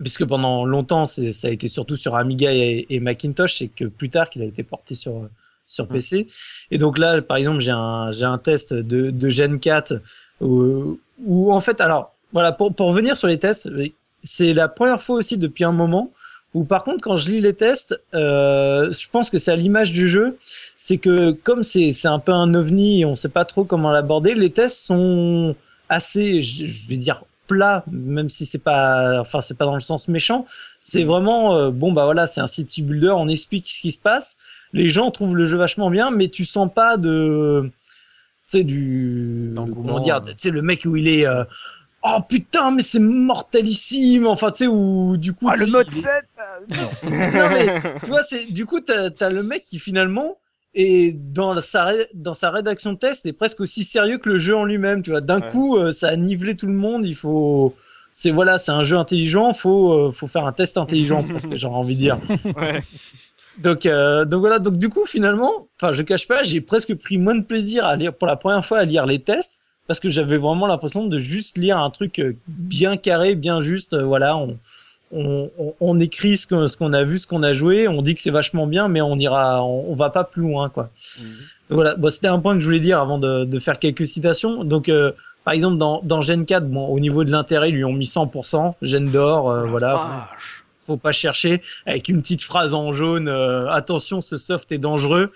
Puisque pendant longtemps, ça a été surtout sur Amiga et, et Macintosh, c'est que plus tard qu'il a été porté sur sur PC. Et donc là, par exemple, j'ai un j'ai un test de de Gen 4 où, où en fait, alors voilà, pour pour revenir sur les tests, c'est la première fois aussi depuis un moment où par contre, quand je lis les tests, euh, je pense que c'est à l'image du jeu, c'est que comme c'est c'est un peu un ovni et on sait pas trop comment l'aborder, les tests sont assez, je, je vais dire plats, même si c'est pas, enfin c'est pas dans le sens méchant. C'est vraiment euh, bon bah voilà, c'est un city builder, on explique ce qui se passe. Les gens trouvent le jeu vachement bien, mais tu sens pas de, tu sais du, comment dire, tu sais le mec où il est euh, Oh putain, mais c'est mortelissime. Enfin, tu sais, où du coup. Ah, le mode il est- 7 [LAUGHS] non, mais tu vois, c'est du coup, t'as as le mec qui finalement est dans sa ré- dans sa rédaction de test est presque aussi sérieux que le jeu en lui-même. Tu vois, d'un Ouais. coup, euh, ça a nivelé tout le monde. Il faut, c'est voilà, c'est un jeu intelligent. Faut euh, faut faire un test intelligent, parce que j'aurais envie de dire. [LAUGHS] Ouais. Donc euh, donc voilà, donc du coup finalement, enfin, je cache pas, j'ai presque pris moins de plaisir à lire pour la première fois à lire les tests parce que j'avais vraiment l'impression de juste lire un truc euh, bien carré, bien juste. euh, voilà, on, on, on, on écrit ce qu'on ce a vu, ce qu'on a joué, on dit que c'est vachement bien, mais on ira, on, on va pas plus loin, quoi. Mhm. Donc voilà, bon, c'était un point que je voulais dire avant de, de faire quelques citations. Donc, euh, par exemple, dans, dans Gen 4, bon, au niveau de l'intérêt, ils lui ont mis 100%, Gen d'or, euh, voilà, vache. faut pas chercher, avec une petite phrase en jaune, euh, attention, ce soft est dangereux.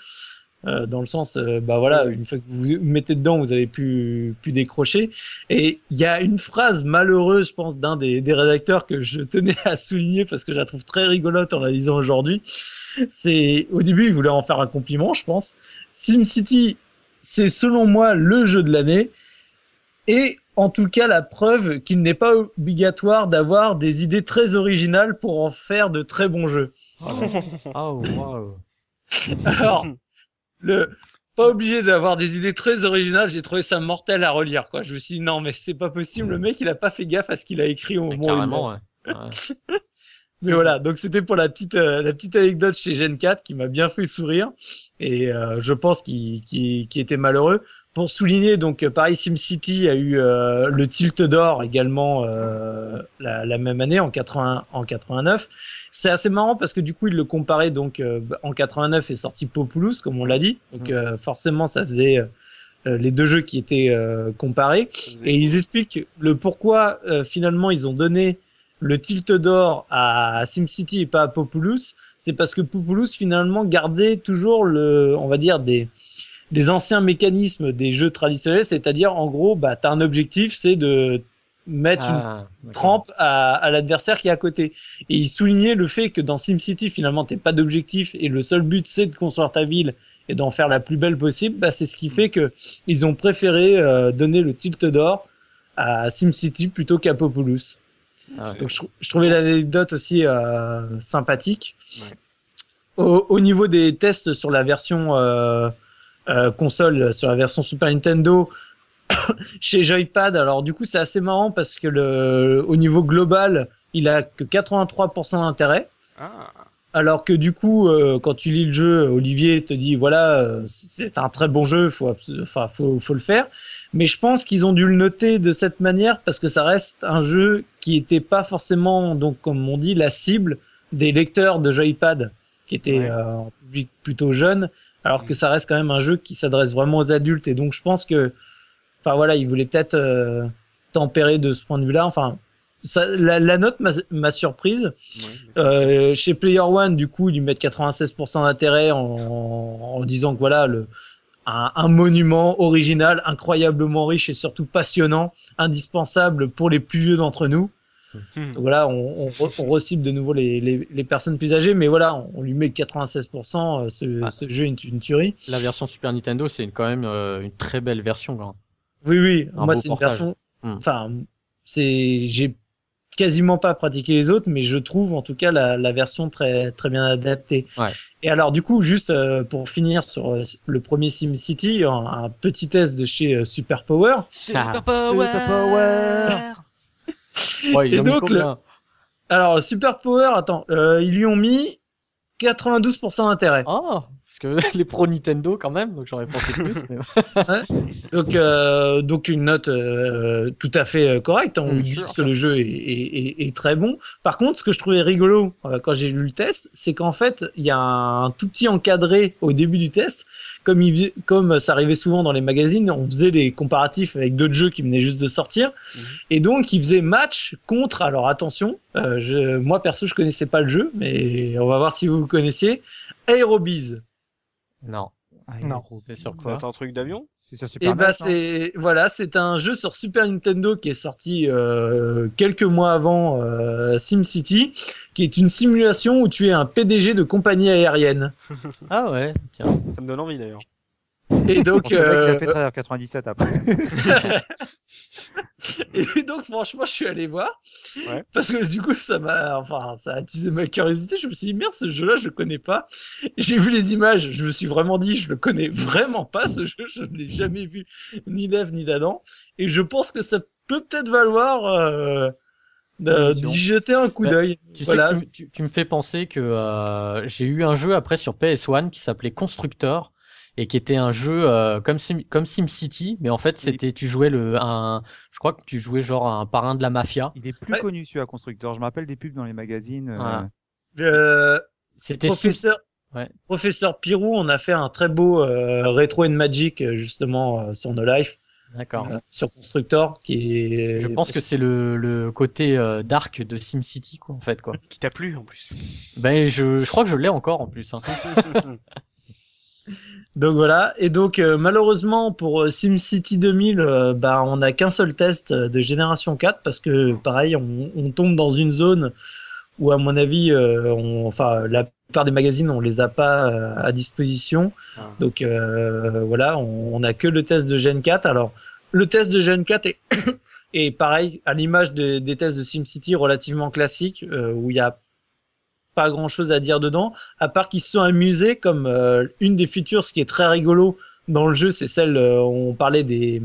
Euh, dans le sens, euh, bah voilà, une fois que vous vous mettez dedans, vous avez pu, pu décrocher. Et il y a une phrase malheureuse, je pense, d'un des, des rédacteurs que je tenais à souligner parce que je la trouve très rigolote en la lisant aujourd'hui. C'est, au début, il voulait en faire un compliment, je pense. SimCity, c'est selon moi le jeu de l'année. Et en tout cas, la preuve qu'il n'est pas obligatoire d'avoir des idées très originales pour en faire de très bons jeux. Oh, waouh. [LAUGHS] Alors, le pas obligé d'avoir des idées très originales, j'ai trouvé ça mortel à relire quoi. Je me suis dit non mais c'est pas possible, le mec il a pas fait gaffe à ce qu'il a écrit au Mais moment carrément, ouais. Ouais. [LAUGHS] Mais voilà, donc c'était pour la petite euh, la petite anecdote chez Gen 4 qui m'a bien fait sourire et euh, je pense qu'il était malheureux. Pour souligner donc euh, pareil SimCity a eu euh, le Tilt d'or également euh, la, la même année en 80 en 89. C'est assez marrant parce que du coup il le comparait donc euh, en 89 est sorti Populous comme on l'a dit. Donc euh, forcément ça faisait euh, les deux jeux qui étaient euh, comparés. Et ils expliquent le pourquoi euh, finalement ils ont donné le tilt d'or à SimCity et pas à Populous. C'est parce que Populous finalement gardait toujours le, on va dire des des anciens mécanismes des jeux traditionnels, c'est-à-dire en gros, bah t'as un objectif, c'est de mettre une Ah, d'accord. trempe à, à l'adversaire qui est à côté. Et il soulignait le fait que dans SimCity, finalement, t'es pas d'objectif et le seul but c'est de construire ta ville et d'en faire la plus belle possible. Bah, c'est ce qui fait que ils ont préféré euh, donner le tilt d'or à SimCity plutôt qu'à Populous. Ah ouais. Donc je, trou- je trouvais l'anecdote aussi euh, sympathique. Ouais. Au, au niveau des tests sur la version euh, euh, console, sur la version Super Nintendo, [COUGHS] chez Joypad, alors du coup c'est assez marrant parce que le, au niveau global, il a que 83% d'intérêt. Ah. Alors que du coup, euh, quand tu lis le jeu, Olivier te dit voilà, euh, c'est un très bon jeu, faut, enfin, faut, faut le faire. Mais je pense qu'ils ont dû le noter de cette manière parce que ça reste un jeu qui était pas forcément, donc comme on dit, la cible des lecteurs de Joypad, qui Ouais. euh, public plutôt jeune, alors que ça reste quand même un jeu qui s'adresse vraiment aux adultes. Et donc je pense que, enfin voilà, ils voulaient peut-être euh, tempérer de ce point de vue-là. Enfin, ça, la, la note m'a m'a surprise. Ouais, Euh, chez Player One, du coup, ils lui mettent 96% d'intérêt en, en disant que voilà, le, un, un monument original, incroyablement riche et surtout passionnant, indispensable pour les plus vieux d'entre nous. Hmm. Donc voilà, on, on, re- on recible de nouveau les, les, les personnes plus âgées, mais voilà, on, on lui met 96%. euh, Ce, Ah. ce jeu est une, une tuerie. La version Super Nintendo, c'est quand même euh, une très belle version. Quand même. Oui, oui, Un moi c'est une version. Hmm. Enfin, c'est j'ai quasiment pas pratiqué les autres, mais je trouve en tout cas la, la version très très bien adaptée. Ouais. Et alors du coup, juste euh, pour finir sur le premier SimCity, un, un petit test de chez euh, Superpower. Super Power. Ouais, Et donc, combien Alors Superpower, attends, euh, ils lui ont mis 92% d'intérêt. Ah, parce que [LAUGHS] les pros Nintendo quand même, donc j'aurais pensé plus. mais- [LAUGHS] Donc, euh, donc une note euh, tout à fait correcte. On Mm, dit que le jeu est, est- est- est très bon. Par contre, ce que je trouvais rigolo euh, quand j'ai lu le test, c'est qu'en fait, il y a un tout petit encadré au début du test. Comme, il, comme ça arrivait souvent dans les magazines, on faisait des comparatifs avec d'autres jeux qui venaient juste de sortir. Mhm. Et donc, il faisait match contre, alors attention, euh, je, moi perso, je connaissais pas le jeu, mais on va voir si vous le connaissiez. Aerobiz. Non, Ah, Non. c'est sur quoi? Être un truc d'avion? C'est sur Et Super bah NES, non c'est voilà, c'est un jeu sur Super Nintendo qui est sorti euh, quelques mois avant euh, SimCity, qui est une simulation où tu es un PDG de compagnie aérienne. [LAUGHS] Ah ouais, tiens. Ça me donne envie d'ailleurs. Et [LAUGHS] donc, euh, a fait travers 97 après. [LAUGHS] et donc franchement, je suis allé voir Ouais. parce que du coup, ça m'a, enfin, ça a attisé ma curiosité. Je me suis dit merde, ce jeu-là, je le connais pas. J'ai vu les images, je me suis vraiment dit, je le connais vraiment pas ce jeu, je ne l'ai jamais vu ni d'Ève ni d'Adam, et je pense que ça peut peut-être valoir euh, Mission. d'y jeter un coup Bah, d'œil. Tu Voilà. tu, tu- tu me fais penser que euh, j'ai eu un jeu après sur PS1 qui s'appelait Constructor et qui était un jeu euh, comme Sim, comme SimCity, mais en fait c'était tu jouais le un je crois que tu jouais genre un parrain de la mafia. Il est plus Ouais. connu celui à constructeur. Je me rappelle des pubs dans les magazines. euh, Voilà. Euh, C'était Sim- professeur, Ouais. professeur Pirou, on a fait un très beau euh, rétro and magic euh, justement euh, sur No Life, D'accord. euh, sur Constructor, qui est. Je pense que c'est le, le côté euh, dark de SimCity quoi en fait quoi. [LAUGHS] Qui t'a plu en plus. Ben je, je crois que je l'ai encore en plus. hein. [LAUGHS] Donc voilà. Et donc euh, malheureusement pour euh, SimCity 2000, euh, bah on n'a qu'un seul test euh, de génération 4 parce que pareil, on, on tombe dans une zone où à mon avis, euh, on, enfin la plupart des magazines on les a pas euh, à disposition. Ah. Donc euh, voilà, on, on a que le test de Gen 4. Alors le test de Gen 4 est, [COUGHS] est pareil à l'image des, des tests de SimCity relativement classique euh, où il y a pas grand chose à dire dedans, à part qu'ils se sont amusés comme euh, une des features, ce qui est très rigolo dans le jeu, c'est celle, euh, on parlait des,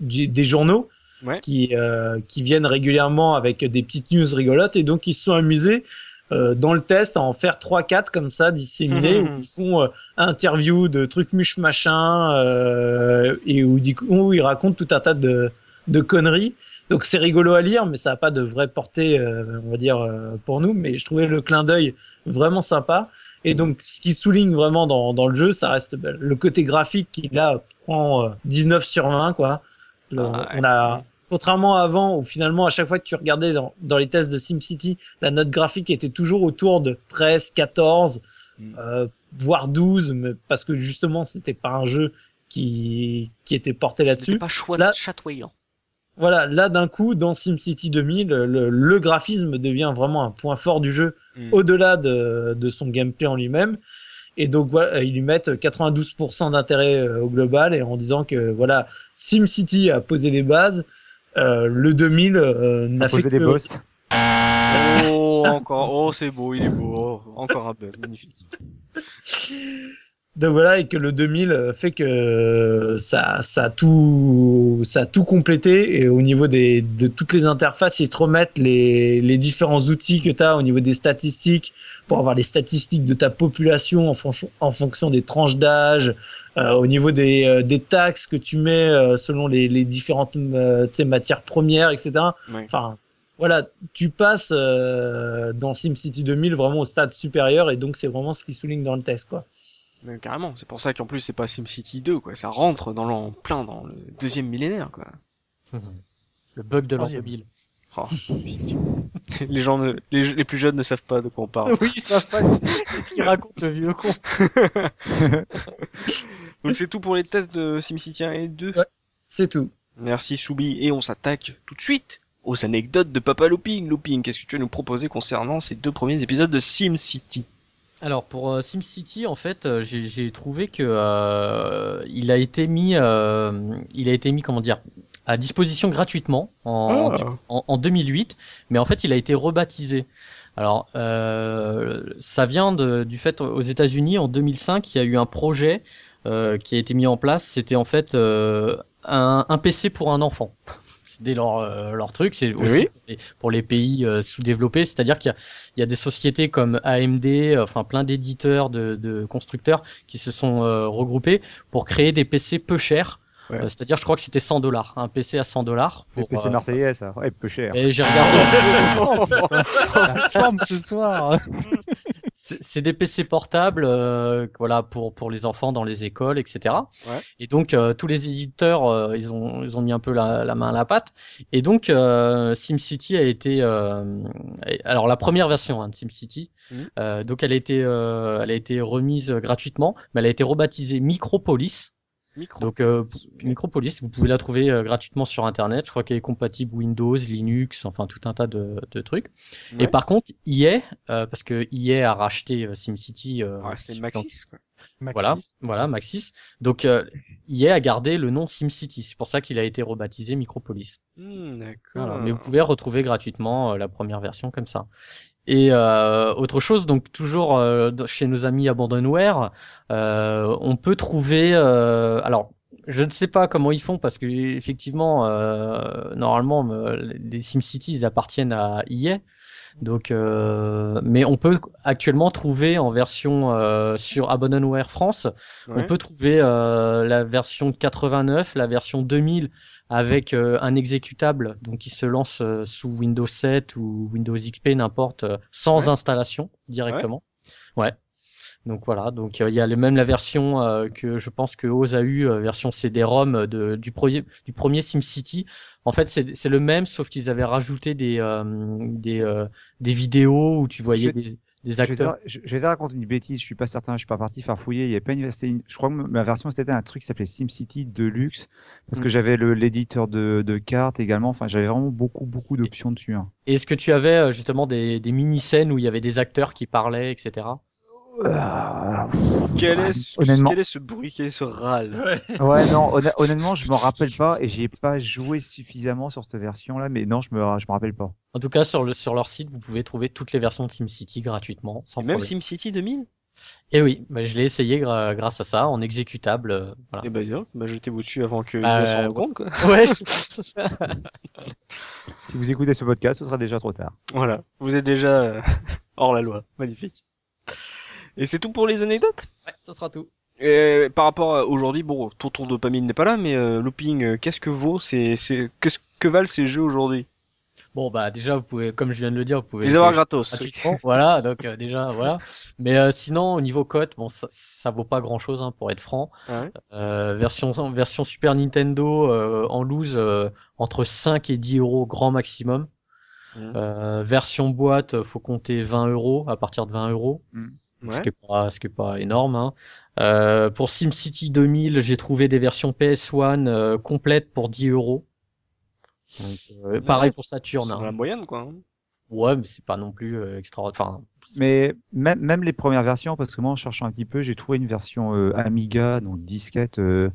du- des journaux Ouais. qui, euh, qui viennent régulièrement avec des petites news rigolotes, et donc ils se sont amusés euh, dans le test à en faire 3-4 comme ça, disséminés, [LAUGHS] où ils font euh, interview de trucs muche machin, euh, et où, où ils racontent tout un tas de, de conneries. Donc c'est rigolo à lire, mais ça n'a pas de vraie portée, euh, on va dire, euh, pour nous. Mais je trouvais le clin d'œil vraiment sympa. Et donc, ce qui souligne vraiment dans, dans le jeu, ça reste ben, le côté graphique qui là prend euh, 19 sur 20, quoi. Le- Ah, on a, contrairement à avant, où finalement à chaque fois que tu regardais dans, dans les tests de SimCity, la note graphique était toujours autour de 13, 14, Mm. euh, voire 12, mais parce que justement, c'était pas un jeu qui, qui était porté là-dessus. C'était pas chouette, Là- chatoyant. Voilà, là d'un coup, dans SimCity 2000, le, le graphisme devient vraiment un point fort du jeu, Mm. au-delà de, de son gameplay en lui-même. Et donc voilà, ils lui mettent 92% d'intérêt euh, au global, et en disant que voilà, SimCity a posé des bases, euh, le 2000 euh, n'a fait que des boss. Oh, [LAUGHS] encore. Oh, c'est beau, il est beau. Oh, encore un buzz, magnifique. [LAUGHS] Donc voilà, et que le 2000 euh, fait que ça, ça a tout, ça a tout complété. Et au niveau des, de toutes les interfaces, ils te remettent les, les différents outils que tu as au niveau des statistiques pour avoir les statistiques de ta population en, fonction- en fonction des tranches d'âge, euh, au niveau des, euh, des taxes que tu mets euh, selon les, les différentes euh, matières premières, etc. Enfin, voilà, tu passes euh, dans SimCity 2000 vraiment au stade supérieur et donc c'est vraiment ce qui souligne dans le test, quoi. Mais carrément, c'est pour ça qu'en plus c'est pas SimCity 2 quoi, ça rentre dans l'en plein dans le deuxième millénaire quoi. [LAUGHS] Le bug de l'an Troisième. 2000. Oh, [LAUGHS] les gens, ne- les, les plus jeunes ne savent pas de quoi on parle. [LAUGHS] Oui, ils savent pas ce qu'il raconte le vieux con. Donc c'est tout pour les tests de SimCity 1 et 2. Ouais. C'est tout. Merci Soubi et on s'attaque tout de suite aux anecdotes de Papa Looping. Looping, qu'est-ce que tu veux nous proposer concernant ces deux premiers épisodes de SimCity? Alors pour euh, SimCity, en fait, euh, j'ai j'ai trouvé que euh, il a été mis, euh, il a été mis, comment dire, à disposition gratuitement en, Ah. en, en 2008, mais en fait il a été rebaptisé. Alors euh, ça vient de, du fait aux États-Unis en 2005 il y a eu un projet euh, qui a été mis en place. C'était en fait euh, un, un PC pour un enfant. C'était leur, euh, leur truc. C'est Oui. aussi pour les, pour les pays euh, sous-développés. C'est-à-dire qu'il y a, il y a des sociétés comme AMD, euh, enfin plein d'éditeurs, de, de constructeurs qui se sont euh, regroupés pour créer des PC peu chers. Ouais. Euh, C'est-à-dire, je crois que c'était 100 dollars, un PC à 100 dollars. Le PC marseillais, ça. Ouais, peu cher. Et j'ai regardé. [LAUGHS] [LAUGHS] Forme ce soir. [LAUGHS] C'est des PC portables, euh, voilà, pour pour les enfants dans les écoles, etc. Ouais. Et donc euh, tous les éditeurs, euh, ils ont ils ont mis un peu la, la main à la pâte. Et donc euh, SimCity a été, euh, alors la première version hein, de SimCity, Mhm. euh, donc elle a été euh, elle a été remise gratuitement, mais elle a été rebaptisée Micropolis. Micro. Donc euh, Micropolis, vous pouvez la trouver euh, gratuitement sur internet. Je crois qu'elle est compatible Windows, Linux, enfin tout un tas de, de trucs. Et par contre, EA, euh, parce que EA a racheté euh, SimCity. euh, Ah, c'est Maxis, quoi. Voilà, voilà, Maxis. Donc euh, EA a gardé le nom SimCity. C'est pour ça qu'il a été rebaptisé Micropolis. Hmm, d'accord. Voilà. Mais vous pouvez retrouver gratuitement euh, la première version comme ça. Et euh, autre chose, donc toujours euh, chez nos amis Abandonware, euh, on peut trouver. euh, alors, je ne sais pas comment ils font parce que effectivement, euh, normalement, euh, les SimCity ils appartiennent à EA. Donc, euh, mais on peut actuellement trouver en version euh, sur Abandonware France, on peut trouver euh, la version 89, la version 2000 avec euh, un exécutable donc qui se lance euh, sous Windows 7 ou Windows XP n'importe euh, sans Ouais. installation directement. Ouais. Donc voilà, donc euh, il y a le- même la version euh, que je pense que Oz a eu, euh, version CD-ROM de, du, premier du premier SimCity. En fait, c'est c'est le même, sauf qu'ils avaient rajouté des euh, des, euh, des vidéos où tu voyais Je- des, des Je vais, te, acteurs. je vais te raconter une bêtise, je suis pas certain, je suis pas parti faire fouiller. Il y a pas une, je crois que ma version c'était un truc qui s'appelait SimCity Deluxe parce que Mm. j'avais le l'éditeur de, de cartes également. Enfin, j'avais vraiment beaucoup beaucoup d'options dessus. hein. Est-ce que tu avais euh, justement des, des mini-scènes où il y avait des acteurs qui parlaient, etc. Ah, Quel est, ce, honnêtement, quel est ce bruit, quel est ce râle ouais non, [LAUGHS] honn- honnêtement, je m'en rappelle pas et j'ai pas joué suffisamment sur cette version-là, mais non, je me je me rappelle pas. En tout cas, sur, le, sur leur site, vous pouvez trouver toutes les versions de SimCity gratuitement, sans Et Même problème. SimCity 2000 Et oui, bah, je l'ai essayé gra- grâce à ça, en exécutable. euh, voilà. Eh ben, dis donc, bah, jetez-vous dessus avant que Bah, il s'en euh, rende compte, quoi. [LAUGHS] Ouais, je- [LAUGHS] Si vous écoutez ce podcast, ce sera déjà trop tard. Voilà. Vous êtes déjà euh, hors la loi. Magnifique. Et c'est tout pour les anecdotes? Ouais, ça sera tout. Et par rapport à aujourd'hui, bon, tonton dopamine n'est pas là, mais euh, looping, euh, qu'est-ce que vaut c'est, c'est, qu'est-ce que valent ces jeux aujourd'hui? Bon, bah déjà, vous pouvez, comme je viens de le dire, vous pouvez Les avoir gratos. [LAUGHS] voilà, donc euh, déjà, voilà. Mais euh, sinon, au niveau cote, bon, ça, ça vaut pas grand-chose hein, pour être franc. Ouais. Euh, version version Super Nintendo euh, en loose euh, entre 5 et 10 euros grand maximum. Euh, version boîte, faut compter 20 euros à partir de 20 euros, ce Ouais. qui est pas ce qui est pas énorme. Hein. Euh, pour SimCity 2000, j'ai trouvé des versions PS1 euh, complètes pour 10 euros. Donc, euh, pareil pour C'est Saturn. dans hein. la moyenne, quoi. hein. Ouais, mais c'est pas non plus euh, extra. Enfin, Mais même, même les premières versions, parce que moi en cherchant un petit peu, j'ai trouvé une version euh, Amiga, donc disquette euh,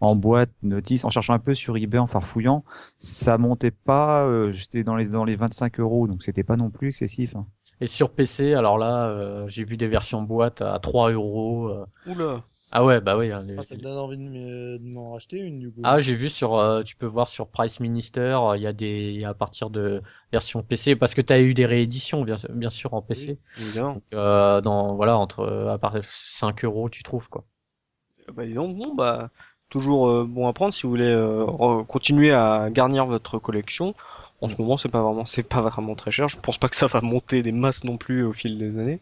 en boîte, notice, en cherchant un peu sur eBay, en farfouillant, ça montait pas, euh, j'étais dans les dans les 25 euros, donc c'était pas non plus excessif. hein. Et sur PC, alors là, euh, j'ai vu des versions boîte à 3 euros. euh. Oula. Ah ouais, bah oui. hein, les- Ah, ça me donne envie de me- de m'en racheter une du coup. Ah, j'ai vu sur, euh, tu peux voir sur Price Minister, euh, il y a des, il y a à partir de version PC, parce que tu as eu des rééditions, bien, bien sûr, en PC. Évidemment. Donc, euh, dans, voilà, entre, euh, à part 5 euros, tu trouves, quoi. Bah, dis donc, bon, bah, toujours euh, bon à prendre si vous voulez euh, continuer à garnir votre collection. En ce moment, c'est pas vraiment, c'est pas vraiment très cher. Je pense pas que ça va monter des masses non plus au fil des années.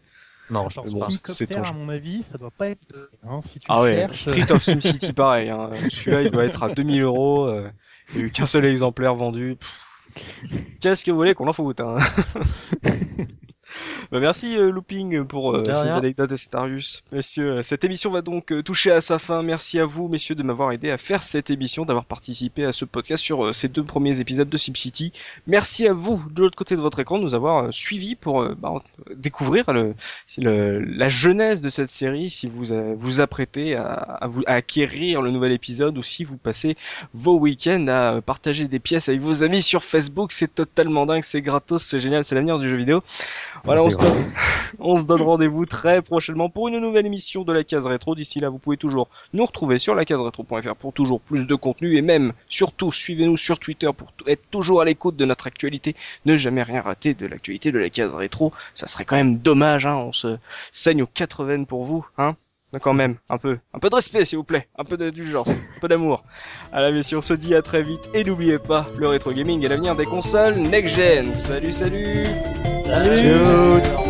Non, je pense pas. c'est ton à jeu. mon avis, ça doit pas être. de- hein, si tu Ah ouais, cherches, Street of SimCity [LAUGHS] pareil. Hein. Celui-là, il doit être à 2000 euros. euh, Il y a eu qu'un seul exemplaire vendu. Qu'est-ce que vous voulez qu'on en foute hein? [LAUGHS] Bah, merci euh, Looping pour euh, ces anecdotes et cet Arius. Messieurs, euh, cette émission va donc euh, toucher à sa fin. Merci à vous, messieurs, de m'avoir aidé à faire cette émission, d'avoir participé à ce podcast sur euh, ces deux premiers épisodes de SimCity. Merci à vous, de l'autre côté de votre écran, de nous avoir euh, suivis pour bah, découvrir le, le- la jeunesse de cette série, si vous euh, vous apprêtez à, à vous à acquérir le nouvel épisode ou si vous passez vos week-ends à partager des pièces avec vos amis sur Facebook. C'est totalement dingue, c'est gratos, c'est génial, c'est l'avenir du jeu vidéo. Voilà, on se donne, [LAUGHS] on se donne rendez-vous très prochainement pour une nouvelle émission de la case rétro. D'ici là, vous pouvez toujours nous retrouver sur la rétro.fr pour toujours plus de contenu et même, surtout, suivez-nous sur Twitter pour être toujours à l'écoute de notre actualité. Ne jamais rien rater de l'actualité de la case rétro. Ça serait quand même dommage, hein. On se saigne aux 80 pour vous, hein. Quand même, un peu, un peu de respect s'il vous plaît, un peu d'indulgence, un peu d'amour. Allez messieurs, on se dit à très vite et n'oubliez pas, le rétro gaming est l'avenir des consoles next gen. Salut salut Salut.